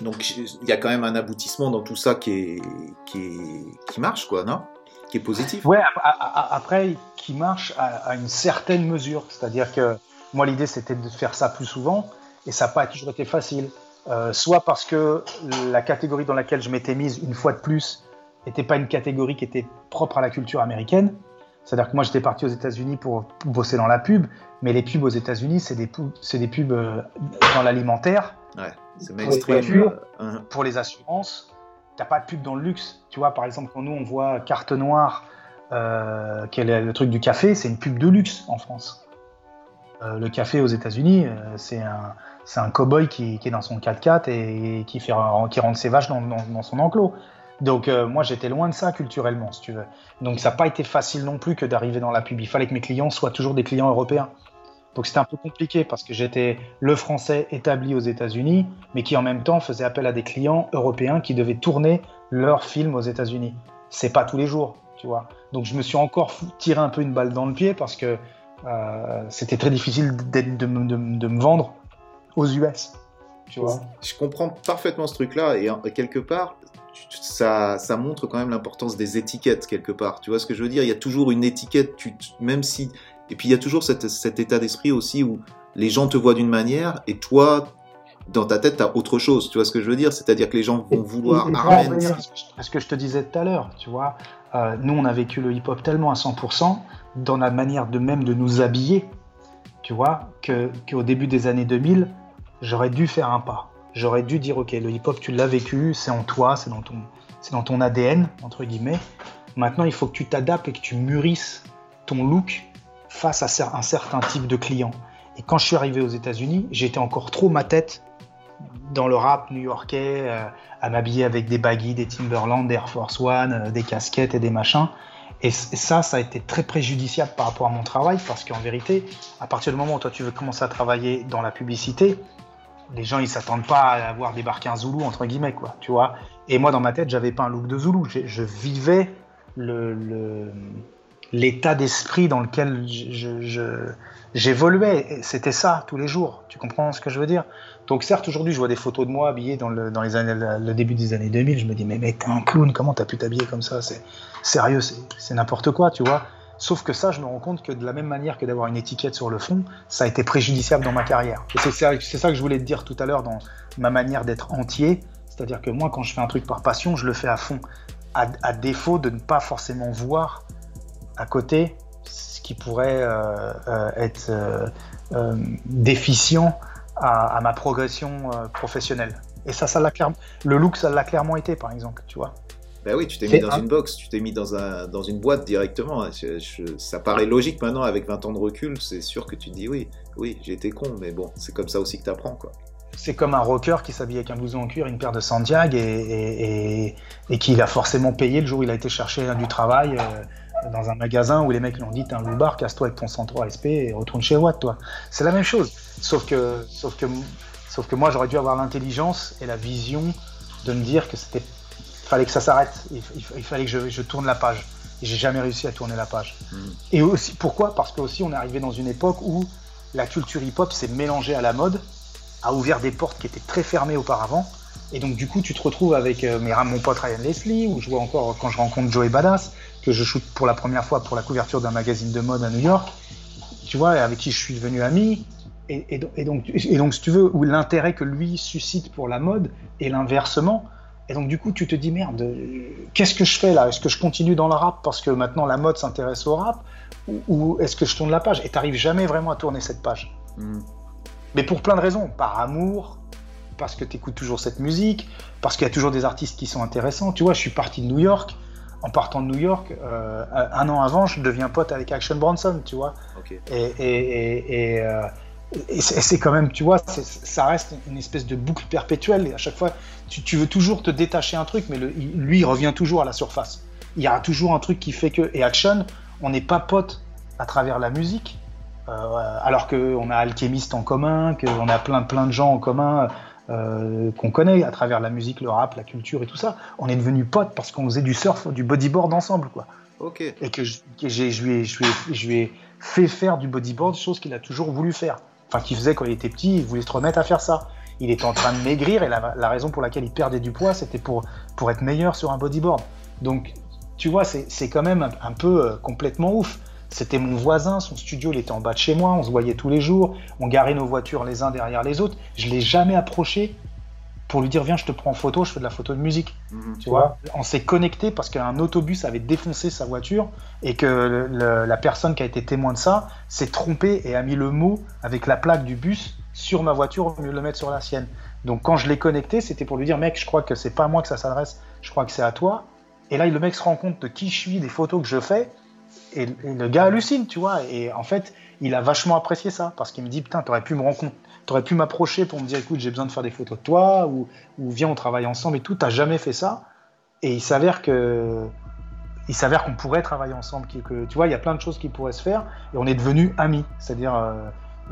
Donc il y a quand même un aboutissement dans tout ça qui est, qui, marche quoi, non? Qui est positif. Ouais, après qui marche à, une certaine mesure, c'est-à-dire que moi l'idée c'était de faire ça plus souvent et ça n'a pas toujours été facile. Euh, soit parce que la catégorie dans laquelle je m'étais mise une fois de plus n'était pas une catégorie qui était propre à la culture américaine, C'est-à-dire que moi, j'étais parti aux États-Unis pour bosser dans la pub, mais les pubs aux États-Unis, c'est des, pubs, des pubs euh, dans l'alimentaire. Ouais, c'est. Pour, pour les assurances. T'as pas de pub dans le luxe. Tu vois, par exemple, quand nous, on voit Carte Noire, euh, quel est le truc du café, c'est une pub de luxe en France. Euh, le café aux États-Unis, euh, c'est un, c'est un cow-boy qui, qui, est dans son 4x4 et, qui, fait, qui rentre ses vaches dans, dans son enclos. Donc euh, moi j'étais loin de ça culturellement, si tu veux. Donc ça n'a pas été facile non plus que d'arriver dans la pub. Il fallait que mes clients soient toujours des clients européens. Donc c'était un peu compliqué parce que j'étais le français établi aux États-Unis, mais qui en même temps faisait appel à des clients européens qui devaient tourner leurs films aux États-Unis. C'est pas tous les jours, tu vois. Donc je me suis encore tiré un peu une balle dans le pied parce que euh, c'était très difficile de, de, me vendre aux US. Tu vois. Je comprends parfaitement ce truc-là et quelque part, ça, ça montre quand même l'importance des étiquettes quelque part. Tu vois ce que je veux dire? Il y a toujours une étiquette, tu, même si. Et puis il y a toujours cet état d'esprit aussi où les gens te voient d'une manière et toi, dans ta tête, tu as autre chose. Tu vois ce que je veux dire? C'est-à-dire que les gens vont vouloir. Armen, ce que je te disais tout à l'heure, tu vois. Euh, nous, on a vécu le hip-hop tellement à 100% dans la manière de même de nous habiller, tu vois, qu'au début des années 2000, j'aurais dû faire un pas j'aurais dû dire ok, le hip-hop, tu l'as vécu, c'est en toi, c'est dans ton, c'est dans ton ADN entre guillemets. Maintenant, il faut que tu t'adaptes et que tu mûrisses ton look face à un certain type de client. Et quand je suis arrivé aux États-Unis, j'étais encore trop ma tête dans le rap new-yorkais, euh, à m'habiller avec des baggy, des Timberland, des Air Force One, euh, des casquettes et des machins. Et, ça, ça a été très préjudiciable par rapport à mon travail parce qu'en vérité, à partir du moment où toi tu veux commencer à travailler dans la publicité, les gens ils s'attendent pas à avoir débarqué un Zoulou entre guillemets quoi, tu vois. Et moi dans ma tête j'avais pas un look de Zoulou, je, vivais l'état d'esprit dans lequel j'évoluais. C'était ça tous les jours. Tu comprends ce que je veux dire? Donc certes aujourd'hui je vois des photos de moi habillé dans le, les années, le début des années 2000, je me dis mais t'es un clown, comment t'as pu t'habiller comme ça? C'est sérieux, c'est n'importe quoi, tu vois. Sauf que ça, je me rends compte que de la même manière que d'avoir une étiquette sur le fond, ça a été préjudiciable dans ma carrière. C'est ça que je voulais te dire tout à l'heure dans ma manière d'être entier. C'est-à-dire que moi, quand je fais un truc par passion, je le fais à fond. À, défaut de ne pas forcément voir à côté ce qui pourrait euh, euh, être euh, déficient à, ma progression professionnelle. Et ça, ça l'a clairement. Le look, ça l'a clairement été, par exemple, tu vois. Ben oui, tu t'es mis dans une box, tu t'es mis dans, un, dans une boîte directement. Ça paraît logique maintenant avec 20 ans de recul, c'est sûr que tu te dis oui, oui, j'ai été con, mais bon, c'est comme ça aussi que tu apprends quoi. C'est comme un rocker qui s'habille avec un blouson en cuir, une paire de Sandiag et, et, et, qu'il a forcément payé le jour où il a été chercher du travail euh, dans un magasin où les mecs lui ont dit T'es un loupard, casse-toi avec ton 103 SP et retourne chez Watt, toi. C'est la même chose. Sauf que, sauf que, sauf que moi, j'aurais dû avoir l'intelligence et la vision de me dire que c'était fallait que ça s'arrête. Il, fallait que je, tourne la page. Et j'ai jamais réussi à tourner la page. Hmm. Et aussi, pourquoi? Parce que aussi, on est arrivé dans une époque où la culture hip-hop s'est mélangée à la mode, a ouvert des portes qui étaient très fermées auparavant. Et donc, du coup, tu te retrouves avec euh, mon pote Ryan Leslie, ou je vois encore quand je rencontre Joey Badass, que je shoot pour la première fois pour la couverture d'un magazine de mode à New York, tu vois, avec qui je suis devenu ami. Et, donc, et donc, si tu veux, où l'intérêt que lui suscite pour la mode, et l'inversement, et donc du coup, tu te dis merde, qu'est-ce que je fais là? Est-ce que je continue dans le rap parce que maintenant la mode s'intéresse au rap? Ou, est-ce que je tourne la page? Et t'arrives jamais vraiment à tourner cette page. Hmm. Mais pour plein de raisons, par amour, parce que tu écoutes toujours cette musique, parce qu'il y a toujours des artistes qui sont intéressants. Tu vois, je suis parti de New York. En partant de New York, euh, un an avant, je deviens pote avec Action Bronson, tu vois. Et, et, et, euh, et c'est quand même, tu vois, ça reste une espèce de boucle perpétuelle. Et à chaque fois, tu, veux toujours te détacher un truc, mais lui, il revient toujours à la surface. Il y a toujours un truc qui fait que. Et Action, on n'est pas potes à travers la musique, euh, alors qu'on a Alchemist en commun, qu'on a plein, plein de gens en commun euh, qu'on connaît à travers la musique, le rap, la culture et tout ça. On est devenus potes parce qu'on faisait du surf, du bodyboard ensemble, quoi. Ok. Et que je, je, lui ai, je, lui ai, fait faire du bodyboard, chose qu'il a toujours voulu faire enfin qu'il faisait quand il était petit, il voulait se remettre à faire ça. Il était en train de maigrir et la, raison pour laquelle il perdait du poids, c'était pour, être meilleur sur un bodyboard. Donc, tu vois, c'est quand même un, peu euh, complètement ouf. C'était mon voisin, son studio, il était en bas de chez moi, on se voyait tous les jours, on garait nos voitures les uns derrière les autres. Je l'ai jamais approché pour lui dire viens je te prends en photo, je fais de la photo de musique. Mhm. Tu vois, on s'est connecté parce qu'un autobus avait défoncé sa voiture et que le- le- la personne qui a été témoin de ça s'est trompée et a mis le mot avec la plaque du bus sur ma voiture au lieu de le mettre sur la sienne. Donc quand je l'ai connecté, c'était pour lui dire mec, je crois que c'est pas à moi que ça s'adresse, je crois que c'est à toi. Et là, le mec se rend compte de qui je suis, des photos que je fais, et, et le gars hallucine, tu vois. Et en fait, il a vachement apprécié ça parce qu'il me dit putain, t'aurais pu me rencontrer, t'aurais pu m'approcher pour me dire écoute, j'ai besoin de faire des photos de toi ou, ou viens, on travaille ensemble et tout. T'as jamais fait ça. Et il s'avère que il s'avère qu'on pourrait travailler ensemble, que, tu vois, il y a plein de choses qui pourraient se faire et on est devenus amis, c'est-à-dire euh,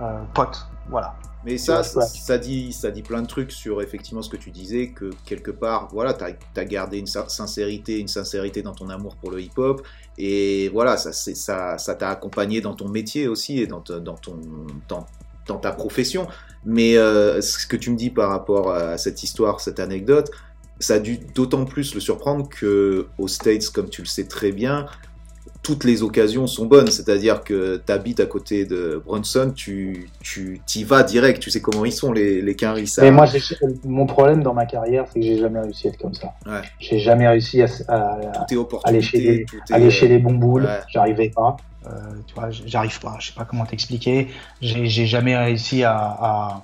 euh, potes, voilà. Mais ça, ça, dit, ça dit plein de trucs sur effectivement ce que tu disais, que quelque part, voilà, tu as, gardé une sin- sincérité, une sincérité dans ton amour pour le hip-hop, et voilà, ça c'est- ça ça t'a accompagné dans ton métier aussi et dans, te- dans, ton, dans, dans ta profession. Mais euh, ce que tu me dis par rapport à cette histoire, cette anecdote, ça a dû d'autant plus le surprendre que aux States, comme tu le sais très bien, toutes les occasions sont bonnes. C'est-à-dire que tu habites à côté de Brunson, tu tu t'y vas direct. Tu sais comment ils sont les les Quinry, ça. Mais moi, mon problème dans ma carrière, c'est que j'ai jamais réussi à être comme ça. Ouais. J'ai jamais réussi à, aller chez les- aller chez les bons boules. Ouais. J'arrivais pas. Euh, tu vois, j'arrive pas. Je sais pas comment t'expliquer. J'ai j'ai jamais réussi à, à-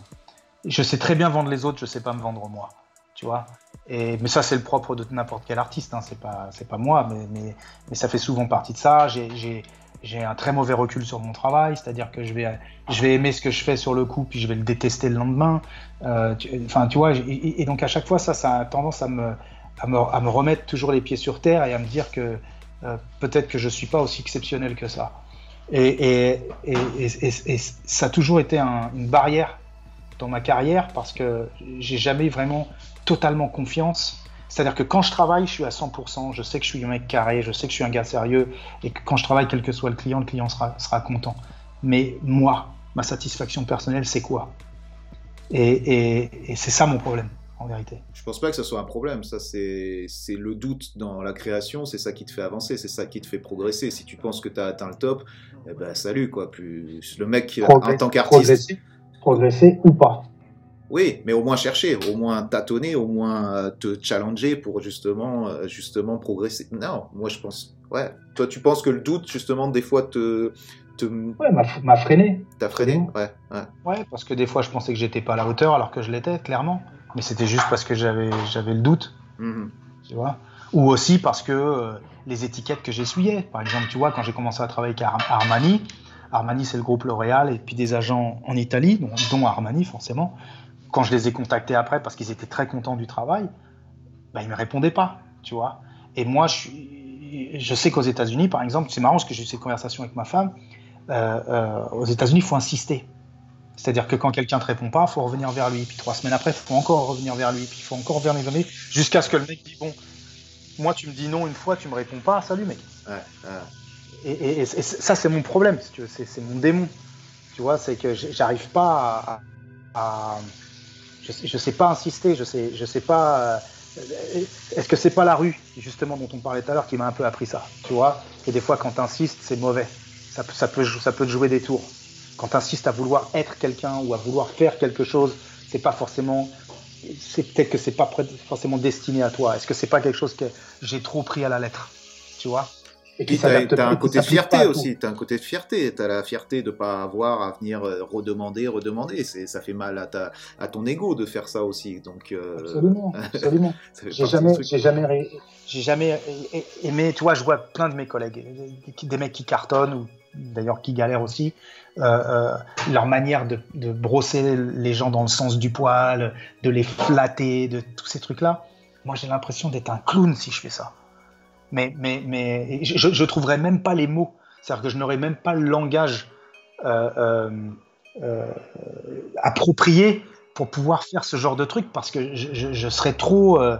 Je sais très bien vendre les autres. Je sais pas me vendre moi. Tu vois? Mais ça, c'est le propre de n'importe quel artiste. Hein. C'est pas, moi, mais, ça fait souvent partie de ça. J'ai- un très mauvais recul sur mon travail, c'est-à-dire que je vais, aimer ce que je fais sur le coup, puis je vais le détester le lendemain. Euh, tu- vois, et, donc à chaque fois, ça, a tendance à me, remettre toujours les pieds sur terre et à me dire que euh, peut-être que je suis pas aussi exceptionnel que ça. Et, ça a toujours été un- une barrière dans ma carrière parce que j'ai jamais vraiment totalement confiance. C'est-à-dire que quand je travaille, je suis à 100%, je sais que je suis un mec carré, je sais que je suis un gars sérieux, et que quand je travaille, quel que soit le client, le client sera, sera content. Mais moi, ma satisfaction personnelle, c'est quoi? Et, et- et c'est ça mon problème, en vérité. Je pense pas que ce soit un problème. Ça, c'est le doute dans la création. C'est ça qui te fait avancer. C'est ça qui te fait progresser. Si tu penses que tu as atteint le top, eh ben salut quoi. Plus le mec en tant qu'artiste. progresser, progresser ou pas. Oui, mais au moins chercher, au moins tâtonner, au moins euh, te challenger pour justement, euh, justement progresser. Non, moi je pense. Ouais. Toi, tu penses que le doute, justement, des fois te, te Ouais, m'a freiné. t'a freiné. Ouais, ouais. Ouais, parce que des fois, je pensais que j'étais pas à la hauteur, alors que je l'étais, clairement. Mais c'était juste parce que j'avais le doute. Mhm. tu vois? Ou aussi parce que euh, les étiquettes que j'essuyais. Par exemple, tu vois, quand j'ai commencé à travailler avec Ar- Armani, Armani c'est le groupe L'Oréal et puis des agents en Italie, dont, dont Armani forcément. Quand je les ai contactés après parce qu'ils étaient très contents du travail, bah, ils me répondaient pas, tu vois. Et moi, je, sais qu'aux États-Unis, par exemple, c'est marrant parce que j'ai eu cette conversation avec ma femme. euh, euh, aux États-Unis, il faut insister. C'est-à-dire que quand quelqu'un te répond pas, il faut revenir vers lui. Puis trois semaines après, il faut encore revenir vers lui. Puis il faut encore revenir vers lui. Jusqu'à ce que le mec dise Bon, moi, tu me dis non une fois, tu me réponds pas, salut mec. Ouais, ouais. Et, et- et ça, c'est mon problème, si. C'est, mon démon. Tu vois, c'est que j'arrive pas à. à- je, je sais pas insister, je sais, je sais pas. euh, Est-ce que c'est pas la rue, justement, dont on parlait tout à l'heure, qui m'a un peu appris ça Tu vois? Et des fois, quand t'insistes, c'est mauvais. Ça, peut- ça, peut, ça peut te jouer des tours. Quand t'insistes à vouloir être quelqu'un ou à vouloir faire quelque chose, c'est pas forcément. C'est peut-être que c'est pas forcément destiné à toi. Est-ce que c'est pas quelque chose que j'ai trop pris à la lettre Tu vois? Et Puis qui s'adapte t'as un côté de fierté aussi, t'as un côté de fierté, t'as la fierté de pas avoir à venir euh, redemander, redemander, c'est ça fait mal à ta à ton ego de faire ça aussi, donc euh, Absolument, absolument. J'ai jamais, truc. j'ai jamais, ré- j'ai jamais a- aimé. Tu vois, je vois plein de mes collègues, des- des mecs qui cartonnent ou d'ailleurs qui galèrent aussi. euh, euh, leur manière de, de brosser les gens dans le sens du poil, de les flatter, de tous ces trucs-là. Moi, j'ai l'impression d'être un clown si je fais ça. Mais, mais, mais je, je trouverais même pas les mots. C'est-à-dire que je n'aurais même pas le langage euh, euh, euh, approprié pour pouvoir faire ce genre de truc parce que je, je, je serais trop. euh,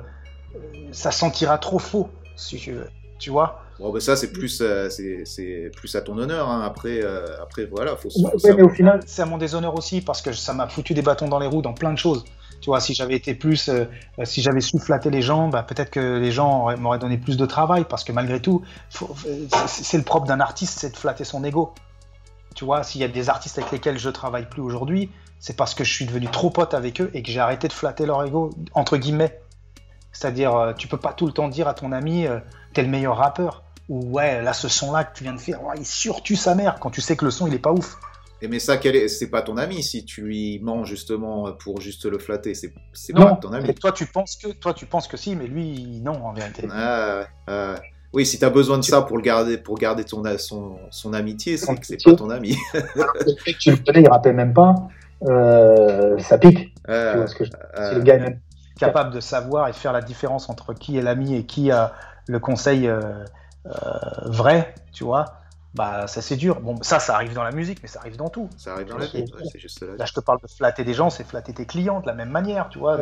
ça sentira trop faux, si tu veux. Tu vois? Bon, ben ça c'est plus euh, c'est c'est plus à ton honneur. hein. Après euh, après voilà, faut, faut Ouais, savoir- mais au final, c'est à mon déshonneur aussi parce que ça m'a foutu des bâtons dans les roues dans plein de choses. Tu vois, si j'avais été plus, euh, euh, si j'avais su flatter les gens, bah, peut-être que les gens auraient- m'auraient donné plus de travail parce que malgré tout, c'est le propre d'un artiste, c'est de flatter son ego. Tu vois, s'il y a des artistes avec lesquels je travaille plus aujourd'hui, c'est parce que je suis devenu trop pote avec eux et que j'ai arrêté de flatter leur ego, entre guillemets. C'est-à-dire, euh, tu peux pas tout le temps dire à ton ami, t'es le meilleur rappeur. Ou ouais, là, ce son-là que tu viens de faire, il surtue sa mère quand tu sais que le son, il est pas ouf. Et mais ça, c'est pas ton ami si tu lui mens justement pour juste le flatter. C'est pas ton ami. toi, tu penses que toi, tu penses que si, mais lui, non, en vérité. Ah, oui, si tu as besoin de ça pour le garder, pour garder ton, son, son amitié, c'est que c'est pas ton ami. tu le connais, il rappelle même pas. Euh, ça pique. Euh, que le gars est capable de savoir et faire la différence entre qui est l'ami et qui a le conseil euh, vrai, tu vois bah ça c'est dur. Bon, ça, ça arrive dans la musique, mais ça arrive dans tout. Ça arrive dans la vie, c'est juste là. Là, je te parle de flatter des gens, c'est flatter tes clients de la même manière, tu vois.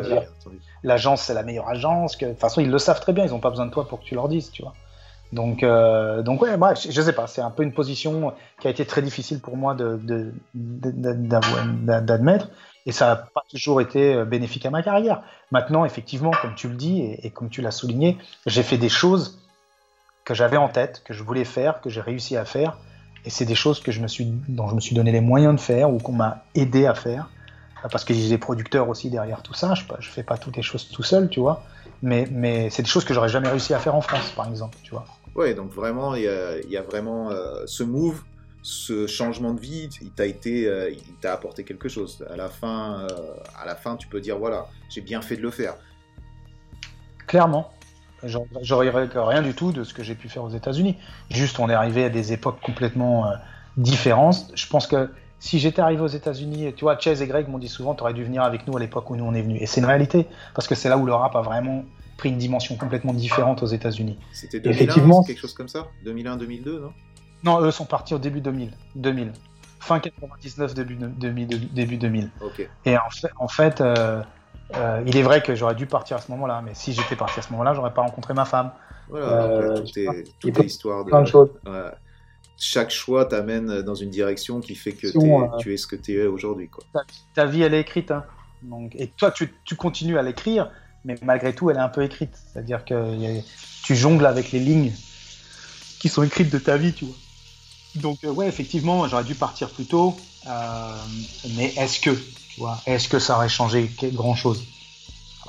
L'agence, c'est la meilleure agence. Que... De toute façon, ils le savent très bien, ils n'ont pas besoin de toi pour que tu leur dises, tu vois. Donc, euh, donc ouais, bref, je sais pas, c'est un peu une position qui a été très difficile pour moi d'admettre, de, et ça n'a pas toujours été euh, bénéfique à ma carrière. Maintenant, effectivement, comme tu le dis et, et comme tu l'as souligné, j'ai fait des choses que j'avais en tête, que je voulais faire, que j'ai réussi à faire. Et c'est des choses que je me suis, dont je me suis donné les moyens de faire ou qu'on m'a aidé à faire. Parce que j'ai des producteurs aussi derrière tout ça. Je ne fais pas toutes les choses tout seul, tu vois. Mais, mais c'est des choses que j'aurais jamais réussi à faire en France, par exemple, tu vois. Ouais, donc vraiment, il y, a, vraiment euh, ce move, ce changement de vie, il t'a été, euh, il t'a apporté quelque chose. À la fin, euh, à la fin, tu peux dire voilà, j'ai bien fait de le faire. Clairement, J'aurais rien du tout de ce que j'ai pu faire aux États-Unis. Juste, on est arrivé à des époques complètement euh, différentes. Je pense que si j'étais arrivé aux États-Unis, tu vois, Chase et Greg m'ont dit souvent, tu aurais dû venir avec nous à l'époque où nous on est venus. Et c'est une réalité, parce que c'est là où le rap a vraiment pris une dimension complètement différente aux États-Unis. C'était 2001, Effectivement, quelque chose comme ça? 2001, 2002, non? Non, eux sont partis au début 2000. 2000. Fin 99, début, début 2000. Et en fait, en fait euh, euh, il est vrai que j'aurais dû partir à ce moment-là, mais si j'étais parti à ce moment-là, j'aurais pas rencontré ma femme. Voilà, euh, tout est, tout histoire de. Chaque choix t'amène dans une direction qui fait que tu es ce que tu es aujourd'hui. Ta, ta, vie, elle est écrite. Hein. Donc, et toi, tu, tu continues à l'écrire, mais malgré tout, elle est un peu écrite. C'est-à-dire que tu jongles avec les lignes qui sont écrites de ta vie, tu vois. Donc, euh, ouais, effectivement, j'aurais dû partir plus tôt. mais est-ce que est-ce que ça aurait changé grand chose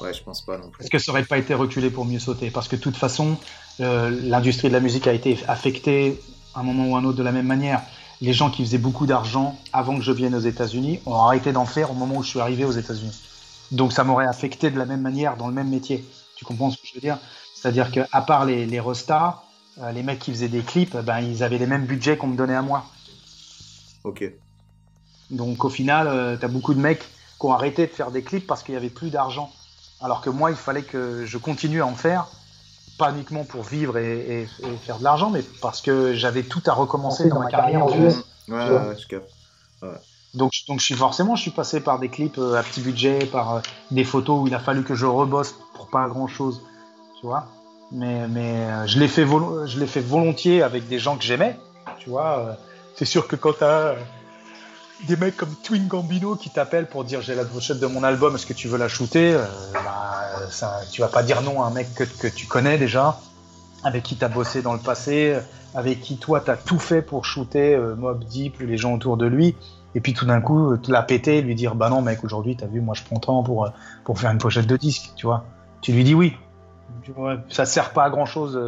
Ouais, je pense pas non plus. Est-ce que ça aurait pas été reculé pour mieux sauter? Parce que de toute façon, euh, l'industrie de la musique a été affectée à un moment ou un autre de la même manière. Les gens qui faisaient beaucoup d'argent avant que je vienne aux États-Unis ont arrêté d'en faire au moment où je suis arrivé aux États-Unis. Donc ça m'aurait affecté de la même manière dans le même métier. Tu comprends ce que je veux dire? C'est-à-dire qu'à part les, les restas, euh, les mecs qui faisaient des clips, ben, ils avaient les mêmes budgets qu'on me donnait à moi. Ok. Donc au final, euh, tu as beaucoup de mecs qui ont arrêté de faire des clips parce qu'il n'y avait plus d'argent. Alors que moi, il fallait que je continue à en faire, pas uniquement pour vivre et, faire de l'argent, mais parce que j'avais tout à recommencer dans, ma carrière en US. Ouais, ouais, Donc, donc je suis forcément, je suis passé par des clips euh, à petit budget, par euh, des photos où il a fallu que je rebosse pour pas grand chose, tu vois. Mais, mais je l'ai fait, je fait volontiers avec des gens que j'aimais, tu vois. c'est sûr que quand tu as des mecs comme Twin Gambino qui t'appellent pour dire j'ai la pochette de mon album, est-ce que tu veux la shooter? Euh, bah, ça, Tu vas pas dire non à un mec que, tu connais déjà, avec qui tu as bossé dans le passé, avec qui toi tu as tout fait pour shooter euh, Mob Deep, les gens autour de lui, et puis tout d'un coup te la péter, lui dire bah non mec aujourd'hui t'as vu moi je prends temps pour, euh, pour faire une pochette de disque, tu vois. Tu lui dis oui. Ça sert pas à grand chose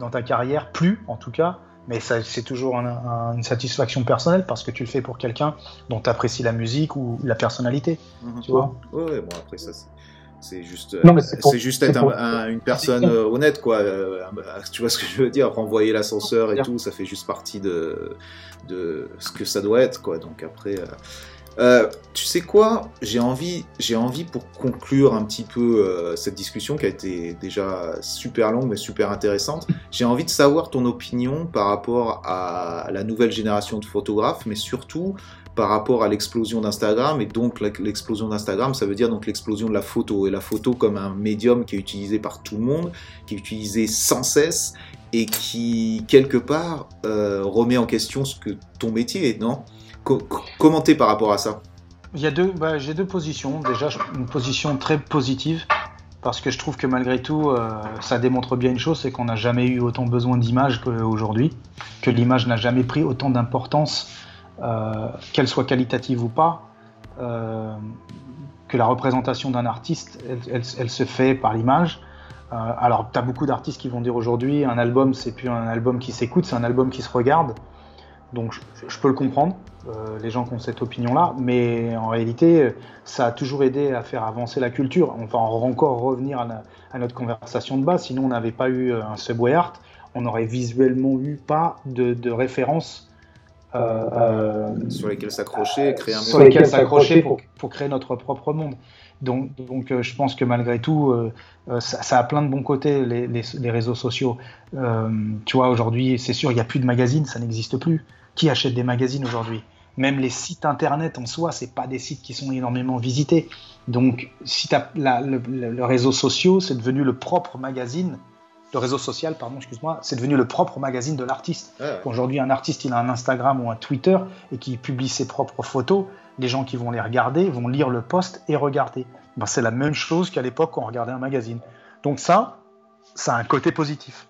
dans ta carrière, plus en tout cas mais c'est toujours une satisfaction personnelle parce que tu le fais pour quelqu'un dont tu apprécies la musique ou la personnalité. Mhm. Tu vois Ouais, bon, après, ça, c'est juste, c'est juste être une personne euh, honnête, quoi. Euh, tu vois ce que je veux dire Renvoyer l'ascenseur et tout, ça fait juste partie de, de ce que ça doit être, quoi. Donc après. Euh, euh, tu sais quoi J'ai envie, j'ai envie pour conclure un petit peu euh, cette discussion qui a été déjà super longue mais super intéressante. J'ai envie de savoir ton opinion par rapport à la nouvelle génération de photographes, mais surtout par rapport à l'explosion d'Instagram et donc l'explosion d'Instagram, ça veut dire donc l'explosion de la photo et la photo comme un médium qui est utilisé par tout le monde, qui est utilisé sans cesse et qui quelque part euh, remet en question ce que ton métier est, non? Commenter par rapport à ça Il y a deux, bah, j'ai deux positions. Déjà, une position très positive parce que je trouve que malgré tout, euh, ça démontre bien une chose, c'est qu'on n'a jamais eu autant besoin d'images qu'aujourd'hui, que l'image n'a jamais pris autant d'importance, euh, qu'elle soit qualitative ou pas. que la représentation d'un artiste, elle, se fait par l'image. alors, tu as beaucoup d'artistes qui vont dire aujourd'hui, un album, c'est plus un album qui s'écoute, c'est un album qui se regarde. Donc, je peux le comprendre. Euh, les gens qui ont cette opinion-là, mais en réalité, ça a toujours aidé à faire avancer la culture. On va encore revenir à, notre conversation de base, sinon on n'avait pas eu un Subway Art, on n'aurait visuellement eu pas de, référence euh, euh, sur lesquelles s'accrocher, créer un sur lesquelles s'accrocher pour, créer notre propre monde. Donc, donc je pense que malgré tout, ça, a plein de bons côtés, les, les réseaux sociaux. tu vois, aujourd'hui, c'est sûr, il n'y a plus de magazines, ça n'existe plus. Qui achète des magazines aujourd'hui? Même les sites internet en soi, c'est pas des sites qui sont énormément visités. Donc, si as le, réseau social, c'est devenu le propre magazine. Le réseau social, pardon, excuse-moi, c'est devenu le propre magazine de l'artiste. Aujourd'hui, un artiste, il a un Instagram ou un Twitter et qui publie ses propres photos. Les gens qui vont les regarder vont lire le post et regarder. Ben, c'est la même chose qu'à l'époque quand on regardait un magazine. Donc ça, ça a un côté positif.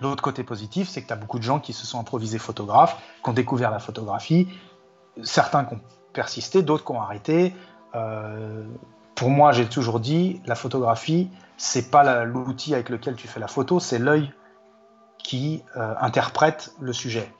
L'autre côté positif, c'est que tu as beaucoup de gens qui se sont improvisés photographes, qui ont découvert la photographie, certains qui ont persisté, d'autres qui ont arrêté. Euh, pour moi, j'ai toujours dit, la photographie, c'est pas l'outil avec lequel tu fais la photo, c'est l'œil qui euh, interprète le sujet.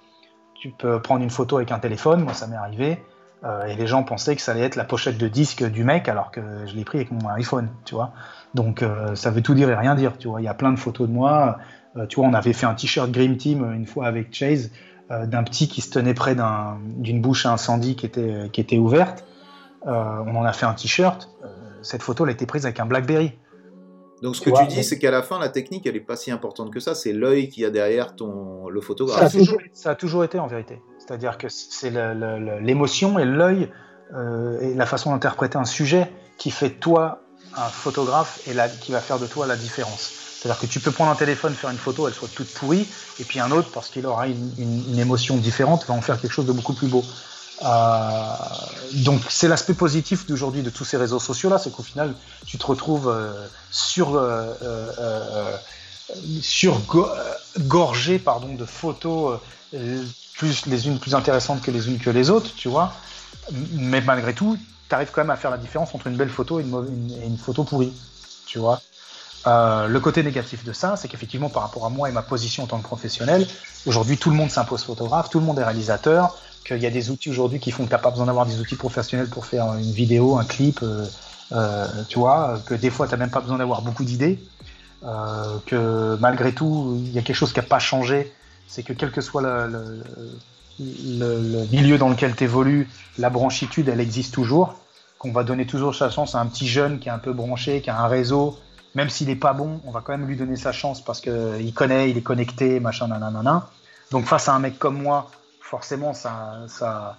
Tu peux prendre une photo avec un téléphone, moi ça m'est arrivé, euh, et les gens pensaient que ça allait être la pochette de disque du mec, alors que je l'ai pris avec mon iPhone, tu vois. Donc ça veut tout dire et rien dire, tu vois. Il y a plein de photos de moi tu vois, on avait fait un t-shirt Dream Team euh, une fois avec Chase, euh, d'un petit qui se tenait près d'une bouche à incendie qui était, qui était ouverte. on en a fait un t-shirt. cette photo, elle a été prise avec un BlackBerry. Donc ce que tu dis, c'est qu'à la fin, la technique, elle n'est pas si importante que ça. C'est l'œil qu'il y a derrière ton, le photographe. Ça a toujours, été en vérité. C'est-à-dire que c'est l'émotion et l'œil et la façon d'interpréter un sujet qui fait toi un photographe et qui va faire de toi la différence. C'est-à-dire que tu peux prendre un téléphone, faire une photo, elle soit toute pourrie, et puis un autre, parce qu'il aura une, émotion différente, va en faire quelque chose de beaucoup plus beau. Euh, donc c'est l'aspect positif d'aujourd'hui de tous ces réseaux sociaux là, c'est qu'au final tu te retrouves euh, sur euh, surgorgé pardon de photos plus les unes plus intéressantes que les unes que les autres, tu vois. Mais malgré tout, tu arrives quand même à faire la différence entre une belle photo et une photo pourrie, tu vois. Euh, le côté négatif de ça, c'est qu'effectivement, par rapport à moi et ma position en tant que professionnel, aujourd'hui, tout le monde s'impose photographe, tout le monde est réalisateur, qu'il y a des outils aujourd'hui qui font que tu n'as pas besoin d'avoir des outils professionnels pour faire une vidéo, un clip, euh, euh, tu vois, que des fois, tu n'as même pas besoin d'avoir beaucoup d'idées, que malgré tout, il y a quelque chose qui n'a pas changé, c'est que quel que soit le, le milieu dans lequel tu évolues, la branchitude, elle existe toujours, qu'on va donner toujours sa chance à un petit jeune qui est un peu branché, qui a un réseau, même s'il n'est pas bon, on va quand même lui donner sa chance parce qu'il connaît, il est connecté, machin, nanana. Donc face à un mec comme moi, forcément, ça, ça,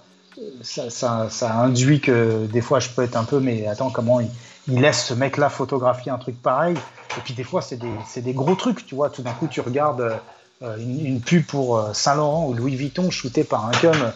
ça, induit que des fois je peux être un peu, mais attends, comment il, laisse ce mec-là photographier un truc pareil? Et puis des fois, c'est des, des, gros trucs, tu vois. Tout d'un coup, tu regardes euh, une, pub pour euh, Saint-Laurent ou Louis Vuitton shootée par un cum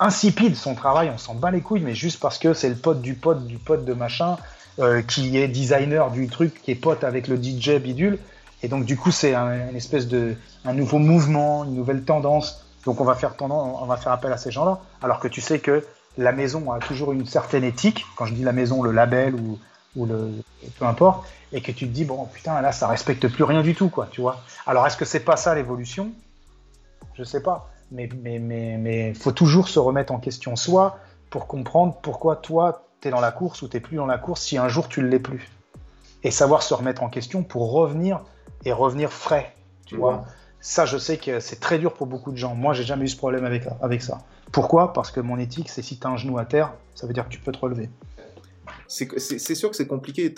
insipide son travail, on s'en bat les couilles, mais juste parce que c'est le pote du pote du pote de machin, euh, qui est designer du truc, qui est pote avec le DJ bidule. Et donc du coup, c'est un, une espèce de un nouveau mouvement, une nouvelle tendance. Donc on va faire tendance, on va faire appel à ces gens-là. Alors que tu sais que la maison a toujours une certaine éthique. Quand je dis la maison, le label ou, ou le peu importe, et que tu te dis bon putain là ça respecte plus rien du tout quoi, tu vois. Alors est-ce que c'est pas ça l'évolution? Je sais pas. Mais mais mais mais faut toujours se remettre en question soi pour comprendre pourquoi toi dans la course ou t'es plus dans la course si un jour tu ne l'es plus. Et savoir se remettre en question pour revenir et revenir frais. Tu vois Ça, je sais que c'est très dur pour beaucoup de gens. Moi, j'ai jamais eu ce problème avec, avec ça. Pourquoi? Parce que mon éthique, c'est si tu as un genou à terre, ça veut dire que tu peux te relever c'est sûr que c'est compliqué.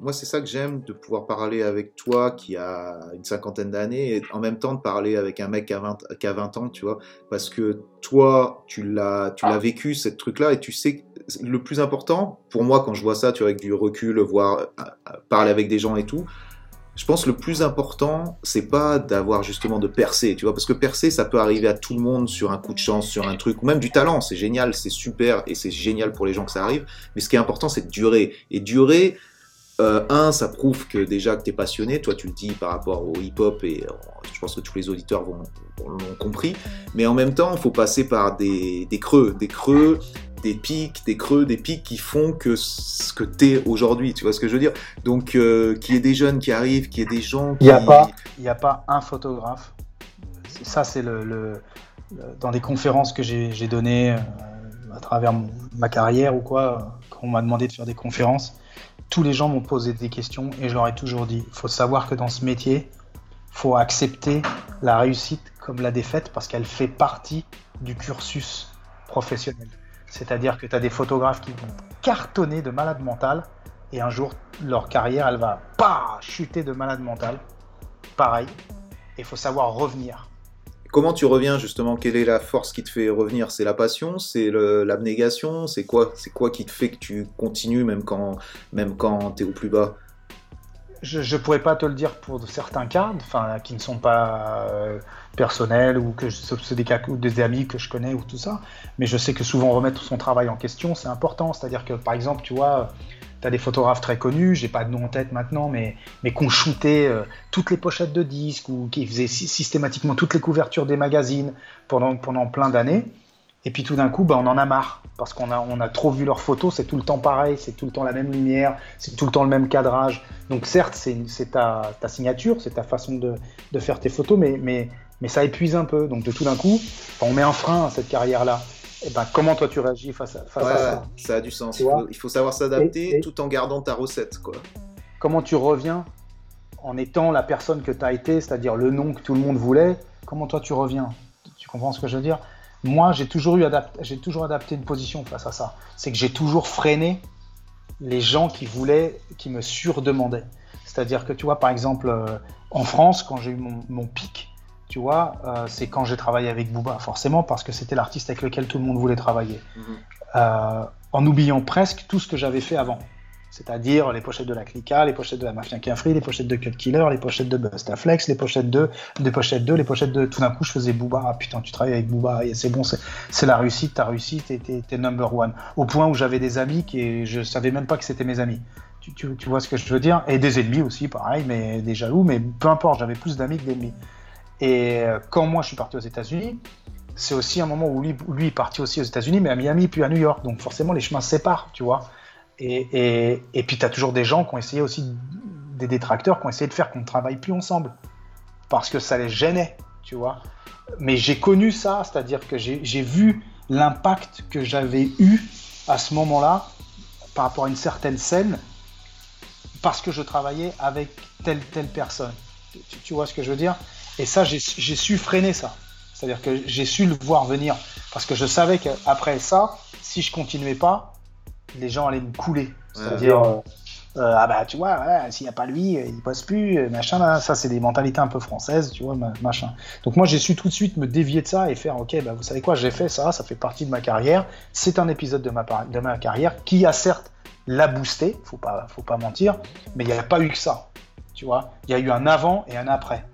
Moi, c'est ça que j'aime, de pouvoir parler avec toi qui a une cinquantaine d'années et en même temps de parler avec un mec qui a 20, qui a 20 ans, tu vois. Parce que toi, tu l'as vécu, ce truc-là, et tu sais, le plus important, pour moi, quand je vois ça, tu vois, avec du recul, voir, parler avec des gens et tout, je pense que le plus important, c'est pas d'avoir justement de percer, tu vois, parce que percer, ça peut arriver à tout le monde sur un coup de chance, sur un truc, ou même du talent, c'est génial, c'est super, et c'est génial pour les gens que ça arrive, mais ce qui est important, c'est de durer. Et durer, euh, un, ça prouve que déjà que tu es passionné, toi tu le dis par rapport au hip-hop, et euh, je pense que tous les auditeurs l'ont compris, mais en même temps, il faut passer par des creux, des creux des pics, des creux, des pics qui font que ce que t'es aujourd'hui. Tu vois ce que je veux dire? Donc, euh, qu'il y ait des jeunes qui arrivent, qu'il y ait des gens qui. Il n'y a, pas, il a pas un photographe. Ça, c'est le, Dans les conférences que j'ai données à travers ma carrière ou quoi, quand on m'a demandé de faire des conférences, tous les gens m'ont posé des questions et je leur ai toujours dit il faut savoir que dans ce métier, faut accepter la réussite comme la défaite parce qu'elle fait partie du cursus professionnel. C'est-à-dire que tu as des photographes qui vont cartonner de malade mental et un jour leur carrière elle va pas chuter de malade mental. Pareil, il faut savoir revenir. Comment tu reviens justement? Quelle est la force qui te fait revenir? C'est la passion? C'est l'abnégation? C'est quoi? C'est quoi qui te fait que tu continues même quand même quand t'es au plus bas? Je ne pourrais pas te le dire pour certains cas, enfin qui ne sont pas euh, personnels ou que c'est des cas ou des amis que je connais ou tout ça, mais je sais que souvent remettre son travail en question, c'est important. C'est-à-dire que par exemple, tu vois, tu as des photographes très connus, j'ai pas de nom en tête maintenant, mais, mais qu'on shootait euh, toutes les pochettes de disques ou qui faisaient systématiquement toutes les couvertures des magazines pendant, pendant plein d'années. Et puis tout d'un coup, bah, on en a marre parce qu'on a, on a trop vu leurs photos, c'est tout le temps pareil, c'est tout le temps la même lumière, c'est tout le temps le même cadrage. Donc certes, c'est ta, ta, signature, c'est ta façon de, de, faire tes photos, mais, mais, mais ça épuise un peu. Donc de tout d'un coup, on met un frein à cette carrière-là. Et ben, comment toi tu réagis face à, face à ça Ça a du sens. Il faut, il faut, savoir s'adapter tout en gardant ta recette. Quoi. Comment tu reviens en étant la personne que tu as été, c'est-à-dire le nom que tout le monde voulait Comment toi tu reviens? Tu comprends ce que je veux dire? Moi, j'ai toujours, eu j'ai toujours adapté une position face à ça. C'est que j'ai toujours freiné les gens qui voulaient, qui me surdemandaient. C'est-à-dire que tu vois, par exemple, euh, en France, quand j'ai eu mon, mon pic, tu vois, euh, c'est quand j'ai travaillé avec Booba, forcément, parce que c'était l'artiste avec lequel tout le monde voulait travailler. Mhm. Euh, en oubliant presque tout ce que j'avais fait avant. C'est-à-dire les pochettes de la Clica, les pochettes de la Mafia Quinfree, les pochettes de Cut Killer, les pochettes de Bustaflex, les pochettes de, des pochettes 2, les pochettes de. Tout d'un coup, je faisais Booba. Ah putain, tu travailles avec Booba, c'est bon, c'est la réussite, ta réussite, t'es number one. Au point où j'avais des amis qui, je savais même pas que c'était mes amis. Tu, tu, tu, vois ce que je veux dire? Et des ennemis aussi, pareil, mais des jaloux, mais peu importe, j'avais plus d'amis que d'ennemis. Et euh, quand moi je suis parti aux États-Unis, c'est aussi un moment où lui, lui est parti aussi aux États-Unis, mais à Miami puis à New York. Donc forcément, les chemins se séparent, tu vois. Et, puis tu as toujours des gens qui ont essayé aussi, des détracteurs, qui ont essayé de faire qu'on ne travaille plus ensemble. Parce que ça les gênait, tu vois. Mais j'ai connu ça, c'est-à-dire que j'ai vu l'impact que j'avais eu à ce moment-là par rapport à une certaine scène parce que je travaillais avec telle telle personne. tu vois ce que je veux dire? Et ça, j'ai su freiner ça. C'est-à-dire que j'ai su le voir venir. Parce que je savais qu'après ça, si je continuais pas, les gens allaient me couler. C'est-à-dire, euh, euh, ah bah tu vois, s'il n'y a pas lui, il bosse plus, machin. Ça, c'est des mentalités un peu françaises, tu vois, machin. Donc moi, j'ai su tout de suite me dévier de ça et faire, ok, bah, vous savez quoi, j'ai fait ça, ça fait partie de ma carrière. C'est un épisode de ma, de ma carrière qui a certes l'a boosté, faut pas, faut pas mentir, mais il n'y a pas eu que ça. Tu vois, il y a eu un avant et un après.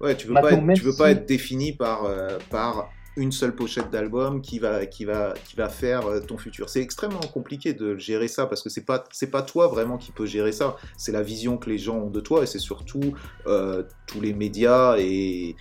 Ouais, tu veux pas être, tu veux pas être défini par, euh, par une seule pochette d'album qui va, qui, va, qui va faire euh, ton futur. C'est extrêmement compliqué de gérer ça parce que c'est pas, c'est pas toi vraiment qui peux gérer ça. C'est la vision que les gens ont de toi et c'est surtout euh, tous les médias et,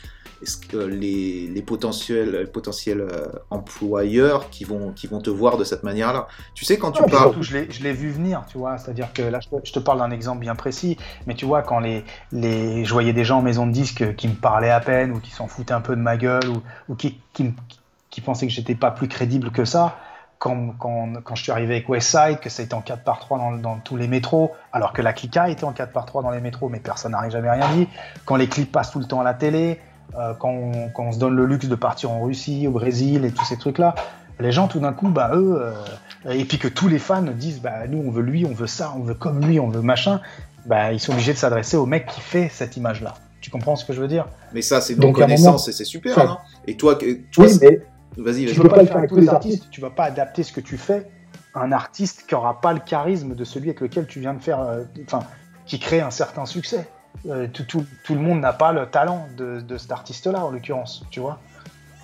les, les, potentiels, potentiels euh, employeurs qui vont, qui vont te voir de cette manière-là. Tu sais, quand tu parles. je l'ai vu venir, tu vois. C'est-à-dire que là, je te, parle d'un exemple bien précis, mais tu vois, quand les, les, je voyais des gens en maison de disques qui me parlaient à peine ou qui s'en foutaient un peu de ma gueule ou, ou qui, qui, pensaient que j'étais pas plus crédible que ça. Quand, quand, quand, je suis arrivé avec Westside, que ça était en 4 par 3 dans, tous les métros, alors que la Clica était en 4 par 3 dans les métros, mais personne n'a jamais rien dit. Quand les clips passent tout le temps à la télé, euh, quand, on, se donne le luxe de partir en Russie, au Brésil et tous ces trucs-là, les gens tout d'un coup, bah eux, euh, et puis que tous les fans disent, bah nous on veut lui, on veut ça, on veut comme lui, on veut machin, bah ils sont obligés de s'adresser au mec qui fait cette image-là. Tu comprends ce que je veux dire Mais ça, c'est donc connaissance et c'est super, non Et toi, toi oui, mais vas-y, tu vas pas le faire avec tous les artistes. Tu vas pas adapter ce que tu fais à un artiste qui aura pas le charisme de celui avec lequel tu viens de faire, euh, enfin, qui crée un certain succès. Euh, tout, le monde n'a pas le talent de, cet artiste-là, en l'occurrence, tu vois.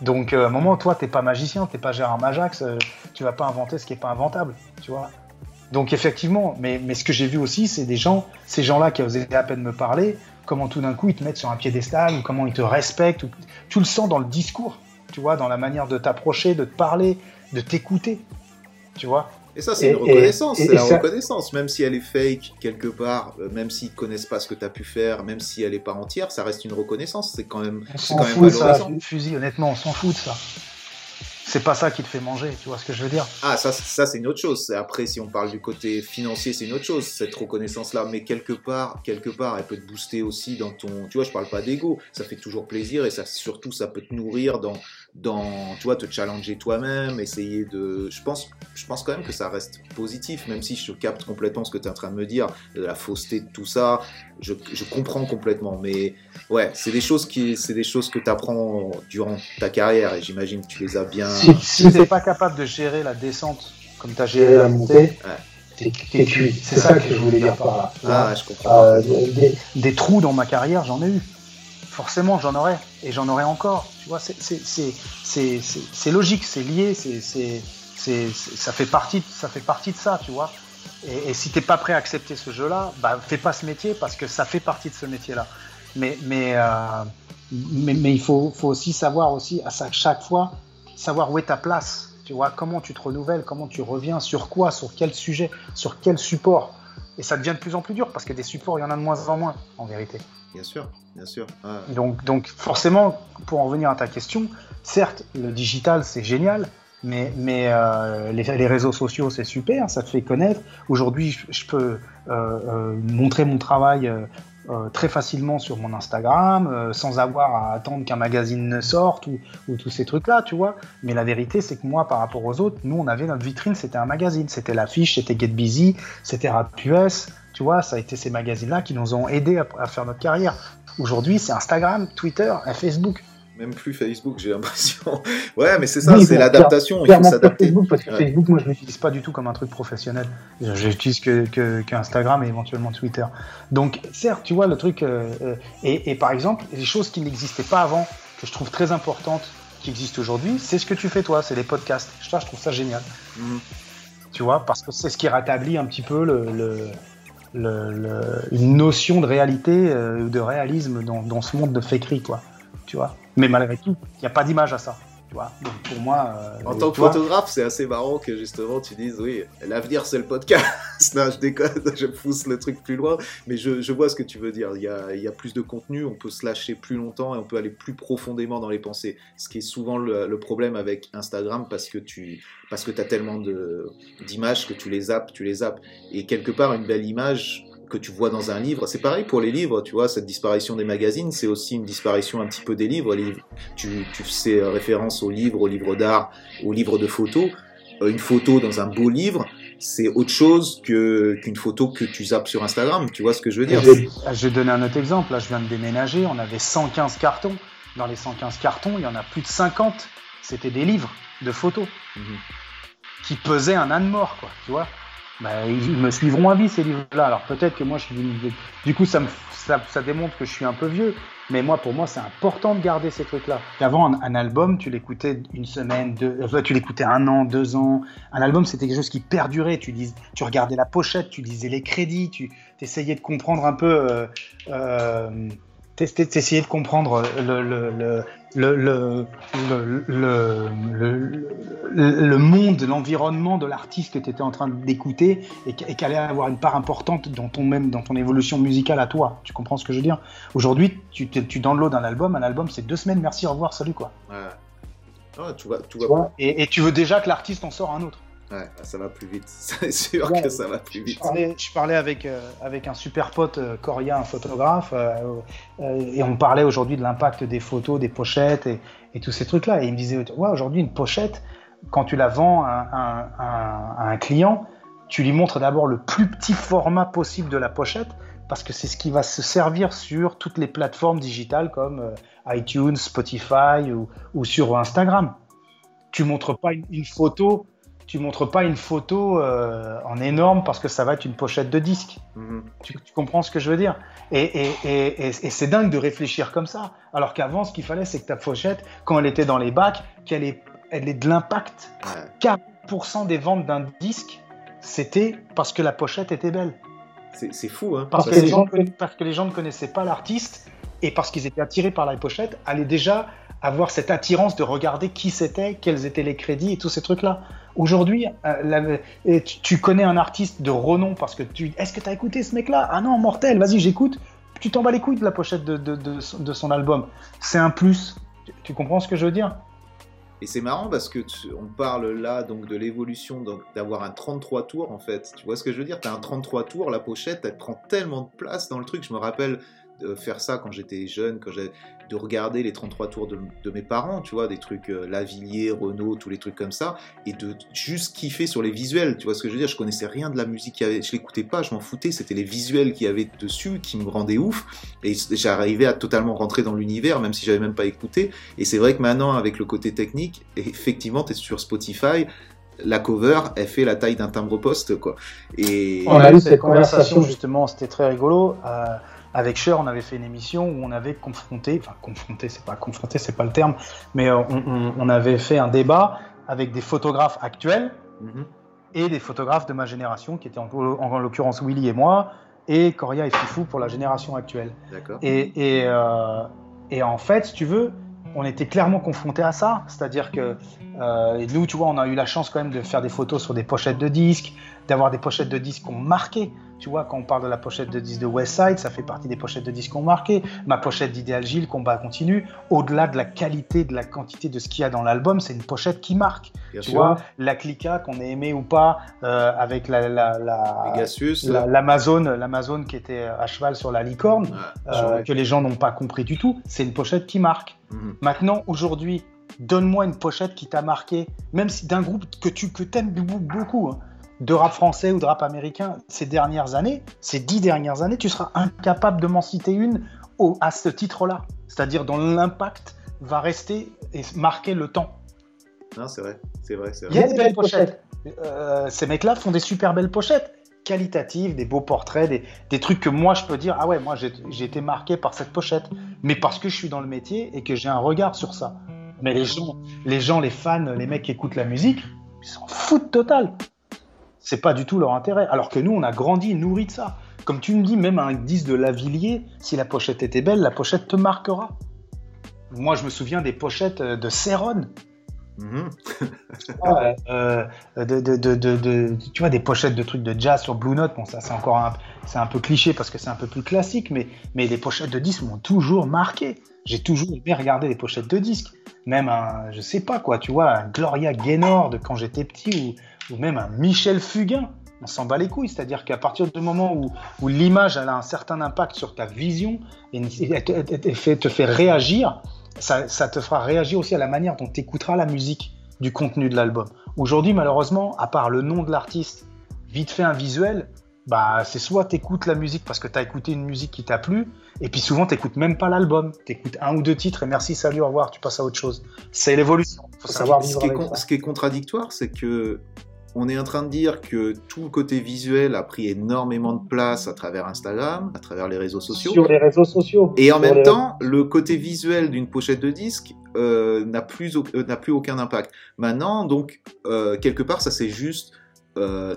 Donc, euh, à un moment, toi, t'es pas magicien, t'es pas Gérard Majax, euh, tu vas pas inventer ce qui est pas inventable, tu vois. Donc, effectivement, mais, mais ce que j'ai vu aussi, c'est des gens, ces gens-là qui osaient à peine me parler, comment tout d'un coup ils te mettent sur un piédestal, ou comment ils te respectent, ou, tu le sens dans le discours. tu vois, dans la manière de t'approcher, de te parler, de t'écouter, tu vois. Et ça, c'est une reconnaissance, c'est la ça- reconnaissance. Même si elle est fake quelque part, euh, même s'ils connaissent pas ce que tu as pu faire, même si elle est pas entière, ça reste une reconnaissance. C'est quand même, On quand même fout ça, fusil, honnêtement, on s'en fout de ça. C'est pas ça qui te fait manger, tu vois ce que je veux dire Ah, ça, ça c'est une autre chose. Après, si on parle du côté financier, c'est une autre chose, cette reconnaissance-là. Mais quelque part, quelque part, elle peut te booster aussi dans ton. Tu vois, je parle pas d'ego. Ça fait toujours plaisir et ça, surtout, ça peut te nourrir dans, dans, tu vois, te challenger toi-même, essayer de. Je pense, je pense quand même que ça reste positif, même si je capte complètement ce que tu es en train de me dire, de la fausseté de tout ça. Je, je comprends complètement. Mais ouais, c'est des choses qui, c'est des choses que tu apprends durant ta carrière et j'imagine que tu les as bien. Si, Si t'es pas capable de gérer la descente comme t'as géré géré la montée, montée, t'es t'es cuit. C'est ça que je voulais dire par là. tu. Ah, je comprends. Euh, des trous dans ma carrière, j'en ai eu. Forcément, j'en aurai. Et j'en aurai encore. Tu vois, c'est- logique, c'est lié, ça, fait partie, ça fait partie de ça, tu vois. Et, et si t'es pas prêt à accepter ce jeu-là, bah, fais pas ce métier parce que ça fait partie de ce métier-là. Mais, euh, il faut, aussi savoir aussi, à chaque fois, savoir où est ta place. Tu vois, comment tu te renouvelles, comment tu reviens, sur quoi, sur quel sujet, sur quel support. Et ça devient de plus en plus dur parce que des supports, il y en a de moins en moins, en vérité. Bien sûr, bien sûr. Ah. Donc, donc forcément, pour en venir à ta question, certes, le digital, c'est génial, mais, mais euh, les, les réseaux sociaux, c'est super, ça te fait connaître. Aujourd'hui, je, peux euh, euh, montrer mon travail euh, très facilement sur mon Instagram, euh, sans avoir à attendre qu'un magazine ne sorte ou, ou tous ces trucs-là, tu vois. Mais la vérité, c'est que moi, par rapport aux autres, nous, on avait notre vitrine, c'était un magazine, c'était l'affiche, c'était Get Busy, c'était Rap tu vois, ça a été ces magazines-là qui nous ont aidés à, à faire notre carrière. Aujourd'hui, c'est Instagram, Twitter et Facebook. Même plus Facebook, j'ai l'impression. Ouais, mais c'est ça, Oui, c'est l'adaptation, il faut s'adapter. Facebook, parce que Ouais. Facebook, moi, je l'utilise. pas du tout comme un truc professionnel. J'utilise que, que, que Instagram et éventuellement Twitter. Donc, certes, tu vois, le truc. euh, euh, et, et par exemple, les choses qui n'existaient pas avant, que je trouve très importantes, qui existent aujourd'hui, c'est ce que tu fais toi, c'est les podcasts. Ça, je trouve ça génial. Mhm. Tu vois, parce que c'est ce qui rétablit un petit peu le, le- le- le- une notion de réalité euh, ou de réalisme dans, dans ce monde de fakerie, quoi. Tu vois? Mais malgré tout, il n'y a pas d'image à ça. Tu vois. Donc pour moi. euh, En tant que vois, photographe, c'est assez marrant que justement tu dises oui, l'avenir c'est le podcast. non, je déconne, je pousse le truc plus loin, mais je, je vois ce que tu veux dire. Il y, a, il y a plus de contenu, on peut se lâcher plus longtemps et on peut aller plus profondément dans les pensées. Ce qui est souvent le, le problème avec Instagram parce que tu parce que as tellement d'images que tu les zappes, tu les zappes. Et quelque part, une belle image que tu vois dans un livre, c'est pareil pour les livres, tu vois, cette disparition des magazines, c'est aussi une disparition un petit peu des livres. Les tu, tu fais référence aux livres, aux livres d'art, aux livres de photos. Euh, Une photo dans un beau livre, c'est autre chose que qu'une photo que tu zappes sur Instagram. Tu vois ce que je veux dire? J'ai- Ah, Je vais donner un autre exemple. Là, je viens de déménager. On avait 115 cartons. Dans les 115 cartons, il y en a plus de 50. C'était des livres de photos Mhm. qui pesaient un âne mort, quoi. Tu vois? Bah, Ils me suivront à vie, ces livres-là. Alors peut-être que moi, je suis Du coup, ça, me... ça, ça démontre que je suis un peu vieux. Mais moi, pour moi, c'est important de garder ces trucs-là. Avant, un, album, tu l'écoutais une semaine, deux, euh, tu l'écoutais un an, deux ans. Un album, c'était quelque chose qui perdurait. Tu, lis, tu regardais la pochette, tu lisais les crédits, tu essayais de comprendre un peu. Euh, euh, t'ess- T'essayais de comprendre le, le, le, le, monde, l'environnement de l'artiste que tu étais en train d'écouter et qu- et qu'elle allait avoir une part importante dans ton, même, dans ton évolution musicale à toi. Tu comprends ce que je veux dire? Aujourd'hui, tu, tu downloads un album, un album c'est deux semaines, merci, au revoir, salut quoi. Ouais. Ah, tu vois, tu Tu vois, vois, Et, et tu veux déjà que l'artiste en sort un autre. Ouais, ça va plus vite. C'est sûr Ouais. que ça va plus Je vite. parlais, je parlais avec, euh, avec un super pote euh, coréen, un photographe, euh, euh, et on parlait aujourd'hui de l'impact des photos, des pochettes et, et tous ces trucs-là. Et il me disait, ouais, aujourd'hui, une pochette, quand tu la vends à, un- à- à un client, tu lui montres d'abord le plus petit format possible de la pochette, parce que c'est ce qui va se servir sur toutes les plateformes digitales comme iTunes, Spotify ou, ou sur Instagram. Tu montres pas une, une photo tu montres pas une photo euh, en énorme parce que ça va être une pochette de disque. Mhm. Tu, tu comprends ce que je veux dire? Et, et, et, et, et c'est dingue de réfléchir comme ça. Alors qu'avant, ce qu'il fallait, c'est que ta pochette, quand elle était dans les bacs, qu'elle ait, elle ait de l'impact. Ouais. 40% des ventes d'un disque, c'était parce que la pochette était belle. C'est fou, hein. Parce, Parce que, que les les gens, gens- conna- parce que les gens ne connaissaient pas l'artiste et parce qu'ils étaient attirés par la pochette, allaient déjà avoir cette attirance de regarder qui c'était, quels étaient les crédits et tous ces trucs-là. Aujourd'hui, euh, tu, connais un artiste de renom parce que tu. Est-ce que tu as écouté ce mec-là? Ah non, mortel, vas-y, j'écoute. Tu t'en bats les couilles de la pochette de, de, de, son album. C'est un plus. Tu, comprends ce que je veux dire? Et c'est marrant parce que on parle là donc de l'évolution d'avoir un 33 tours en fait. Tu vois ce que je veux dire? Tu as un 33 tours, la pochette, elle prend tellement de place dans le truc. Je me rappelle de faire ça quand j'étais jeune, quand de regarder les 33 tours de, mes parents, tu vois, des trucs euh, Lavillier, Renault, tous les trucs comme ça, et de juste kiffer sur les visuels, tu vois ce que je veux dire? Je connaissais rien de la musique, je l'écoutais pas, je m'en foutais, c'était les visuels qu'il y avait dessus qui me rendaient ouf, et j'arrivais à totalement rentrer dans l'univers, même si j'avais même pas écouté, et c'est vrai que maintenant, avec le côté technique, effectivement, tu es sur Spotify, la cover, elle fait la taille d'un timbre-poste, quoi. Et... On a eu cette conversation, justement, c'était très rigolo. Euh, avec Cher, on avait fait une émission où on avait confronté, enfin confronté, c'est pas confronté, c'est pas le terme, mais euh, on, avait fait un débat avec des photographes actuels mhm. et des photographes de ma génération, qui étaient en, l'occurrence Willy et moi, et Coria et Fifou pour la génération actuelle. Et, et, euh, et, en fait, si tu veux, on était clairement confrontés à ça, c'est-à-dire que euh, nous, tu vois, on a eu la chance quand même de faire des photos sur des pochettes de disques, d'avoir des pochettes de disques qui ont marqué. Tu vois, quand on parle de la pochette de disque de Westside, ça fait partie des pochettes de disques qui ont marqué. Ma pochette d'Idéal Gilles, Combat continue, au-delà de la qualité, de la quantité de ce qu'il y a dans l'album, c'est une pochette qui marque. tu vois, la Clica, qu'on ait aimé ou pas, euh, avec la, la, l'Amazon, l'Amazon qui était à cheval sur la licorne, euh, que les gens n'ont pas compris du tout, c'est une pochette qui marque. Mhm. Maintenant, aujourd'hui, donne-moi une pochette qui t'a marqué, même si d'un groupe que tu que aimes beaucoup. Hein de rap français ou de rap américain ces dernières années, ces dix dernières années, tu seras incapable de m'en citer une au, à ce titre-là. C'est-à-dire dont l'impact va rester et marquer le temps. Non, c'est vrai, c'est vrai, Il y a des belles pochettes. Euh, ces mecs-là font des super belles pochettes qualitatives, des beaux portraits, des, trucs que moi je peux dire ah ouais moi j'ai été marqué par cette pochette, mais parce que je suis dans le métier et que j'ai un regard sur ça. Mais les gens, les gens, les fans, les mecs qui écoutent la musique, ils s'en foutent total c'est pas du tout leur intérêt. Alors que nous, on a grandi, nourri de ça. Comme tu me dis, même un disque de Lavillier, si la pochette était belle, la pochette te marquera. Moi, je me souviens des pochettes euh, de Céron. Mhm. Euh, de, tu vois, des pochettes de trucs de jazz sur Blue Note. Bon, ça, c'est encore un, c'est un peu cliché parce que c'est un peu plus classique, mais, mais les pochettes de disques m'ont toujours marqué. J'ai toujours aimé regarder les pochettes de disques. Même un, je sais pas quoi, tu vois, un Gloria Gaynor de quand j'étais petit ou même un Michel Fugain, on s'en bat les couilles. C'est-à-dire qu'à partir du moment où, l'image a un certain impact sur ta vision et, te, fait, réagir, ça, te fera réagir aussi à la manière dont tu écouteras la musique du contenu de l'album. Aujourd'hui, malheureusement, à part le nom de l'artiste, vite fait un visuel, bah, c'est soit tu écoutes la musique parce que tu as écouté une musique qui t'a plu, et puis souvent tu n'écoutes même pas l'album, tu écoutes un ou deux titres et merci, salut, au revoir, tu passes à autre chose. C'est l'évolution. Faut savoir ce, qui est, ce qui est contradictoire, c'est que on est en train de dire que tout le côté visuel a pris énormément de place à travers Instagram, à travers les réseaux sociaux. Sur les réseaux sociaux. Et en même temps, le côté visuel d'une pochette de disque euh, n'a plus, euh, n'a plus aucun impact. Maintenant, donc, euh, quelque part, ça s'est juste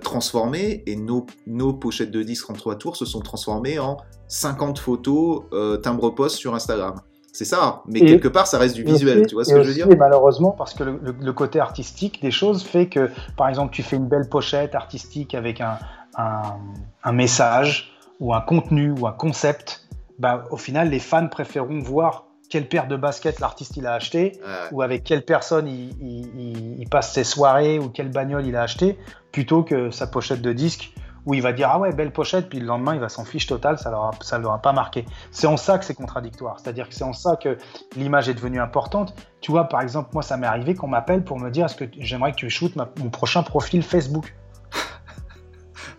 transformé et nos, nos pochettes de disques en trois tours se sont transformées en 50 photos timbre-poste sur Instagram. C'est ça, mais quelque part, ça reste du visuel, tu vois ce que je veux dire? malheureusement, parce que le, côté artistique des choses fait que, par exemple, tu fais une belle pochette artistique avec un, un, message ou un contenu ou un concept, bah, au final, les fans préféreront voir quelle paire de baskets l'artiste il a acheté ou avec quelle personne il, il, il, passe ses soirées ou quelle bagnole il a acheté plutôt que sa pochette de disque où il va dire ah ouais belle pochette puis le lendemain il va s'en fiche total ça leur ça l'aura pas marqué. C'est en ça que c'est contradictoire. C'est-à-dire que c'est en ça que l'image est devenue importante. Tu vois par exemple moi ça m'est arrivé qu'on m'appelle pour me dire est-ce que j'aimerais que tu shootes mon prochain profil Facebook?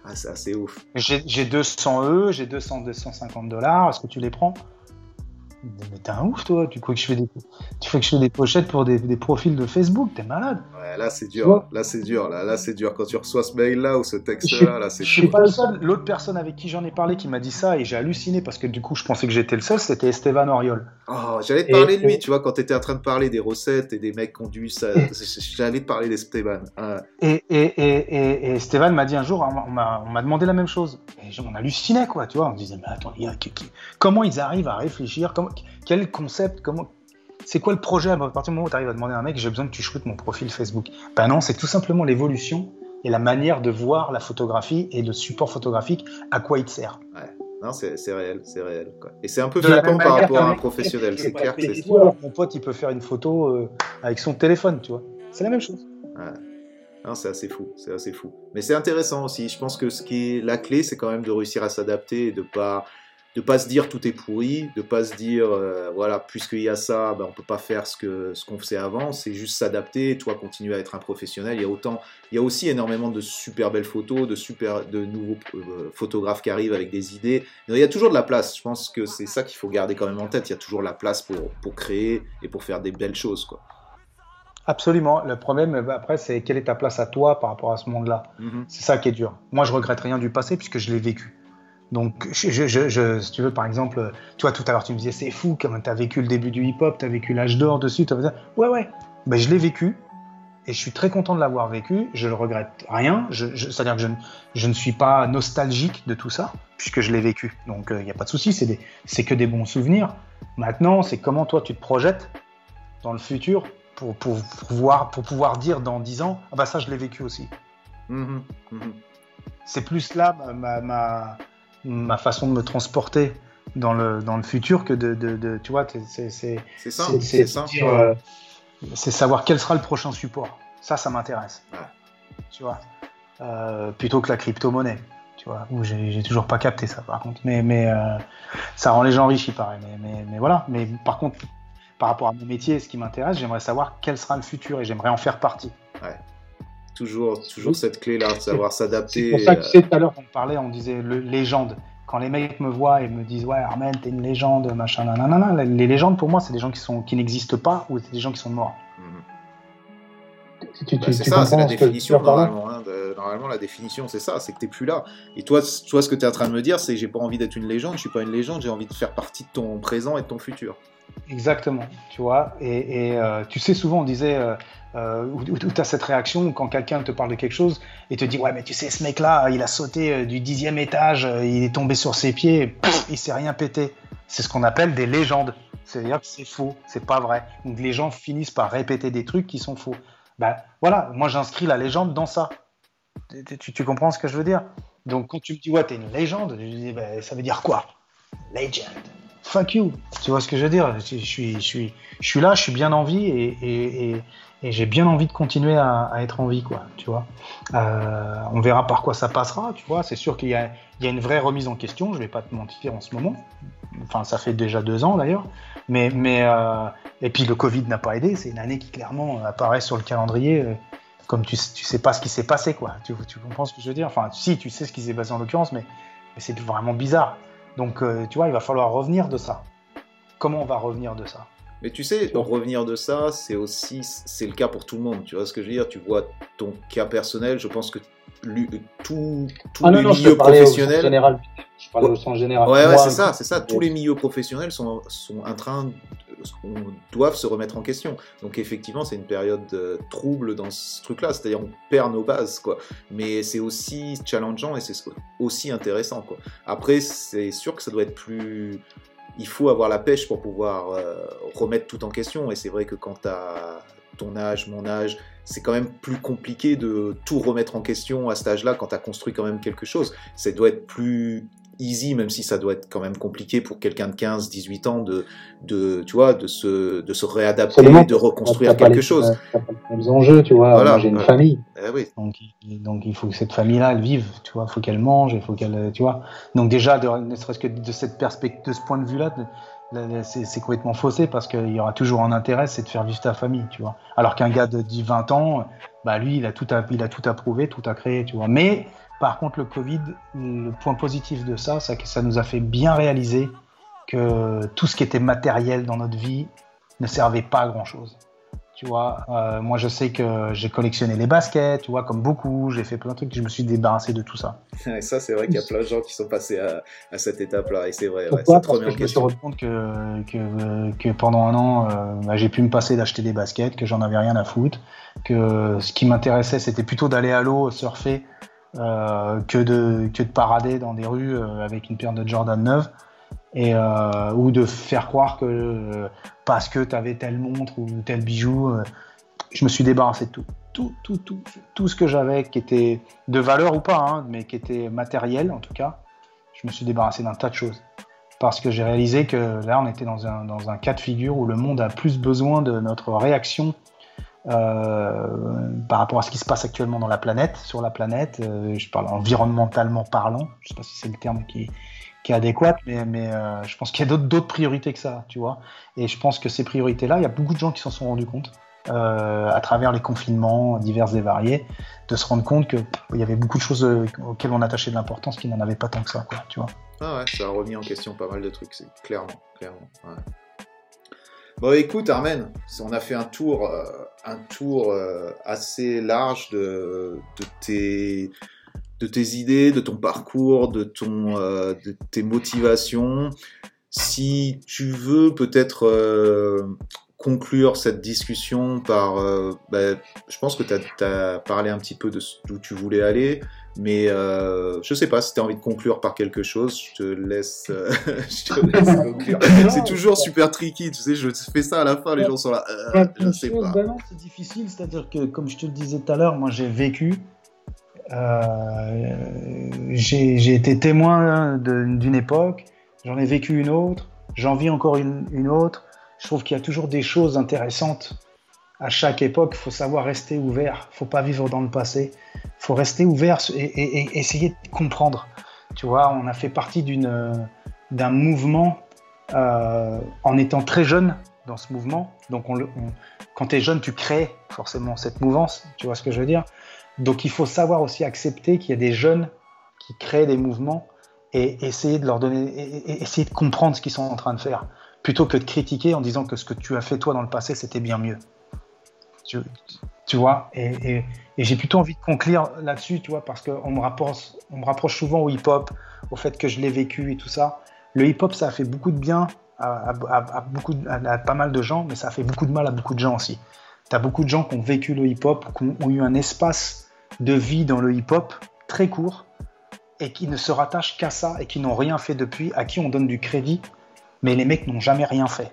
Ah c'est assez ouf. J'ai 200 E j'ai 200 250 dollars est-ce que tu les prends? Mais t'es un ouf, toi. Tu crois que je fais des, tu fais que je fais des pochettes pour des, des profils de Facebook? T'es malade. Ouais, là c'est dur. Là c'est dur. Là, là c'est dur. Quand tu reçois ce mail-là ou ce texte-là, là, c'est. Je suis pas le seul. L'autre personne avec qui j'en ai parlé qui m'a dit ça et j'ai halluciné parce que du coup je pensais que j'étais le seul. C'était Esteban Oriol. Oh, j'allais te parler de lui. Tu vois, quand t'étais en train de parler des recettes et des mecs conduits, j'allais te parler d'Esteban. Et, et, et, et, Esteban m'a dit un jour, on m'a demandé la même chose. Et on hallucinait quoi. Tu vois, on disait mais attends, comment ils arrivent à réfléchir comment, quel concept, comment, c'est quoi le projet? À partir du moment où tu arrives à demander à un mec, j'ai besoin que tu shootes mon profil Facebook Ben non, c'est tout simplement l'évolution et la manière de voir la photographie et le support photographique, à quoi il te sert. Ouais. Non, c'est réel, c'est réel. Quoi. Et c'est un peu flippant par rapport à un professionnel, c'est clair. Que mon pote, il peut faire une photo euh, avec son téléphone, tu vois. C'est la même chose. Ouais. c'est assez fou, c'est assez fou. Mais c'est intéressant aussi. Je pense que ce qui est la clé, c'est quand même de réussir à s'adapter et de pas de pas se dire tout est pourri, de pas se dire euh, voilà puisqu'il y a ça, ben, on peut pas faire ce que ce qu'on faisait avant, c'est juste s'adapter, toi continuer à être un professionnel. Il y a autant, il y a aussi énormément de super belles photos, de super, de nouveaux euh, photographes qui arrivent avec des idées. Il y a toujours de la place. Je pense que c'est ça qu'il faut garder quand même en tête. Il y a toujours la place pour pour créer et pour faire des belles choses quoi. Absolument. Le problème, euh, après, c'est quelle est ta place à toi par rapport à ce monde-là. Mm-hmm. C'est ça qui est dur. Moi, je regrette rien du passé puisque je l'ai vécu. Donc, je, si tu veux, par exemple, tu vois, tout à l'heure, tu me disais, c'est fou, comme tu as vécu le début du hip-hop, tu as vécu l'âge d'or dessus. As... Ouais, ouais, ben, je l'ai vécu et je suis très content de l'avoir vécu. Je ne regrette rien. C'est-à-dire que je, ne suis pas nostalgique de tout ça, puisque je l'ai vécu. Donc, il euh, n'y a pas de souci, c'est que des bons souvenirs. Maintenant, c'est comment toi, tu te projettes dans le futur pour, pour, pouvoir, pour pouvoir dire dans 10 ans, ah bah ça, je l'ai vécu aussi. Mmh mmh c'est plus là ma ma façon de me transporter dans le, dans le futur que de, de, tu vois, c'est c'est ça, euh, c'est savoir quel sera le prochain support. Ça, ça m'intéresse. Tu vois, euh, plutôt que la crypto-monnaie. Tu vois, où j'ai toujours pas capté ça par contre. Mais, mais euh, ça rend les gens riches, il paraît. Mais, mais, mais, voilà. Mais par contre, par rapport à mon métier, ce qui m'intéresse, j'aimerais savoir quel sera le futur et j'aimerais en faire partie. Ouais toujours, toujours cette clé-là, de savoir s'adapter. C'est pour ça que c'est tout à l'heure qu'on parlait, on disait le, légende. Quand les mecs me voient et me disent ouais Armen t'es une légende machin nanana, les légendes pour moi c'est des gens qui sont qui n'existent pas ou c'est des gens qui sont morts. Bah, c'est ça, c'est la définition normalement. Hein, normalement, la définition, c'est ça, c'est que t'es plus là. Et toi, toi ce que tu es en train de me dire, c'est j'ai pas envie d'être une légende, je suis pas une légende, j'ai envie de faire partie de ton présent et de ton futur. Exactement, tu vois. Et, euh, tu sais, souvent on disait, euh, euh, où, tu as cette réaction quand quelqu'un te parle de quelque chose et te dit ouais mais tu sais ce mec là il a sauté euh, du dixième étage euh, il est tombé sur ses pieds il s'est rien pété. C'est ce qu'on appelle des légendes. C'est-à-dire que c'est faux c'est pas vrai. Donc les gens finissent par répéter des trucs qui sont faux. Ben voilà moi j'inscris la légende dans ça. Tu, comprends ce que je veux dire? Donc quand tu me dis ouais t'es une légende ben, ça veut dire quoi? Legend. Fuck you. Tu vois ce que je veux dire? Je, suis je suis je suis là je suis bien en vie et et j'ai bien envie de continuer à, être en vie, quoi, tu vois. Euh, on verra par quoi ça passera, tu vois. C'est sûr qu'il y, a, une vraie remise en question, je vais pas te mentir en ce moment. Enfin, ça fait déjà deux ans d'ailleurs. Mais, mais euh, et puis le Covid n'a pas aidé. C'est une année qui clairement apparaît sur le calendrier. Euh, comme tu, tu sais pas ce qui s'est passé, quoi. Tu, tu, comprends ce que je veux dire? Enfin, si, tu sais ce qui s'est passé en l'occurrence, mais, mais c'est vraiment bizarre. Donc, tu vois, il va falloir revenir de ça. Comment on va revenir de ça? Mais tu sais, en revenir de ça, c'est aussi c'est le cas pour tout le monde. Tu vois ce que je veux dire? Tu vois ton cas personnel. Je pense que tout, tout ah les milieux professionnels. Général. Je parle au sens général. Ouais, ouais c'est ça, c'est ça. Tous les milieux professionnels sont, sont en train, doivent se remettre en question. Donc effectivement, c'est une période euh, trouble dans ce truc-là. C'est-à-dire, on perd nos bases, quoi. Mais c'est aussi challengeant et c'est aussi intéressant, quoi. Après, c'est sûr que ça doit être plus il faut avoir la pêche pour pouvoir euh, remettre tout en question. Et c'est vrai que quand as ton âge, mon âge, c'est quand même plus compliqué de tout remettre en question à cet âge-là quand tu as construit quand même quelque chose. Ça doit être plus easy, même si ça doit être quand même compliqué pour quelqu'un de 15, 18 ans de, de, tu vois, de se, de se réadapter, de reconstruire quelque chose. Les enjeux, tu vois. Voilà, j'ai une famille. Eh donc, donc, il faut que cette famille-là, elle vive, tu vois. Il faut qu'elle mange, il faut qu'elle, tu vois. Donc déjà, ne serait-ce que de cette perspective, de ce point de vue-là, c'est complètement faussé parce qu'il y aura toujours un intérêt, c'est de faire vivre ta famille, tu vois. Alors qu'un gars de 10, 20 ans, bah lui, il a tout, il a tout approuvé, tout à créer, tu vois. Mais par contre, le Covid, le point positif de ça, c'est que ça nous a fait bien réaliser que tout ce qui était matériel dans notre vie ne servait pas à grand chose. Tu vois, euh, moi je sais que j'ai collectionné les baskets, tu vois, comme beaucoup, j'ai fait plein de trucs, je me suis débarrassé de tout ça. Et ça, c'est vrai qu'il y a plein de gens qui sont passés à, cette étape-là, et c'est vrai. Pourquoi Parce que je me suis rendu compte que, que, pendant un an, euh, bah, j'ai pu me passer d'acheter des baskets, que j'en avais rien à foutre, que ce qui m'intéressait, c'était plutôt d'aller à l'eau, surfer, euh, que, de, que de parader dans des rues euh, avec une paire de Jordan 9. et ou de faire croire que parce que tu avais telle montre ou tel bijou, je me suis débarrassé de tout. Tout, tout, tout, tout ce que j'avais qui était de valeur ou pas, hein, mais qui était matériel en tout cas, je me suis débarrassé d'un tas de choses parce que j'ai réalisé que là, on était dans un, dans un, cas de figure où le monde a plus besoin de notre réaction euh, par rapport à ce qui se passe actuellement dans la planète, sur la planète. Euh, je parle environnementalement parlant. Je sais pas si c'est le terme qui, est adéquat, mais, euh, je pense qu'il y a d'autres priorités que ça, tu vois. Et je pense que ces priorités-là, il y a beaucoup de gens qui s'en sont rendus compte. à travers les confinements divers et variés, de se rendre compte qu'il y avait beaucoup de choses auxquelles on attachait de l'importance qui n'en avaient pas tant que ça, tu vois. Ah ouais, ça a remis en question pas mal de trucs, clairement, clairement. Bon, écoute, Armen, on a fait un tour, un tour euh, assez large de, de, tes, de tes idées, de ton parcours, de, ton, euh, de tes motivations. Si tu veux peut-être conclure cette discussion par... Bah, je pense que tu as, parlé un petit peu de d'où tu voulais aller. Mais euh, je sais pas si tu as envie de conclure par quelque chose, je te laisse, euh, je te laisse conclure. c'est toujours super tricky, tu sais, je fais ça à la fin, les gens sont là, euh, je sais pas. C'est difficile, c'est-à-dire que comme je te le disais tout à l'heure, moi j'ai vécu, euh, j'ai été témoin d'une époque, j'en ai vécu une autre, j'en vis encore une, une autre. Je trouve qu'il y a toujours des choses intéressantes à chaque époque. Il faut savoir rester ouvert, il faut pas vivre dans le passé faut rester ouvert et, essayer de comprendre. Tu vois, on a fait partie d'une, d'un mouvement euh, en étant très jeune dans ce mouvement. Donc, on, quand tu es jeune, tu crées forcément cette mouvance. Tu vois ce que je veux dire? Donc, il faut savoir aussi accepter qu'il y a des jeunes qui créent des mouvements et essayer de leur donner, et, essayer de comprendre ce qu'ils sont en train de faire, plutôt que de critiquer en disant que ce que tu as fait toi dans le passé, c'était bien mieux. Tu, vois et, j'ai plutôt envie de conclure là-dessus, tu vois, parce qu'on me, rapproche, souvent au hip-hop, au fait que je l'ai vécu et tout ça. Le hip-hop, ça a fait beaucoup de bien à, beaucoup, à, pas mal de gens, mais ça a fait beaucoup de mal à beaucoup de gens aussi. Tu as beaucoup de gens qui ont vécu le hip-hop, qui ont, eu un espace de vie dans le hip-hop très court et qui ne se rattachent qu'à ça et qui n'ont rien fait depuis, à qui on donne du crédit, mais les mecs n'ont jamais rien fait.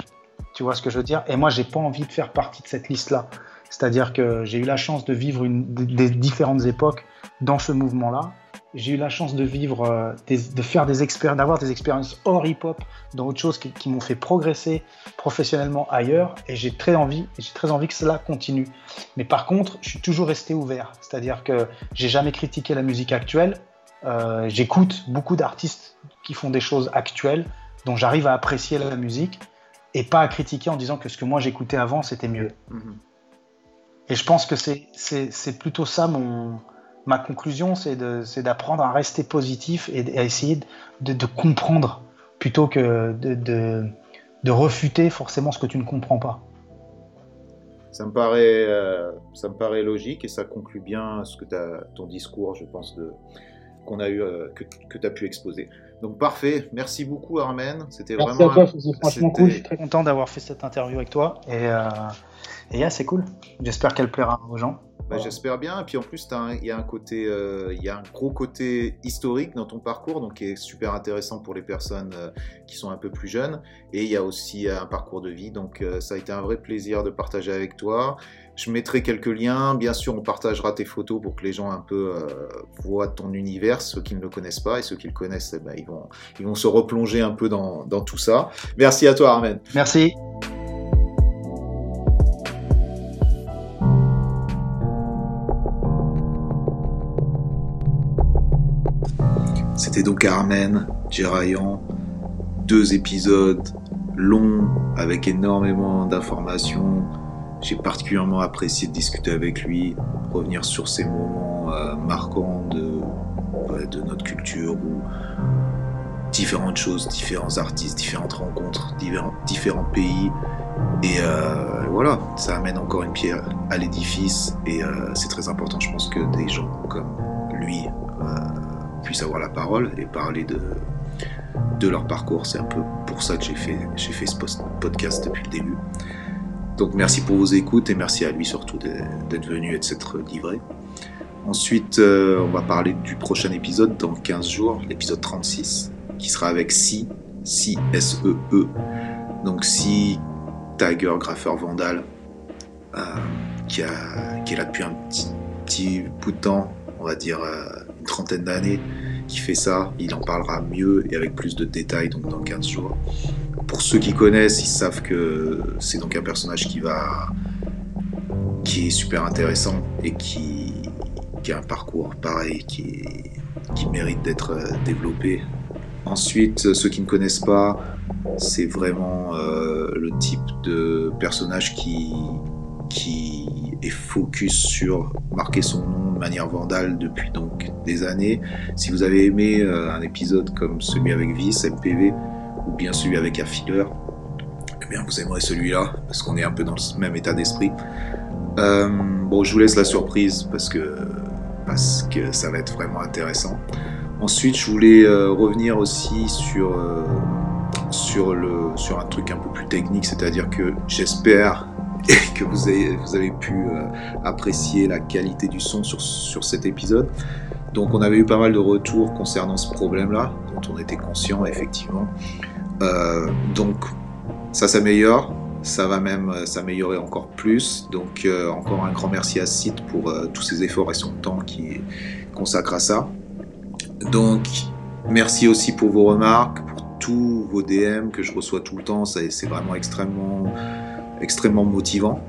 Tu vois ce que je veux dire? Et moi, j'ai pas envie de faire partie de cette liste-là. C'est-à-dire que j'ai eu la chance de vivre une, des différentes époques dans ce mouvement-là. J'ai eu la chance de vivre, euh, de faire des expériences, d'avoir des expériences hors hip-hop, dans autre chose qui, m'ont fait progresser professionnellement ailleurs. Et j'ai très envie, j'ai très envie que cela continue. Mais par contre, je suis toujours resté ouvert. C'est-à-dire que j'ai jamais critiqué la musique actuelle. Euh, j'écoute beaucoup d'artistes qui font des choses actuelles, dont j'arrive à apprécier la musique et pas à critiquer en disant que ce que moi j'écoutais avant c'était mieux. Mm-hmm. Et je pense que c'est plutôt ça mon, ma conclusion, c'est d'apprendre à rester positif et à essayer de, de comprendre plutôt que de, de, refuter forcément ce que tu ne comprends pas. Ça me paraît, euh, ça me paraît logique et ça conclut bien ce que ton discours, je pense, qu'on a eu, euh, que, que tu as pu exposer. Donc parfait, merci beaucoup Armen, c'était vraiment. À toi, franchement cool. Je suis très content d'avoir fait cette interview avec toi et, euh, et c'est cool. J'espère qu'elle plaira aux gens. Bah, j'espère bien. Et puis en plus, il y a un côté, euh, il y a un gros côté historique dans ton parcours, donc qui est super intéressant pour les personnes euh, qui sont un peu plus jeunes. Et il y a aussi un parcours de vie. Donc ça a été un vrai plaisir de partager avec toi. Je mettrai quelques liens. Bien sûr, on partagera tes photos pour que les gens un peu euh, voient ton univers, ceux qui ne le connaissent pas et ceux qui le connaissent, eh ben, ils, vont, ils vont se replonger un peu dans, dans tout ça. Merci à toi, Armen. Merci. C'était donc Armen Gerayan, deux épisodes longs avec énormément d'informations j'ai particulièrement apprécié de discuter avec lui, revenir sur ces moments euh, marquants de, notre culture où différentes choses, différents artistes, différentes rencontres, différents, pays. Et euh, voilà, ça amène encore une pierre à l'édifice et euh, c'est très important. Je pense que des gens comme lui puissent avoir la parole et parler de, de leur parcours. C'est un peu pour ça que j'ai fait, j'ai fait ce podcast depuis le début. Donc merci pour vos écoutes et merci à lui surtout d'être venu et de s'être livré. Ensuite, euh, on va parler du prochain épisode dans 15 jours, l'épisode 36, qui sera avec Si, Si, S-E-E. Donc si Tiger, graffeur vandal, euh, qui, a, qui est là depuis un petit, petit bout de temps, on va dire euh, une trentaine d'années, qui fait ça, il en parlera mieux et avec plus de détails donc dans 15 jours. Pour ceux qui connaissent, ils savent que c'est donc un personnage qui va qui est super intéressant et qui, qui a un parcours pareil qui, qui mérite d'être euh, développé. Ensuite, ceux qui ne connaissent pas, c'est vraiment euh, le type de personnage qui, qui est focus sur marquer son nom de manière vandale depuis donc des années. Si vous avez aimé euh, un épisode comme celui avec Vice, MPV, ou bien celui avec Affiller, eh bien vous aimerez celui-là, parce qu'on est un peu dans le même état d'esprit. Euh, bon, je vous laisse la surprise parce que, parce que ça va être vraiment intéressant. Ensuite, je voulais euh, revenir aussi sur, euh, sur, le, sur un truc un peu plus technique, c'est-à-dire que j'espère que vous avez, vous avez pu apprécier la qualité du son sur, sur cet épisode. Donc on avait eu pas mal de retours concernant ce problème-là, dont on était conscient effectivement. Euh, donc ça s'améliore, ça va même euh, s'améliorer encore plus. Donc euh, encore un grand merci à Sid pour tous ses efforts et son temps qui consacre à ça. Donc merci aussi pour vos remarques, pour tous vos DM que je reçois tout le temps, c'est vraiment extrêmement, extrêmement motivant.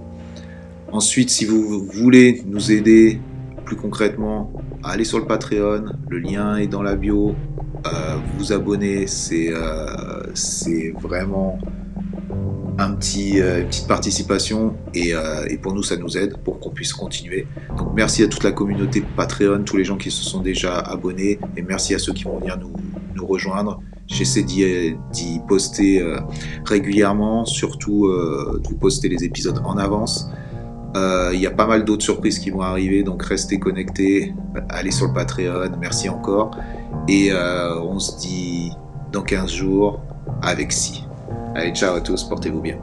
Ensuite, si vous voulez nous aider plus concrètement, allez sur le Patreon, le lien est dans la bio. Euh, vous abonner, c'est euh, vraiment euh, une petite participation et, pour nous ça nous aide pour qu'on puisse continuer. Donc merci à toute la communauté Patreon, tous les gens qui se sont déjà abonnés et merci à ceux qui vont venir nous, nous rejoindre. J'essaie d'y poster régulièrement, surtout de vous poster les épisodes en avance. Euh, Il y a pas mal d'autres surprises qui vont arriver, donc restez connectés, allez sur le Patreon, merci encore. Et euh, on se dit dans 15 jours avec Si. Allez, ciao à tous, portez-vous bien.